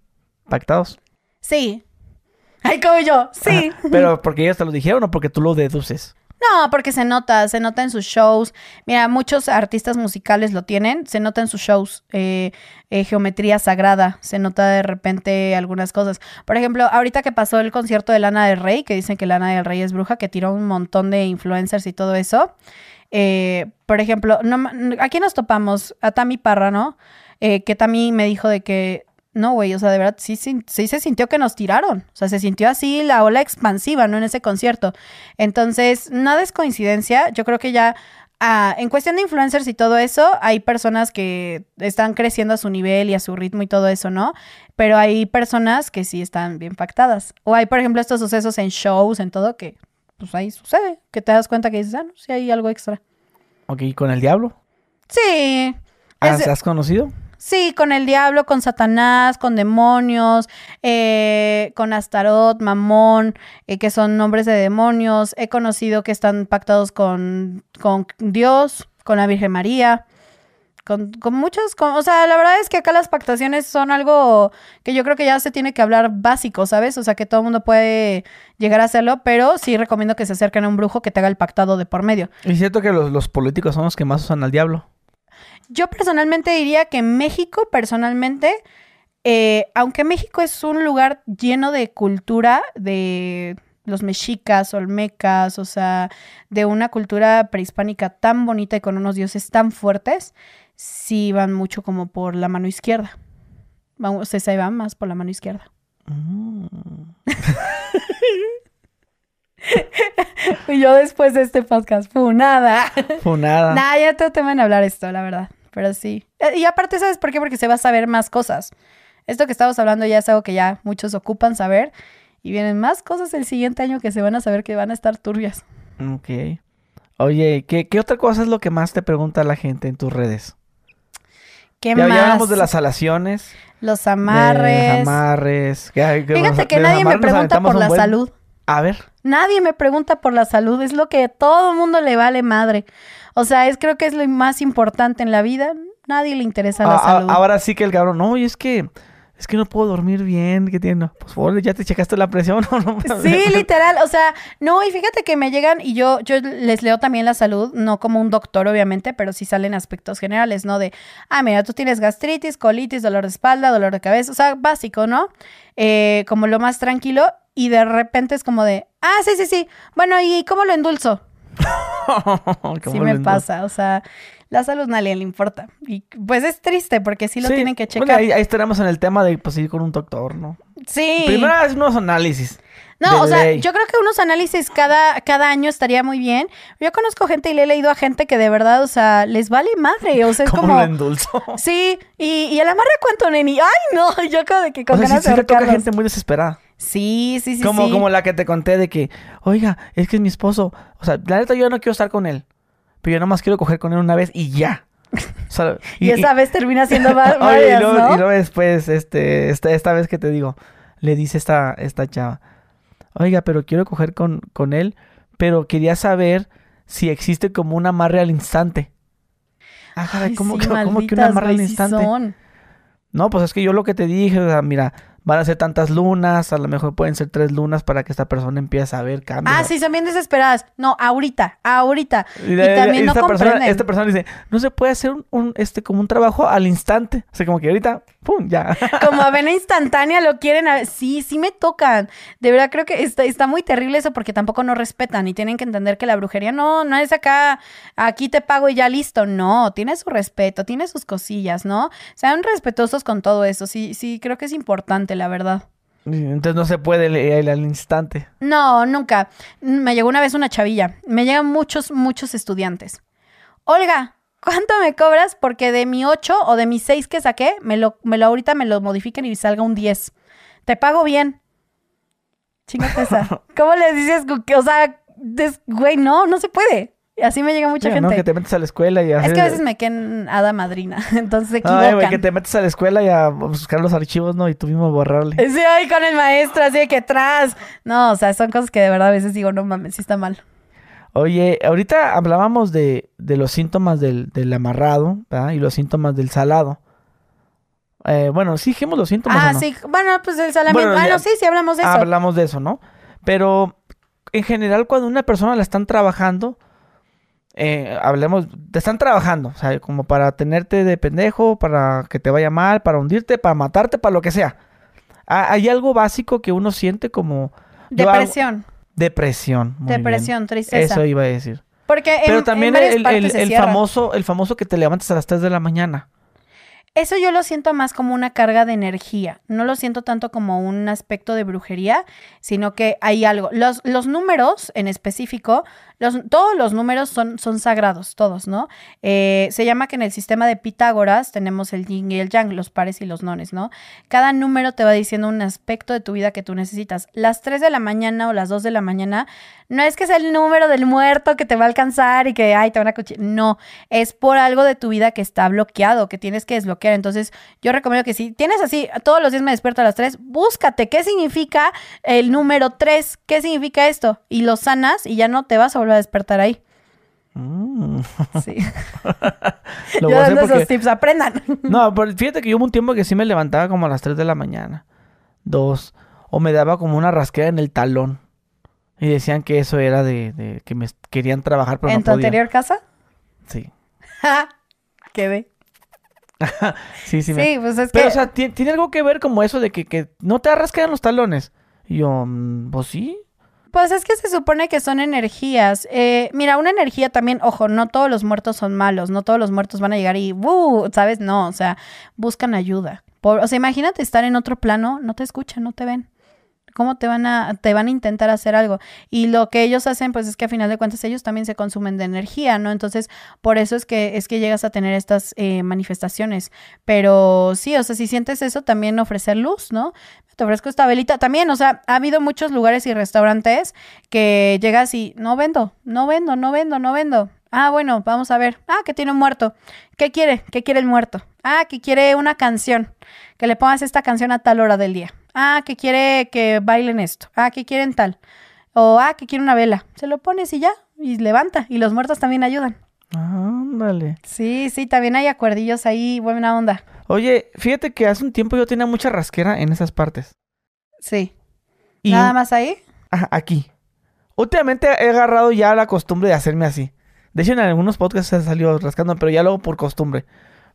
¿Pactados? Sí. Ay, como yo, sí. Pero porque ellos te lo dijeron o porque tú lo deduces. No, porque se nota, se nota en sus shows. Mira, muchos artistas musicales lo tienen, se nota en sus shows. Eh, eh, geometría sagrada, se nota de repente algunas cosas. Por ejemplo, ahorita que pasó el concierto de Lana del Rey, que dicen que Lana del Rey es bruja, que tiró un montón de influencers y todo eso. Eh, por ejemplo, no, aquí nos topamos a Tami Parra, ¿no? que Tami me dijo de que no, güey, o sea, de verdad sí, sí, sí, se sintió que nos tiraron. O sea, se sintió así la ola expansiva, ¿no? En ese concierto. Entonces, nada es coincidencia. Yo creo que ya ah, en cuestión de influencers y todo eso, hay personas que están creciendo a su nivel y a su ritmo y todo eso, ¿no? Pero hay personas que sí están bien pactadas. O hay, por ejemplo, estos sucesos en shows, en todo, que pues ahí sucede. Que te das cuenta que dices, ah, no, sí hay algo extra. Ok, ¿con el diablo? Sí. ¿Has conocido? Sí, con el diablo, con Satanás, con demonios, eh, con Astaroth, Mamón, eh, que son nombres de demonios. He conocido que están pactados con, con Dios, con la Virgen María, con, con muchos. o sea, la verdad es que acá las pactaciones son algo que yo creo que ya se tiene que hablar básico, ¿sabes? O sea, que todo el mundo puede llegar a hacerlo, pero sí recomiendo que se acerquen a un brujo que te haga el pactado de por medio. Es cierto que los, los políticos son los que más usan al diablo. Yo personalmente diría que México, personalmente, eh, aunque México es un lugar lleno de cultura, de los mexicas, olmecas, o sea, de una cultura prehispánica tan bonita y con unos dioses tan fuertes, sí van mucho como por la mano izquierda. Vamos, se van más por la mano izquierda. Mm. y yo después de este podcast, funada. Funada. Nah, ya te temen hablar esto, la verdad pero sí. Y aparte, ¿sabes por qué? Porque se va a saber más cosas. Esto que estamos hablando ya es algo que ya muchos ocupan saber. Y vienen más cosas el siguiente año que se van a saber que van a estar turbias. Ok. Oye, ¿qué, otra cosa es lo que más te pregunta la gente en tus redes? ¿Qué más? Ya hablamos de las alaciones. Los amarres. Los amarres. Fíjate que nadie me pregunta por la salud. A ver. Nadie me pregunta por la salud. Es lo que a todo mundo le vale madre. O sea, es creo que es lo más importante en la vida. Nadie le interesa la A- a- salud. ahora sí que el cabrón, no, y es que es que no puedo dormir bien, ¿qué tiene? Pues favor, ya te checaste la presión o no. Sí, literal, o sea, no, y fíjate que me llegan y yo, yo les leo también la salud, no como un doctor, obviamente, pero sí salen aspectos generales, ¿no? De, ah, mira, tú tienes gastritis, colitis, dolor de espalda, dolor de cabeza, o sea, básico, ¿no? Eh, como lo más tranquilo, y de repente es como de, ah, sí, sí, sí, bueno, ¿y cómo lo endulzo? Sí ¿Cómo me lo pasa, o sea, la salud nadie le importa. Y pues es triste porque sí lo Sí, tienen que bueno, checar. ahí, ahí estaremos en el tema de pues, ir con un doctor, ¿no? sí. Primero haz unos análisis. No, de o sea, ley. yo creo que unos análisis cada, cada año estaría muy bien. Yo conozco gente y le he leído a gente que de verdad, o sea, les vale madre. O sea, es ¿Cómo como. endulzo? Sí, y, y el amarre cuánto, neni. Ay, no, yo como de que O con sea, sí, ganas sí de le toca gente muy desesperada. Sí, sí, sí. como, sí. como la que te conté de que, oiga, es que es mi esposo. O sea, la neta yo no quiero estar con él. Pero yo nomás quiero coger con él una vez y ya. O sea, Y, esa vez termina siendo Oye, varias, y, luego, ¿no? y luego después, este, esta, esta vez que te digo, le dice esta, esta chava, oiga, pero quiero coger con, con él, pero quería saber si existe como un amarre al instante. Ah, caray, Ay, ¿cómo, sí, cómo que un amarre al instante? son. No, pues es que yo lo que te dije, o sea, mira, van a ser tantas lunas, a lo mejor pueden ser tres lunas para que esta persona empiece a ver cambios. Ah, sí, son bien desesperadas. No, ahorita, ahorita. Y, también no esta persona, comprenden. esta persona dice, no se puede hacer un, un, este, como un trabajo al instante. O sea, como que ahorita, pum, ya. Como avena instantánea lo quieren. a- Sí, sí me tocan. De verdad creo que está, está muy terrible eso porque tampoco no respetan y tienen que entender que la brujería no, no es acá, aquí te pago y ya listo. No, tiene su respeto, tiene sus cosillas, ¿no? Sean respetuosos con todo eso. Sí, sí, creo que es importante, la verdad. Entonces no se puede leer al instante. No, nunca. Me llegó una vez una chavilla. Me llegan muchos, muchos estudiantes. Olga, ¿cuánto me cobras? Porque de mi 8 o de mi 6 que saqué, me lo, me lo ahorita me lo modifiquen y salga un 10. Te pago bien. Chingate esa. ¿Cómo les dices? O sea, des- güey, no, no se puede. Así me llega mucha gente. ¿no? Que te metes a la escuela y Es haces- que a veces me quedan hada madrina, entonces se Ay, equivocan. güey, que te metes a la escuela y a buscar los archivos, ¿no? Y tú mismo borrarle. Sí, con el maestro, así de que atrás. No, o sea, son cosas que de verdad a veces digo, no mames, sí está mal. Oye, ahorita hablábamos de, de los síntomas del, del amarrado, ¿verdad? Y los síntomas del salado. Eh, bueno, sí dijimos los síntomas. Ah, ¿o no? sí, bueno, pues el salami. Bueno, sí, sí hablamos de eso. Hablamos de eso, ¿no? Pero en general, cuando una persona la están trabajando, eh, hablemos, te están trabajando, o sea, como para tenerte de pendejo, para que te vaya mal, para hundirte, para matarte, para lo que sea. Hay algo básico que uno siente como hago- Depresión, depresión. bien. tristeza. Eso iba a decir. Porque en, Pero también el, el- famoso, el famoso que te levantas a las 3 de la mañana. Eso yo lo siento más como una carga de energía. No lo siento tanto como un aspecto de brujería, sino que hay algo. Los, los números en específico, todos los números son, son sagrados, todos, ¿no? Eh, se llama que en el sistema de Pitágoras tenemos el yin y el yang, los pares y los nones, ¿no? Cada número te va diciendo un aspecto de tu vida que tú necesitas. Las 3 de la mañana o las 2 de la mañana, no es que sea el número del muerto que te va a alcanzar y que, ay, te van a cuchillar. No, es por algo de tu vida que está bloqueado, que tienes que desbloquear. Entonces, yo recomiendo que si tienes así, todos los días me despierto a las 3, búscate qué significa el número 3, qué significa esto, y lo sanas y ya no te vas a volver a despertar ahí. Mm. Sí. Lo yo voy a hacer dando esos tips, aprendan. No, pero fíjate que yo hubo un tiempo que sí me levantaba como a las 3 de la mañana. Dos. O me daba como una rasquera en el talón. Y decían que eso era de, de que me querían trabajar, pero ¿En no tu anterior casa? Sí. Quedé. Sí, sí. Sí, me- pues es Pero, que... o sea, ti- tiene algo que ver como eso de que, que no te rascan los talones. Y yo, mm, pues sí. Pues es que se supone que son energías. Eh, mira, una energía también, ojo, no todos los muertos son malos, no todos los muertos van a llegar y, ¡uh! ¿sabes? No, o sea, buscan ayuda. Por- o sea, imagínate estar en otro plano, no te escuchan, no te ven. ¿Cómo te van a, te van a intentar hacer algo? Y lo que ellos hacen, pues es que a final de cuentas ellos también se consumen de energía, ¿no? Entonces, por eso es que, es que llegas a tener estas eh, manifestaciones. Pero sí, o sea, si sientes eso, también ofrecer luz, ¿no? Te ofrezco esta velita. También, o sea, ha habido muchos lugares y restaurantes que llegas y no vendo, no vendo, no vendo, no vendo. Ah, bueno, vamos a ver. Ah, que tiene un muerto. ¿Qué quiere? ¿Qué quiere el muerto? Ah, que quiere una canción. Que le pongas esta canción a tal hora del día. Ah, que quiere que bailen esto. Ah, que quieren tal. O ah, que quiere una vela. Se lo pones y ya. Y levanta. Y los muertos también ayudan. Ah, Ándale. Sí, sí, también hay acuerdillos ahí, buena onda. Oye, fíjate que hace un tiempo yo tenía mucha rasquera en esas partes. Sí. ¿Nada más ahí? Ajá, aquí. Últimamente he agarrado ya la costumbre de hacerme así. De hecho, en algunos podcasts he salido rascando, pero ya luego por costumbre.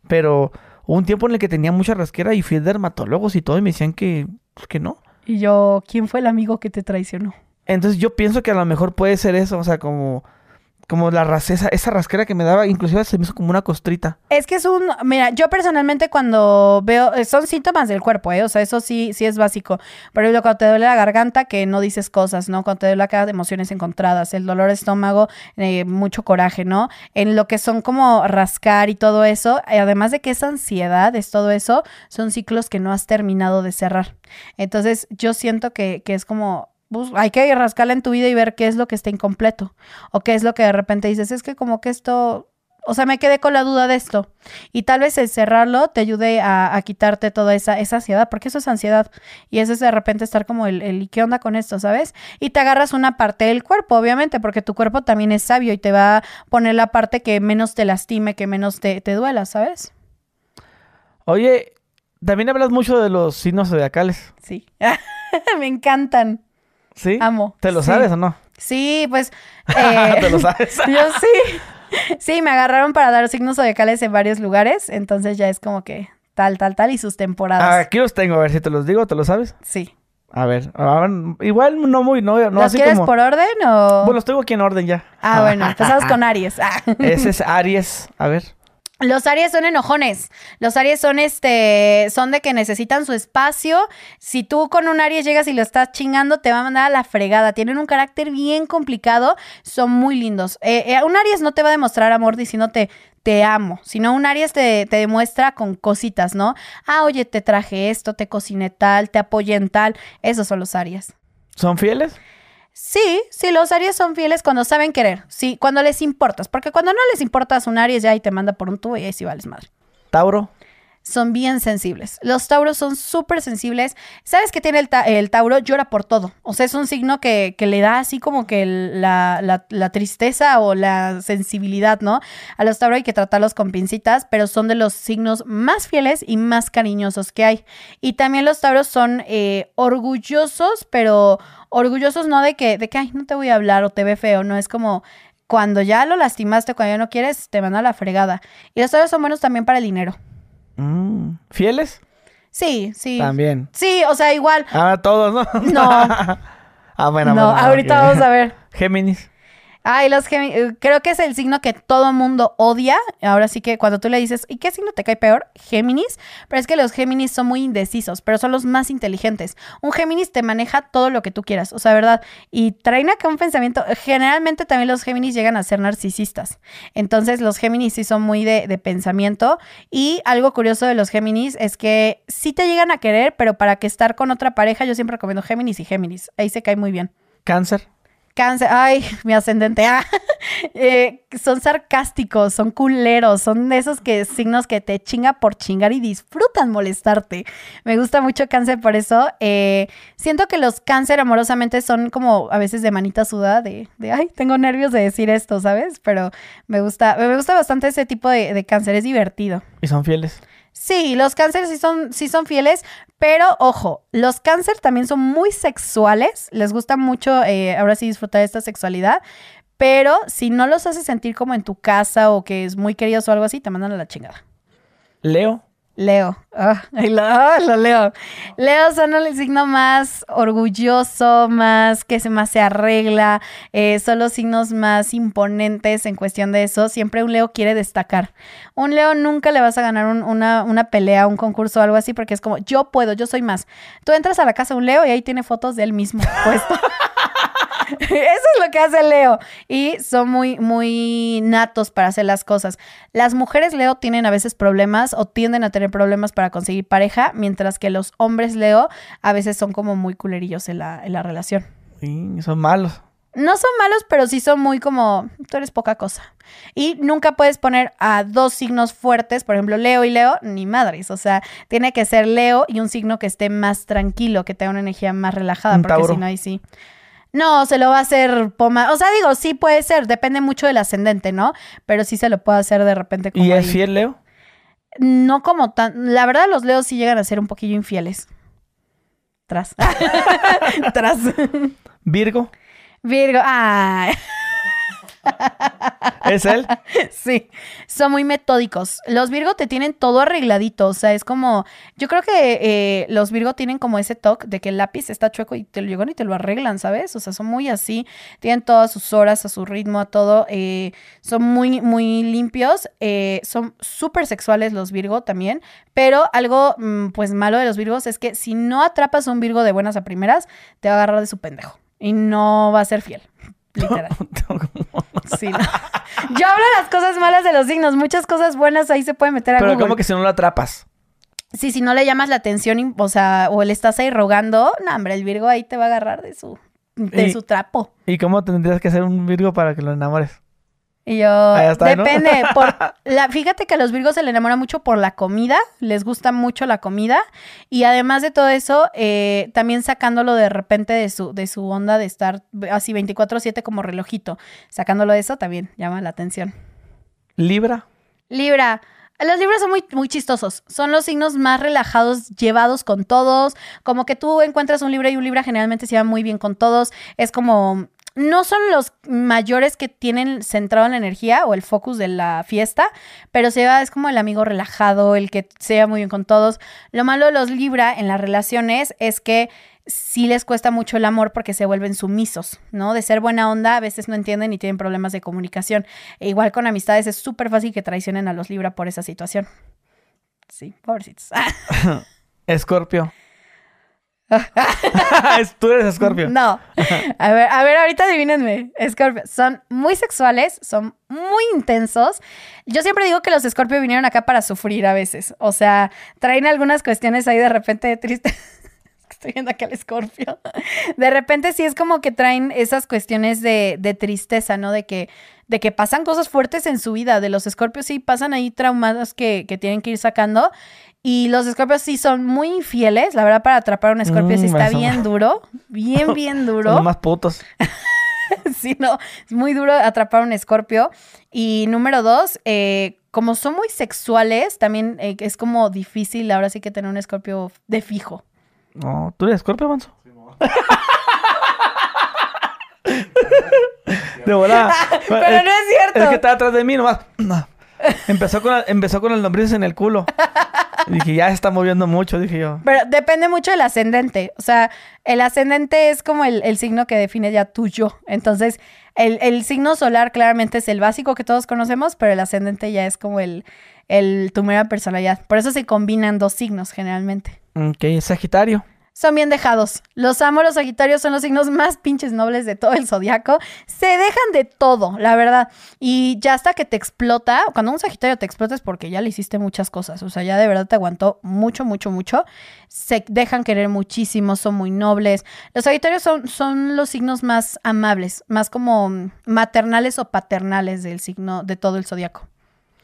Pero hubo un tiempo en el que tenía mucha rasquera y fui a dermatólogos y todo y me decían que, pues, que no. Y yo, ¿quién fue el amigo que te traicionó? Entonces yo pienso que a lo mejor puede ser eso, o sea, como como la raseza, esa rasquera que me daba, inclusive se me hizo como una costrita. Es que es un, mira, yo personalmente cuando veo, eh, son síntomas del cuerpo, ¿eh? O sea, eso sí, sí es básico. Por ejemplo, cuando te duele la garganta, que no dices cosas, ¿no? Cuando te duele de emociones encontradas, el dolor estómago, eh, mucho coraje, ¿no? En lo que son como rascar y todo eso, eh, además de que es ansiedad, es todo eso, son ciclos que no has terminado de cerrar. Entonces, yo siento que, que es como pues, hay que rascarla en tu vida y ver qué es lo que está incompleto. O qué es lo que de repente dices, es que como que esto, o sea, me quedé con la duda de esto. Y tal vez el cerrarlo te ayude a, quitarte toda esa, esa, ansiedad, porque eso es ansiedad. Y eso es de repente estar como el, el, ¿qué onda con esto, sabes? Y te agarras una parte del cuerpo, obviamente, porque tu cuerpo también es sabio y te va a poner la parte que menos te lastime, que menos te, te duela, ¿sabes? Oye, también hablas mucho de los signos zodiacales. Sí, me encantan. ¿Sí? Amo. ¿Te lo sabes o no? Sí, pues. Eh, ¿Te lo sabes? yo sí. Sí, me agarraron para dar signos zodiacales en varios lugares. Entonces ya es como que tal, tal, tal y sus temporadas. Aquí los tengo, a ver si te los digo, ¿te lo sabes? Sí. A ver, igual no muy, no, no ¿Los quieres por orden o...? Bueno, los tengo aquí en orden ya. Ah, bueno, empezamos con Aries. Ese es Aries, a ver. Los Aries son enojones. Los Aries son este, son de que necesitan su espacio. Si tú con un Aries llegas y lo estás chingando, te va a mandar a la fregada. Tienen un carácter bien complicado. Son muy lindos. Eh, eh, un Aries no te va a demostrar amor diciéndote te amo, sino un Aries te, te, demuestra con cositas, ¿no? Ah, oye, te traje esto, te cociné tal, te apoyé en tal. Esos son los Aries. ¿Son fieles? Sí, sí, los Aries son fieles cuando saben querer, sí, cuando les importas, porque cuando no les importas un Aries ya ahí te manda por un tubo y ahí sí vales madre. Tauro. Son bien sensibles. Los Tauros son súper sensibles. ¿Sabes qué tiene el, Tauro? Llora por todo. O sea, es un signo que, le da así como que la, la, tristeza o la sensibilidad, ¿no? A los Tauros hay que tratarlos con pincitas, pero son de los signos más fieles y más cariñosos que hay. Y también los Tauros son eh, orgullosos, pero orgullosos no de que, de que, ay, no te voy a hablar o te ve feo, no, es como cuando ya lo lastimaste, cuando ya no quieres, te van a la fregada. Y los tauros son buenos también para el dinero. Mm, ¿Fieles? Sí, sí. También. Sí, o sea, igual. Ah, todos, ¿no? No. ah, bueno, No, ahorita vamos a ver. Géminis. Ay, los Géminis, eh, creo que es el signo que todo mundo odia. Ahora sí que cuando tú le dices, ¿y qué signo te cae peor? Géminis. Pero es que los Géminis son muy indecisos, pero son los más inteligentes. Un Géminis te maneja todo lo que tú quieras, o sea, ¿verdad? Y traen acá un pensamiento. Generalmente también los Géminis llegan a ser narcisistas. Entonces, los Géminis sí son muy de, de pensamiento. Y algo curioso de los Géminis es que sí te llegan a querer, pero para que estar con otra pareja, yo siempre recomiendo Géminis y Géminis. Ahí se cae muy bien. Cáncer. Cáncer, ay, mi ascendente, ah, eh, son sarcásticos, son culeros, son esos que signos que te chinga por chingar y disfrutan molestarte. Me gusta mucho cáncer por eso. Eh, siento que los cáncer amorosamente son como a veces de manita sudada, de, ay, tengo nervios de decir esto, ¿sabes? Pero me gusta, me gusta bastante ese tipo de cáncer, es divertido. ¿Y son fieles? Sí, los cánceres sí son, sí son fieles, pero ojo, los cáncer también son muy sexuales, les gusta mucho eh, ahora sí disfrutar de esta sexualidad, pero si no los hace sentir como en tu casa o que es muy queridos o algo así, te mandan a la chingada. Leo. Leo. Ah, lo, leo. Leo son el signo más orgulloso, más que se más se arregla. Eh, son los signos más imponentes en cuestión de eso. Siempre un Leo quiere destacar. Un Leo nunca le vas a ganar una, una, pelea, un concurso o algo así, porque es como, yo puedo, yo soy más. Tú entras a la casa de un Leo y ahí tiene fotos de él mismo puesto. Eso es lo que hace Leo. Y son muy, muy natos para hacer las cosas. Las mujeres Leo tienen a veces problemas o tienden a tener problemas para conseguir pareja, mientras que los hombres Leo a veces son como muy culerillos en la, en la relación. Sí, son malos. No son malos, pero sí son muy como, tú eres poca cosa. Y nunca puedes poner a dos signos fuertes, por ejemplo, Leo y Leo, ni madres. O sea, tiene que ser Leo y un signo que esté más tranquilo, que tenga una energía más relajada, porque si no, ahí sí. No, se lo va a hacer poma. O sea, digo, sí puede ser, depende mucho del ascendente, ¿no? Pero sí se lo puede hacer de repente como ¿Y es ahí. fiel, Leo? No como tan. La verdad, los leos sí llegan a ser un poquillo infieles. Tras. Tras. ¿Virgo? Virgo. Ay. ¿Es él? Sí, son muy metódicos. Los Virgo te tienen todo arregladito, o sea, es como, yo creo que eh, los Virgo tienen como ese toque de que el lápiz está chueco y te lo llegan y te lo arreglan, ¿sabes? O sea, son muy así, tienen todas sus horas, a su ritmo, a todo, eh, son muy, muy limpios, eh, son súper sexuales los Virgo también, pero algo, mm, pues, malo de los Virgos es que si no atrapas a un Virgo de buenas a primeras, te va a agarrar de su pendejo y no va a ser fiel. Literal. Sí, no. Yo hablo las cosas malas de los signos. Muchas cosas buenas ahí se puede meter a Pero Google. como que si no lo atrapas. Sí, si no le llamas la atención, o sea, o le estás ahí rogando, no, hombre, el Virgo ahí te va a agarrar de su, de Y- su trapo. ¿Y cómo tendrías que ser un Virgo para que lo enamores? Y yo, depende. Por la, fíjate que a los Virgos se le enamora mucho por la comida, les gusta mucho la comida. Y además de todo eso, eh, también sacándolo de repente de su, de su onda de estar así 24-7 como relojito. Sacándolo de eso también llama la atención. ¿Libra? Libra. Los libras son muy, muy chistosos. Son los signos más relajados, llevados con todos. Como que tú encuentras un libra y un libra generalmente se llevan muy bien con todos. Es como. No son los mayores que tienen centrado en la energía o el focus de la fiesta, pero se es como el amigo relajado, el que se muy bien con todos. Lo malo de los Libra en las relaciones es que sí les cuesta mucho el amor porque se vuelven sumisos, ¿no? De ser buena onda, a veces no entienden y tienen problemas de comunicación. E igual con amistades es súper fácil que traicionen a los Libra por esa situación. Sí, pobrecitos. Escorpio. Tú eres Escorpio. No. A ver, a ver, ahorita adivínenme. Scorpio. Son muy sexuales, son muy intensos. Yo siempre digo que los Scorpio vinieron acá para sufrir a veces. O sea, traen algunas cuestiones ahí de repente de triste. Estoy viendo acá el Scorpio. De repente sí es como que traen esas cuestiones de, de tristeza, ¿no? De que, de que pasan cosas fuertes en su vida. De los Scorpios sí pasan ahí traumados que, que tienen que ir sacando. Y los Scorpios sí son muy infieles. La verdad, para atrapar a un Scorpio sí Mm, está bien duro. Bien, bien Son duro. los más putos. Sí, no, es muy duro atrapar a un escorpio. Y número dos, eh, como son muy sexuales, también eh, es como difícil ahora sí que tener un escorpio de fijo. No, ¿tú eres Escorpio, Manso? De volada. Pero no es cierto. Es que está atrás de mí nomás. Empezó con, empezó con el lombrices en el culo. Dije, ya se está moviendo mucho, dije yo. Pero depende mucho del ascendente. O sea, el ascendente es como el, el signo que define ya tu yo. Entonces, el, el signo solar claramente es el básico que todos conocemos, pero el ascendente ya es como el, el tu mera personalidad. Por eso se combinan dos signos generalmente. Ok, Sagitario. Son bien dejados. Los amo, los Sagitarios son los signos más pinches nobles de todo el zodiaco. Se dejan de todo, la verdad. Y ya hasta que te explota, cuando un Sagitario te explota es porque ya le hiciste muchas cosas. O sea, ya de verdad te aguantó mucho, mucho, mucho. Se dejan querer muchísimo, son muy nobles. Los Sagitarios son, son los signos más amables, más como maternales o paternales del signo, de todo el zodiaco.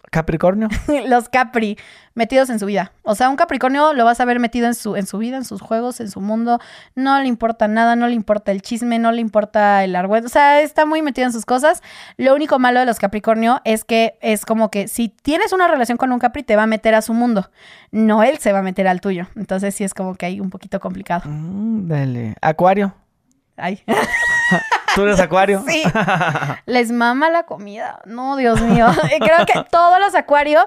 Capricornio. los Capri metidos en su vida. O sea, un Capricornio lo vas a ver metido en su, en su vida, en sus juegos, en su mundo. No le importa nada, no le importa el chisme, no le importa el argüento. O sea, está muy metido en sus cosas. Lo único malo de los Capricornio es que es como que si tienes una relación con un Capri, te va a meter a su mundo. No él se va a meter al tuyo. Entonces sí es como que hay un poquito complicado. Mm, dale. Acuario. Ay. ¿Tú eres Acuario? Sí. Les mama la comida. No, Dios mío. Creo que todos los acuarios,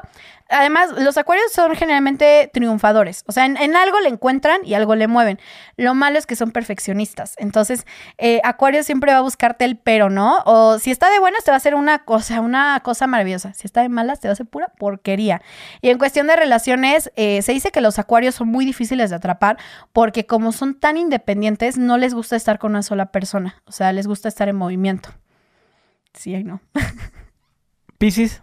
además, los acuarios son generalmente triunfadores. O sea, en, en algo le encuentran y algo le mueven. Lo malo es que son perfeccionistas. Entonces, eh, acuario siempre va a buscarte el pero, ¿no? O si está de buenas, te va a hacer una cosa, una cosa maravillosa. Si está de malas, te va a hacer pura porquería. Y en cuestión de relaciones, eh, se dice que los acuarios son muy difíciles de atrapar porque como son tan independientes, no les gusta estar con una sola persona. O sea, les gusta estar en movimiento. Sí, ay no. Piscis.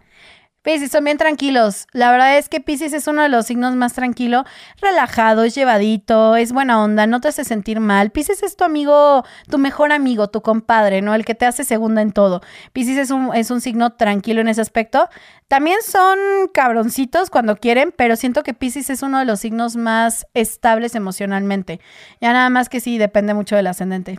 Piscis son bien tranquilos. La verdad es que Piscis es uno de los signos más tranquilo, relajado, es llevadito, es buena onda, no te hace sentir mal. Piscis es tu amigo, tu mejor amigo, tu compadre, ¿no? El que te hace segunda en todo. Piscis es un, es un signo tranquilo en ese aspecto. También son cabroncitos cuando quieren, pero siento que Piscis es uno de los signos más estables emocionalmente. Ya nada más que sí, depende mucho del ascendente.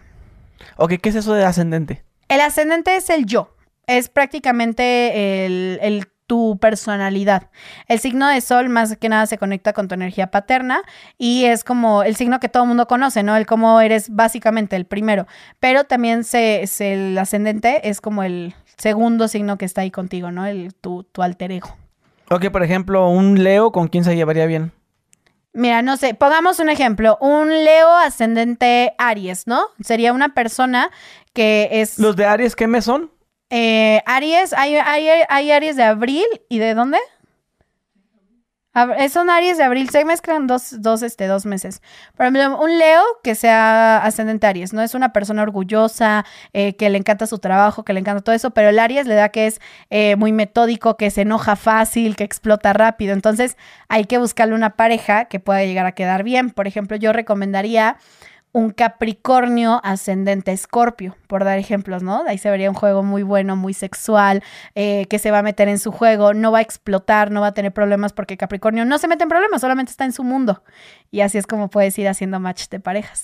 Ok, ¿qué es eso de ascendente? El ascendente es el yo. Es prácticamente el, el tu personalidad. El signo de sol más que nada se conecta con tu energía paterna y es como el signo que todo el mundo conoce, ¿no? El cómo eres básicamente el primero, pero también se, el ascendente es como el segundo signo que está ahí contigo, ¿no? El, tu, tu alter ego. Ok, por ejemplo, un Leo, ¿con quién se llevaría bien? Mira, no sé, pongamos un ejemplo, un Leo ascendente Aries, ¿no? Sería una persona que es... ¿Los de Aries qué mes son? Eh, Aries, hay, hay, Aries de abril y de dónde? Son Aries de abril, se mezclan dos, dos, este, dos meses. Por ejemplo, un Leo que sea ascendente Aries, no es una persona orgullosa, eh, que le encanta su trabajo, que le encanta todo eso, pero el Aries le da que es eh, muy metódico, que se enoja fácil, que explota rápido. Entonces hay que buscarle una pareja que pueda llegar a quedar bien. Por ejemplo, yo recomendaría un Capricornio ascendente Escorpio, por dar ejemplos, ¿no? Ahí se vería un juego muy bueno, muy sexual, eh, que se va a meter en su juego, no va a explotar, no va a tener problemas porque Capricornio no se mete en problemas, solamente está en su mundo. Y así es como puedes ir haciendo match de parejas.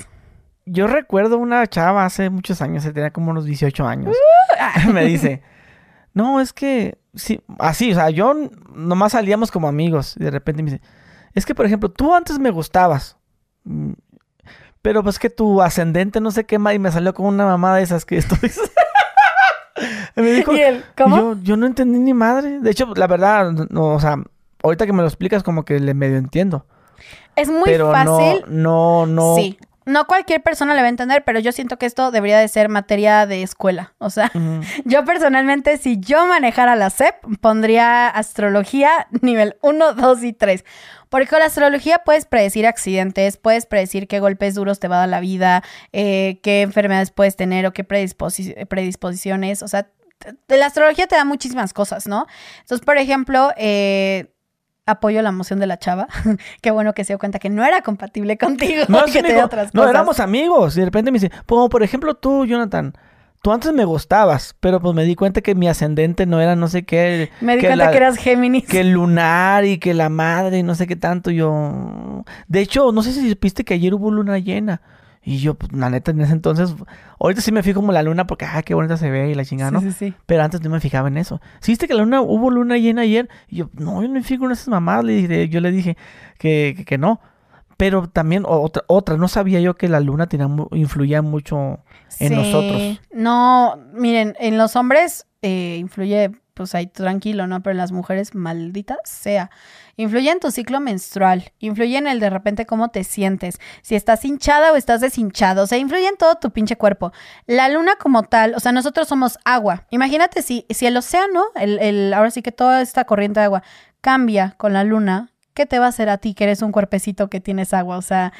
Yo recuerdo una chava hace muchos años, se tenía como unos 18 años. Uh, me dice, no, es que, sí, así, o sea, yo nomás salíamos como amigos. Y de repente me dice, es que, por ejemplo, tú antes me gustabas mm, pero pues que tu ascendente no sé qué más y me salió con una mamada de esas que estoy. me dijo, ¿Y él? ¿Cómo? Yo, no entendí ni madre. De hecho, la verdad, no, o sea, ahorita que me lo explicas como que le medio entiendo. Es muy fácil. No, no, no. Sí. No cualquier persona le va a entender, pero yo siento que esto debería de ser materia de escuela. O sea, yo personalmente, si yo manejara la SEP, pondría astrología nivel 1, 2 y 3. Porque con la astrología puedes predecir accidentes, puedes predecir qué golpes duros te va a dar la vida, eh, qué enfermedades puedes tener o qué predisposiciones. O sea, la astrología te da muchísimas cosas, ¿no? Entonces, por ejemplo, eh, apoyo la emoción de la chava. Qué bueno que se dio cuenta que no era compatible contigo. No, que te otras cosas. no éramos amigos. Y de repente me dice, como por ejemplo tú, Jonathan, Tú antes me gustabas, pero pues me di cuenta que mi ascendente no era no sé qué. Me di cuenta que eras Géminis. Que el lunar y que la madre y no sé qué tanto. Yo. De hecho, no sé si supiste que ayer hubo luna llena. Y yo, pues, la neta, en ese entonces, ahorita sí me fijo como la luna porque, ah, qué bonita se ve y la chingada, ¿no? Sí, sí, sí. Pero antes no me fijaba en eso. ¿Sí viste que la luna, hubo luna llena ayer? Y yo, no, yo no me fijo en esas mamadas. Le dije, yo le dije que, que, no. Pero también, otra, otra, no sabía yo que la luna tenía, influía mucho en nosotros. No, miren, en los hombres eh, influye, pues ahí tranquilo, ¿no? Pero en las mujeres, maldita sea. Influye en tu ciclo menstrual, influye en el de repente cómo te sientes, si estás hinchada o estás deshinchado, o sea, influye en todo tu pinche cuerpo. La luna como tal, o sea, nosotros somos agua. Imagínate si, si el océano, el, el, ahora sí que toda esta corriente de agua cambia con la luna, ¿qué te va a hacer a ti que eres un cuerpecito que tienes agua? O sea,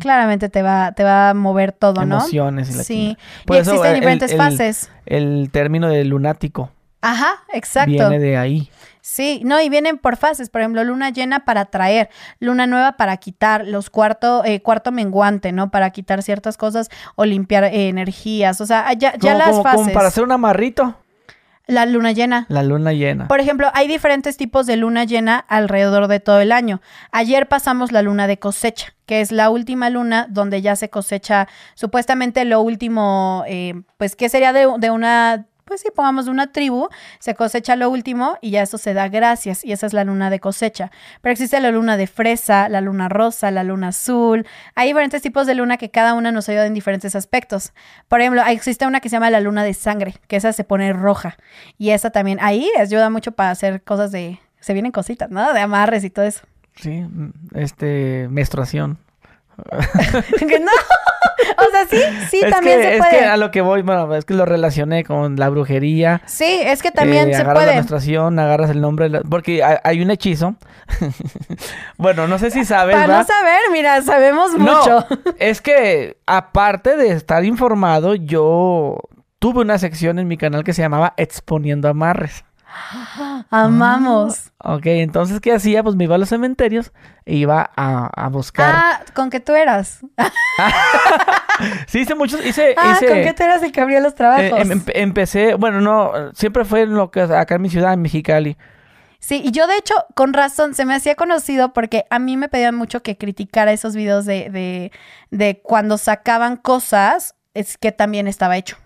claramente te va, te va a mover todo, ¿no? Emociones y la Sí. y existen diferentes fases. El término de lunático. Ajá, exacto. Viene de ahí. Sí, no, y vienen por fases. Por ejemplo, luna llena para traer, luna nueva para quitar, los cuarto, eh, cuarto menguante, ¿no? Para quitar ciertas cosas o limpiar eh, energías. O sea, ya, ya las fases. Como para hacer un amarrito. La luna llena. La luna llena. Por ejemplo, hay diferentes tipos de luna llena alrededor de todo el año. Ayer pasamos la luna de cosecha, que es la última luna donde ya se cosecha supuestamente lo último, eh, pues que sería de, de una pues si pongamos una tribu, se cosecha lo último y ya eso se da gracias y esa es la luna de cosecha. Pero existe la luna de fresa, la luna rosa, la luna azul. Hay diferentes tipos de luna que cada una nos ayuda en diferentes aspectos. Por ejemplo, existe una que se llama la luna de sangre, que esa se pone roja y esa también ahí ayuda mucho para hacer cosas de se vienen cositas, ¿no? De amarres y todo eso. Sí, este menstruación. Que no. o sea, sí, sí, también se puede. Es que a lo que voy, bueno, es que lo relacioné con la brujería. Sí, es que también eh, se agarras puede. la menstruación, agarras el nombre, porque hay, un hechizo. bueno, no sé si sabes. Para no saber, mira, sabemos mucho. es que aparte de estar informado, yo tuve una sección en mi canal que se llamaba Exponiendo Amarres. Amamos. Ah, ok, entonces, ¿qué hacía? Pues me iba a los cementerios e iba a, buscar. Ah, con que tú eras. sí, hice muchos. Hice, ah, con que tú eras el que abría los trabajos. Eh, em, empecé, bueno, no, siempre fue lo que acá en mi ciudad, en Mexicali. Sí, y yo de hecho, con razón, se me hacía conocido porque a mí me pedían mucho que criticara esos videos de, de, de cuando sacaban cosas es que también estaba hecho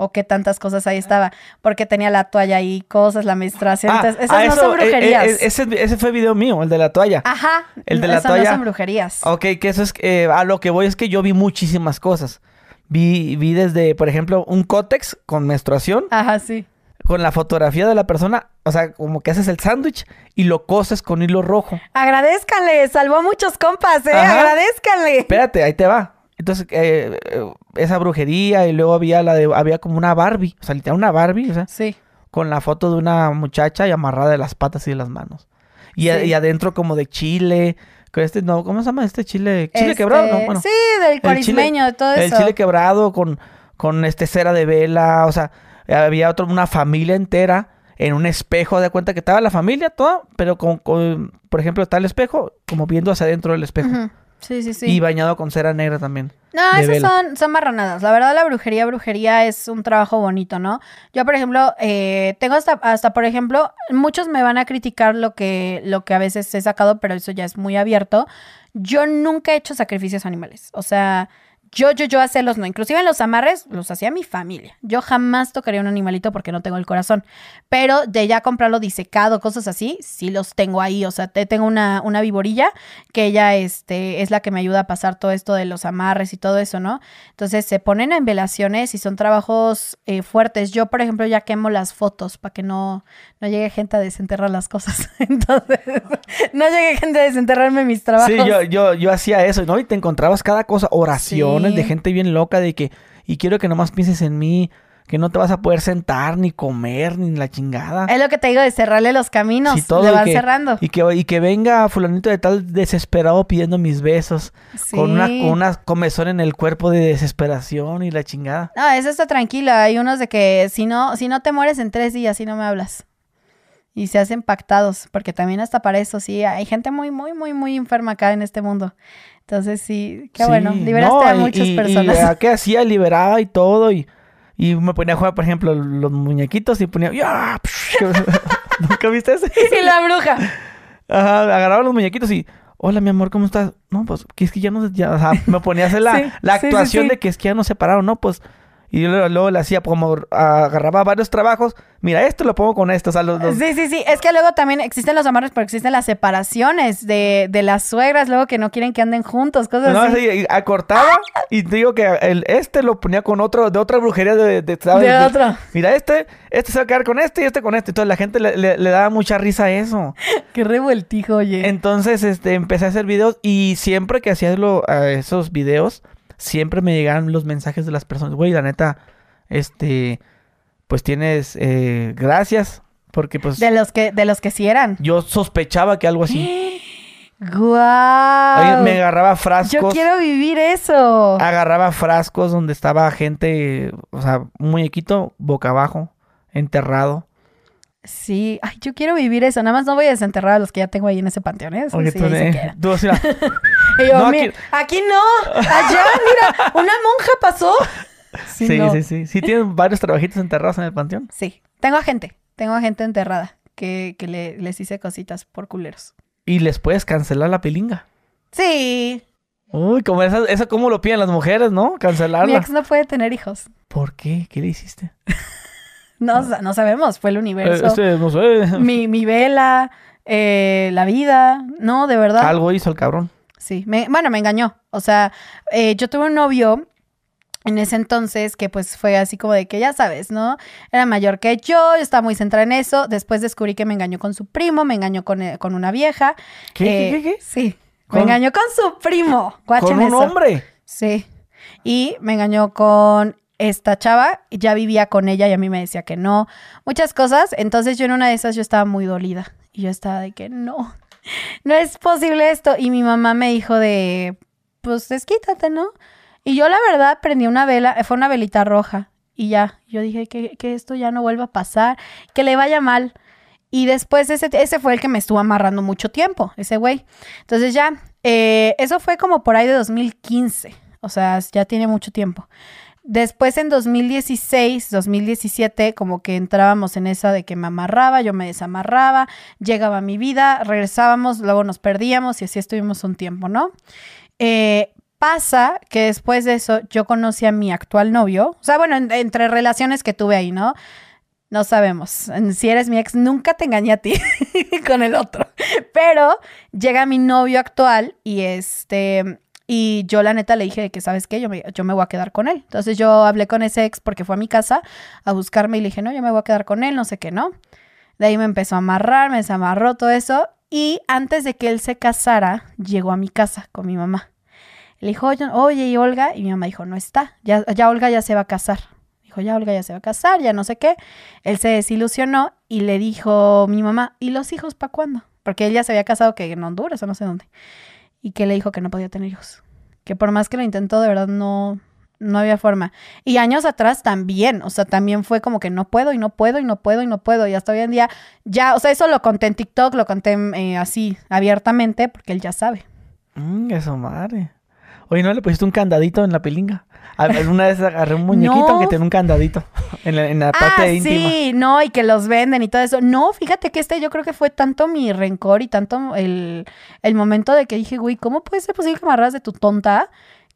o qué tantas cosas ahí estaba, porque tenía la toalla y cosas, la menstruación. Ah, Entonces, ah, esas no eso, son eh, eh, brujerías. eh, ese, ese fue video mío, el de la toalla. Ajá. el de la eso toalla. no son brujerías. Ok, que eso es... eh, a lo que voy es que yo vi muchísimas cosas. Vi, vi desde, por ejemplo, un cótex con menstruación, Ajá, sí. con la fotografía de la persona, o sea, como que haces el sándwich y lo coses con hilo rojo. Agradezcanle, salvó a muchos compas, ¿eh? Ajá. Agradezcanle. Espérate, ahí te va. Entonces, eh, eh, esa brujería y luego había la de, había como una Barbie, o sea, literal una Barbie, o sea, Sí. con la foto de una muchacha y amarrada de las patas y de las manos. Y, a- y adentro como de chile, con este, no, ¿cómo se llama este chile? Chile quebrado, ¿no? Este, Bueno, Sí, del el cuarismeño, de todo el eso. chile quebrado con, con este cera de vela, o sea, había otro, una familia entera en un espejo, de cuenta que estaba la familia toda, pero con, con- por ejemplo, está el espejo, como viendo hacia adentro del espejo. Sí, sí, sí. Y bañado con cera negra también. No, esas son, son marranadas. La verdad, la brujería, brujería es un trabajo bonito, ¿no? Yo, por ejemplo, eh, tengo hasta, hasta, por ejemplo, muchos me van a criticar lo que, lo que a veces he sacado, pero eso ya es muy abierto. Yo nunca he hecho sacrificios animales. O sea, yo, yo, yo hacerlos no. Inclusive en los amarres los hacía mi familia. Yo jamás tocaría un animalito porque no tengo el corazón. Pero de ya comprarlo disecado, cosas así, sí los tengo ahí. O sea, te- tengo una, una viborilla que ella este, es la que me ayuda a pasar todo esto de los amarres y todo eso, ¿no? Entonces se ponen en velaciones y son trabajos eh, fuertes. Yo, por ejemplo, ya quemo las fotos para que no, no llegue gente a desenterrar las cosas. Entonces, no llegue gente a desenterrarme mis trabajos. Sí, yo, yo, yo hacía eso, ¿no? Y te encontrabas cada cosa, oraciones Sí. De gente bien loca de que, y quiero que nomás pienses en mí, que no te vas a poder sentar, ni comer, ni la chingada. Es lo que te digo de cerrarle los caminos. Sí, todo, Le y van que- cerrando. Y que, y que venga fulanito de tal desesperado pidiendo mis besos, con, una, con una comezón en el cuerpo de desesperación y la chingada. No, eso está tranquila. Hay unos de que si no, si no te mueres en tres días, si no me hablas. Y se hacen pactados, porque también hasta para eso sí, hay gente muy, muy, muy, muy enferma acá en este mundo. Entonces sí, qué Sí, bueno, liberaste no, a muchas y- personas. Y, ¿Qué hacía? Liberaba y todo, y, y me ponía a jugar, por ejemplo, los muñequitos y ponía... ¿Nunca viste ese? y la bruja. Ajá, agarraba los muñequitos y, hola mi amor, ¿cómo estás? No, pues, que es que ya no, ya, o sea, me ponía a hacer la, Sí, la actuación sí. de que es que ya no se separaron, ¿no? Pues, y yo luego, luego le hacía como, agarraba varios trabajos, mira, esto lo pongo con esto, o sea, los, los- Sí, sí, sí. Es que luego también existen los amarres, pero existen las separaciones de, de las suegras, luego que no quieren que anden juntos, cosas no, así. así, y acortaba y te digo que el, este lo ponía con otro, de otra brujería de, de, ¿sabes? De otro. Mira, este, este se va a quedar con este y este con este. Entonces la gente le, le- le daba mucha risa a eso. Qué revueltijo, oye. Entonces, este, empecé a hacer videos y siempre que hacía lo- a esos videos, siempre me llegaban los mensajes de las personas. Güey, la neta, este, pues tienes, eh, gracias, porque pues De los que, de los que sí eran. yo sospechaba que algo así. ¡Guau! Ahí me agarraba Yo frascos. quiero vivir eso. Agarraba frascos donde estaba gente, o sea, un muñequito boca abajo, enterrado. Sí, ay, yo quiero vivir eso. Nada más no voy a desenterrar a los que ya tengo ahí en ese panteón, ¿eh? Sí, tú, tú así, la- yo, No, "Mi- aquí- aquí... no, allá, mira, una monja pasó. Sí, sí, no. sí, sí. Sí tienen varios trabajitos enterrados en el panteón. Sí, tengo a gente, tengo a gente enterrada que, que le- les hice cositas por culeros. Y les puedes cancelar la pilinga. Sí, Uy, como esa, eso como lo piden las mujeres, ¿no? mi Cancelarla. ex no puede tener hijos. ¿Por qué? ¿Qué le hiciste? No, sa- no sabemos, fue el Eh, universo. este, no sé. Mi, mi vela, eh, la vida. No, de verdad. Algo hizo el cabrón. Sí, me, bueno, me engañó. O sea, eh, yo tuve un novio en ese entonces que pues fue así como de que ya sabes, ¿no? Era mayor que yo, yo estaba muy centrada en eso. Después descubrí que me engañó con su primo, me engañó con, eh, con una vieja. ¿Qué, qué, Eh, qué, qué? Sí, Con- me engañó con su primo. Guachen Con un eso. hombre. Sí. Y me engañó con esta chava, ya vivía con ella y a mí me decía que no. Muchas cosas. Entonces yo en una de esas yo estaba muy dolida. Y yo estaba de que no, no es posible esto. Y mi mamá me dijo de, pues desquítate, ¿no? Y yo la verdad prendí una vela, fue una velita roja. Y ya, yo dije que, que esto ya no vuelva a pasar, que le vaya mal. Y después ese, ese fue el que me estuvo amarrando mucho tiempo, ese güey. Entonces ya, eh, eso fue como por ahí de 2015. O sea, ya tiene mucho tiempo. Después en 2016, 2017, como que entrábamos en esa de que me amarraba, yo me desamarraba, llegaba mi vida, regresábamos, luego nos perdíamos y así estuvimos un tiempo, ¿no? Eh, Pasa que después de eso yo conocí a mi actual novio. O sea, bueno, entre relaciones que tuve ahí, ¿no? No sabemos. Si eres mi ex, nunca te engañé a ti con el otro. Pero llega mi novio actual y este. Y yo la neta le dije que, ¿sabes qué? Yo me, yo me voy a quedar con él. Entonces yo hablé con ese ex porque fue a mi casa a buscarme y le dije, no, yo me voy a quedar con él, no sé qué, ¿no? De ahí me empezó a amarrar, me desamarró todo eso. Y antes de que él se casara, llegó a mi casa con mi mamá. Le dijo, oye, ¿y Olga? Y mi mamá dijo, no está, ya, ya Olga ya se va a casar. Dijo, ya Olga ya se va a casar, ya no sé qué. Él se desilusionó y le dijo mi mamá, ¿y los hijos para cuándo? Porque ella se había casado que en Honduras o no sé dónde. Y que le dijo que no podía tener hijos. Que por más que lo intentó, de verdad no, no había forma. Y años atrás también, o sea, también fue como que no puedo y no puedo y no puedo y no puedo. Y hasta hoy en día ya, o sea, eso lo conté en TikTok, lo conté eh, así abiertamente porque él ya sabe. Mm, eso madre. Oye, ¿no le pusiste un candadito en la pilinga? Alguna vez agarré un muñequito que tiene un candadito en la, parte ah, íntima. Sí, no, y que los venden y todo eso. No, fíjate que este yo creo que fue tanto mi rencor y tanto el, el momento de que dije, güey, ¿cómo puede ser posible que me agarras de tu tonta?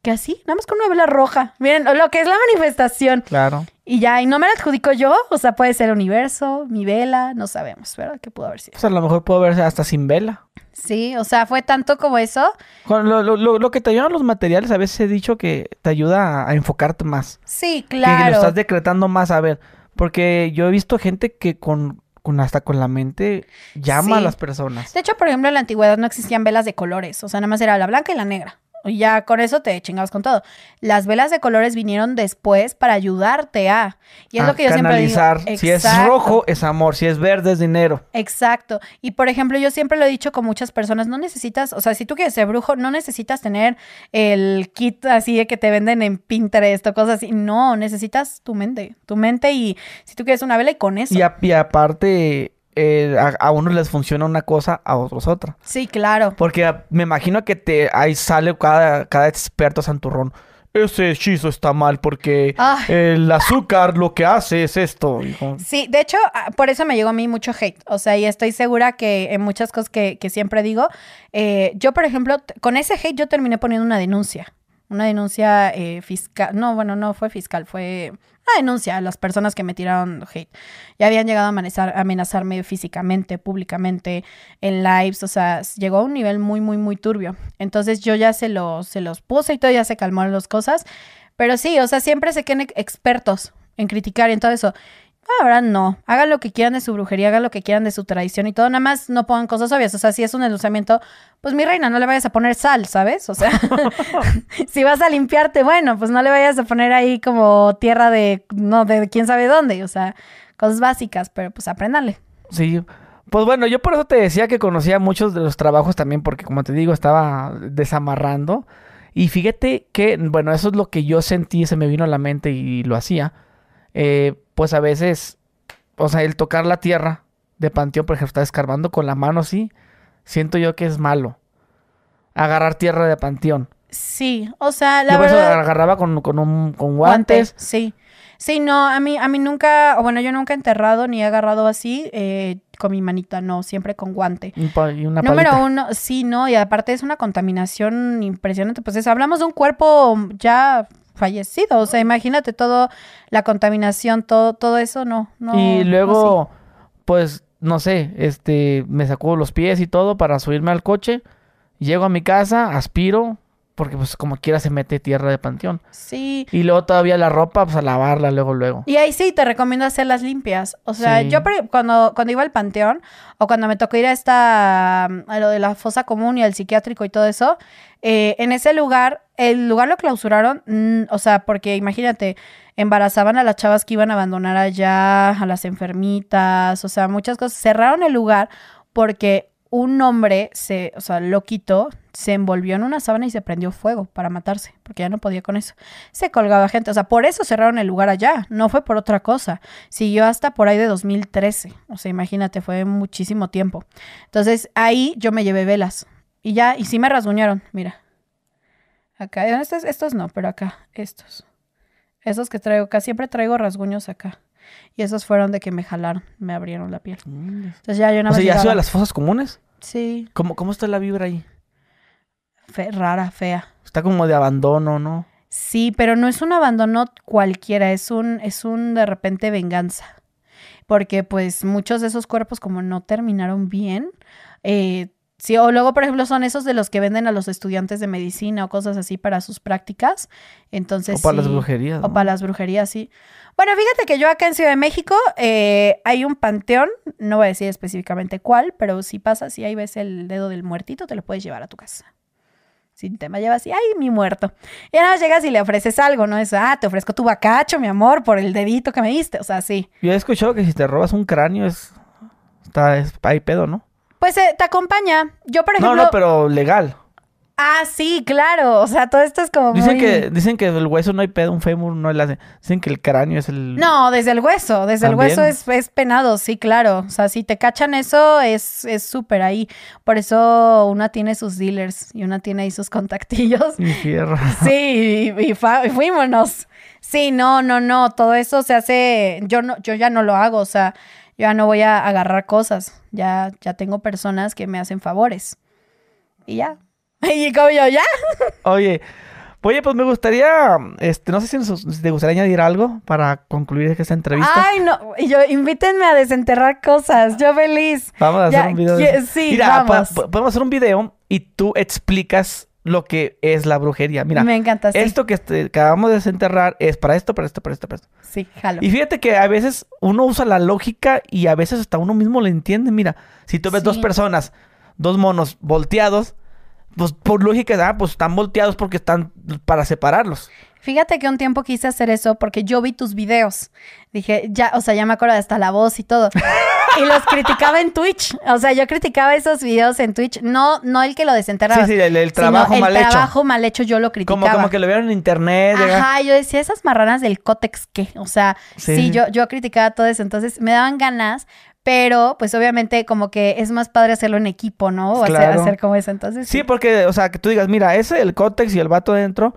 Que así, nada más con una vela roja. Miren, lo que es la manifestación. Claro. Y ya, y no me la adjudico yo, o sea, puede ser el universo, mi vela, no sabemos, ¿verdad? ¿Qué pudo haber sido? Pues a lo mejor pudo verse hasta sin vela. Sí, o sea, fue tanto como eso. Lo, lo, lo, que te ayudan los materiales, a veces he dicho que te ayuda a, enfocarte más. Sí, claro. Que lo estás decretando más, a ver. Porque yo he visto gente que con, con hasta con la mente llama a las personas. De hecho, por ejemplo, en la antigüedad no existían velas de colores, o sea, nada más era la blanca y la negra. Y ya con eso te chingabas con todo. Las velas de colores vinieron después para ayudarte a. Y es lo que yo siempre digo. Si es rojo, es amor. Si es verde, es dinero. Exacto. Y por ejemplo, yo siempre lo he dicho con muchas personas: no necesitas, o sea, si tú quieres ser brujo, no necesitas tener el kit así de que te venden en Pinterest o cosas así. No, necesitas tu mente. Tu mente y si tú quieres una vela y con eso. Y, y aparte, eh, a, unos les funciona una cosa, a otros otra. Sí, claro. Porque me imagino que te ahí sale cada, cada experto santurrón. Ese hechizo está mal porque ah. el azúcar lo que hace es esto. Sí, de hecho, ah, por eso me llegó a mí mucho hate. O sea, y estoy segura que en muchas cosas que, siempre digo, eh, yo, por ejemplo, con ese hate yo terminé poniendo una denuncia. Una denuncia eh, fiscal. No, bueno, no fue fiscal, fue una denuncia a las personas que me tiraron hate. Ya habían llegado a amenazar, amenazarme físicamente, públicamente, en lives, o sea, llegó a un nivel muy, muy, muy turbio. Entonces yo ya se los, se los puse y todo, ya se calmaron las cosas. Pero sí, o sea, siempre se queden expertos en criticar y en todo eso. Ahora no. Hagan lo que quieran de su brujería, hagan lo que quieran de su tradición y todo. Nada más no pongan cosas obvias. O sea, si es un endulzamiento, pues mi reina, no le vayas a poner sal, ¿sabes? O sea, si vas a limpiarte, bueno, pues no le vayas a poner ahí como tierra de, no, de quién sabe dónde. O sea, cosas básicas, pero pues apréndanle. Sí. Pues bueno, yo por eso te decía que conocía muchos de los trabajos también, porque como te digo, estaba desamarrando. Y fíjate que, bueno, eso es lo que yo sentí, se me vino a la mente y lo hacía. Eh, pues a veces, o sea, el tocar la tierra de panteón, por ejemplo, está escarbando con la mano así, siento yo que es malo. Agarrar tierra de panteón. Sí, o sea, la yo verdad... agarraba con, con, un, con guantes. Sí. Sí, no, a mí, a mí nunca, o bueno, yo nunca he enterrado ni he agarrado así eh, con mi manita, no, siempre con guante. Y una Número uno, sí, no, y aparte es una contaminación impresionante. Pues eso, hablamos de un cuerpo ya fallecido. O sea, imagínate todo, la contaminación, todo, todo eso, no. no y luego, pues, no sé, este, me sacó los pies y todo para subirme al coche. Llego a mi casa, aspiro, porque pues como quiera se mete tierra de panteón. Sí. Y luego todavía la ropa, pues a lavarla luego, luego. Y ahí sí, te recomiendo hacerlas limpias. O sea, yo cuando, cuando iba al panteón, o cuando me tocó ir a esta, a lo de la fosa común y al psiquiátrico y todo eso, eh, en ese lugar, el lugar lo clausuraron, mm, o sea, porque imagínate, embarazaban a las chavas que iban a abandonar allá, a las enfermitas, o sea, muchas cosas. Cerraron el lugar porque un hombre se, o sea, lo quitó, se envolvió en una sábana y se prendió fuego para matarse, porque ya no podía con eso. Se colgaba gente, o sea, por eso cerraron el lugar allá, no fue por otra cosa. Siguió hasta por ahí de 2013, o sea, imagínate, fue muchísimo tiempo. Entonces, ahí yo me llevé velas y ya, y sí me rasguñaron, mira. Acá, estos, estos no, pero acá, estos. Esos que traigo acá, siempre traigo rasguños acá. Y esos fueron de que me jalaron, me abrieron la piel. Entonces ya yo nada O sea, ¿ya a las fosas comunes? Sí. ¿Cómo, ¿Cómo está la vibra ahí? Rara, fea. Está como de abandono, ¿no? Sí, pero no es un abandono cualquiera, es un, es un de repente venganza. Porque pues muchos de esos cuerpos como no terminaron bien, eh, Sí, o luego, por ejemplo, son esos de los que venden a los estudiantes de medicina o cosas así para sus prácticas. Entonces. O para las brujerías. O para las brujerías, sí. Bueno, fíjate que yo acá en Ciudad de México eh, hay un panteón, no voy a decir específicamente cuál, pero si pasas si ahí ves el dedo del muertito, te lo puedes llevar a tu casa. Sin tema llevas así, ay, mi muerto. Y nada, llegas y le ofreces algo, ¿no? Es, ah, te ofrezco tu bacacho, mi amor, por el dedito que me diste. O sea, sí. Yo he escuchado que si te robas un cráneo es. Está, es, hay pedo, ¿no? Pues eh, te acompaña. Yo, por ejemplo. No, no, pero legal. Ah, sí, claro. O sea, todo esto es como. Dicen que dicen que el hueso no hay pedo, un fémur no hace. Dicen que el cráneo es el. No, desde el hueso. Desde el hueso es, es, penado, sí, claro. O sea, si te cachan eso, es súper ahí. Por eso una tiene sus dealers y una tiene ahí sus contactillos. Y fierro. Sí, y, y, fuímonos. Sí, no, no, no. Todo eso se hace. Yo no, yo ya no lo hago. O sea yo ya no voy a agarrar cosas, ya, ya tengo personas que me hacen favores. Y ya. Y como yo, ya. Oye, oye, pues me gustaría, este, no sé si, te gustaría añadir algo para concluir esta entrevista. Ay, no, yo, invítenme a desenterrar cosas, yo feliz. Vamos a hacer un video. Sí, Mira, vamos. podemos hacer un video y tú explicas lo que es la brujería. Mira, me encanta. Esto que este, acabamos de desenterrar es para esto, para esto, para esto, para esto. Sí, jalo. Y fíjate que a veces uno usa la lógica y a veces hasta uno mismo lo entiende. Mira, si tú ves dos personas, dos monos volteados, pues por lógica, ah, pues están volteados porque están para separarlos. Fíjate que un tiempo quise hacer eso porque yo vi tus videos. Dije, ya, o sea, ya me acuerdo de hasta la voz y todo. y los criticaba en Twitch. O sea, yo criticaba esos videos en Twitch. No, no el que lo desenterraba. Sí, sí, el, trabajo mal hecho. El trabajo mal hecho yo lo criticaba. Como, como que lo vieron en internet. Ajá, yo decía, esas marranas del cótex, ¿qué? O sea, sí, yo, yo criticaba todo eso. Entonces me daban ganas, pero, pues obviamente, como que es más padre hacerlo en equipo, ¿no? O hacer, hacer, como eso. Entonces. Sí, porque, o sea, que tú digas, mira, ese, el cótex y el vato dentro,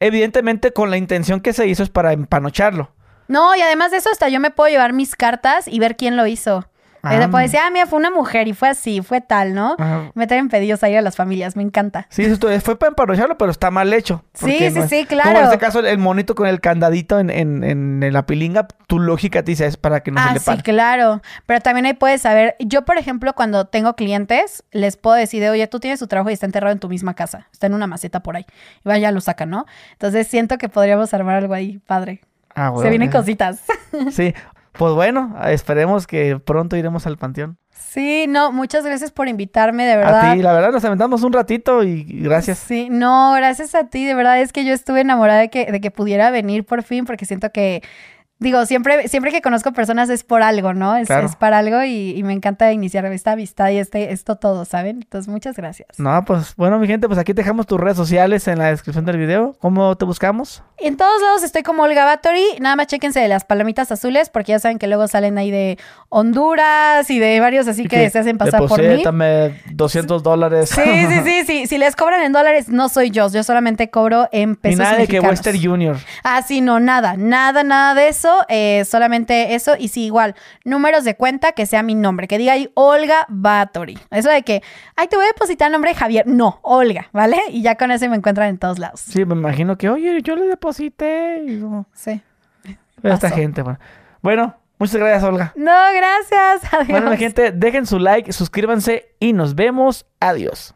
evidentemente con la intención que se hizo es para empanocharlo. No, y además de eso, hasta yo me puedo llevar mis cartas y ver quién lo hizo. Ah, después decía, ah, mira, fue una mujer y fue así, fue tal, ¿no? Me traen pedidos ahí a las familias, me encanta. Sí, eso fue para emparrocharlo, pero está mal hecho. Sí, sí, sí, claro. Como en este caso, el monito con el candadito en, en, en, la pilinga, tu lógica te dice es para que no se le pare. sí, claro. Pero también ahí puedes saber, yo, por ejemplo, cuando tengo clientes, les puedo decir, oye, tú tienes tu trabajo y está enterrado en tu misma casa, está en una maceta por ahí. Y vaya, lo sacan, ¿no? Entonces siento que podríamos armar algo ahí, padre. Ah, bueno, Se vienen cositas. Sí. Pues bueno, esperemos que pronto iremos al panteón. Sí, no, muchas gracias por invitarme, de verdad. A ti, la verdad, nos aventamos un ratito y gracias. Sí, no, gracias a ti, de verdad es que yo estuve enamorada de que, de que pudiera venir por fin, porque siento que digo, siempre, siempre que conozco personas es por algo, ¿no? Es, es para algo y, me encanta iniciar esta amistad y este, esto todo, ¿saben? Entonces, muchas gracias. No, pues bueno, mi gente, pues aquí dejamos tus redes sociales en la descripción del video. ¿Cómo te buscamos? En todos lados estoy como Olga Batory. Nada más chéquense de las palomitas azules porque ya saben que luego salen ahí de Honduras y de varios así que, se hacen pasar por mí. 200 dólares. Sí, sí, sí, sí. Si les cobran en dólares, no soy yo. Yo solamente cobro en pesos Y nada de que Western Junior. Ah, sí, no, nada. Nada, nada de eso. Eh, solamente eso. Y sí, igual, números de cuenta que sea mi nombre. Que diga ahí Olga Batory. Eso de que, ay, te voy a depositar el nombre de Javier. No, Olga, ¿vale? Y ya con eso me encuentran en todos lados. Sí, me imagino que, oye, yo le deposité. Y Sí. Esta gente, bueno. Bueno, muchas gracias, Olga. No, gracias. Adiós. Bueno, gente, dejen su like, suscríbanse y nos vemos. Adiós.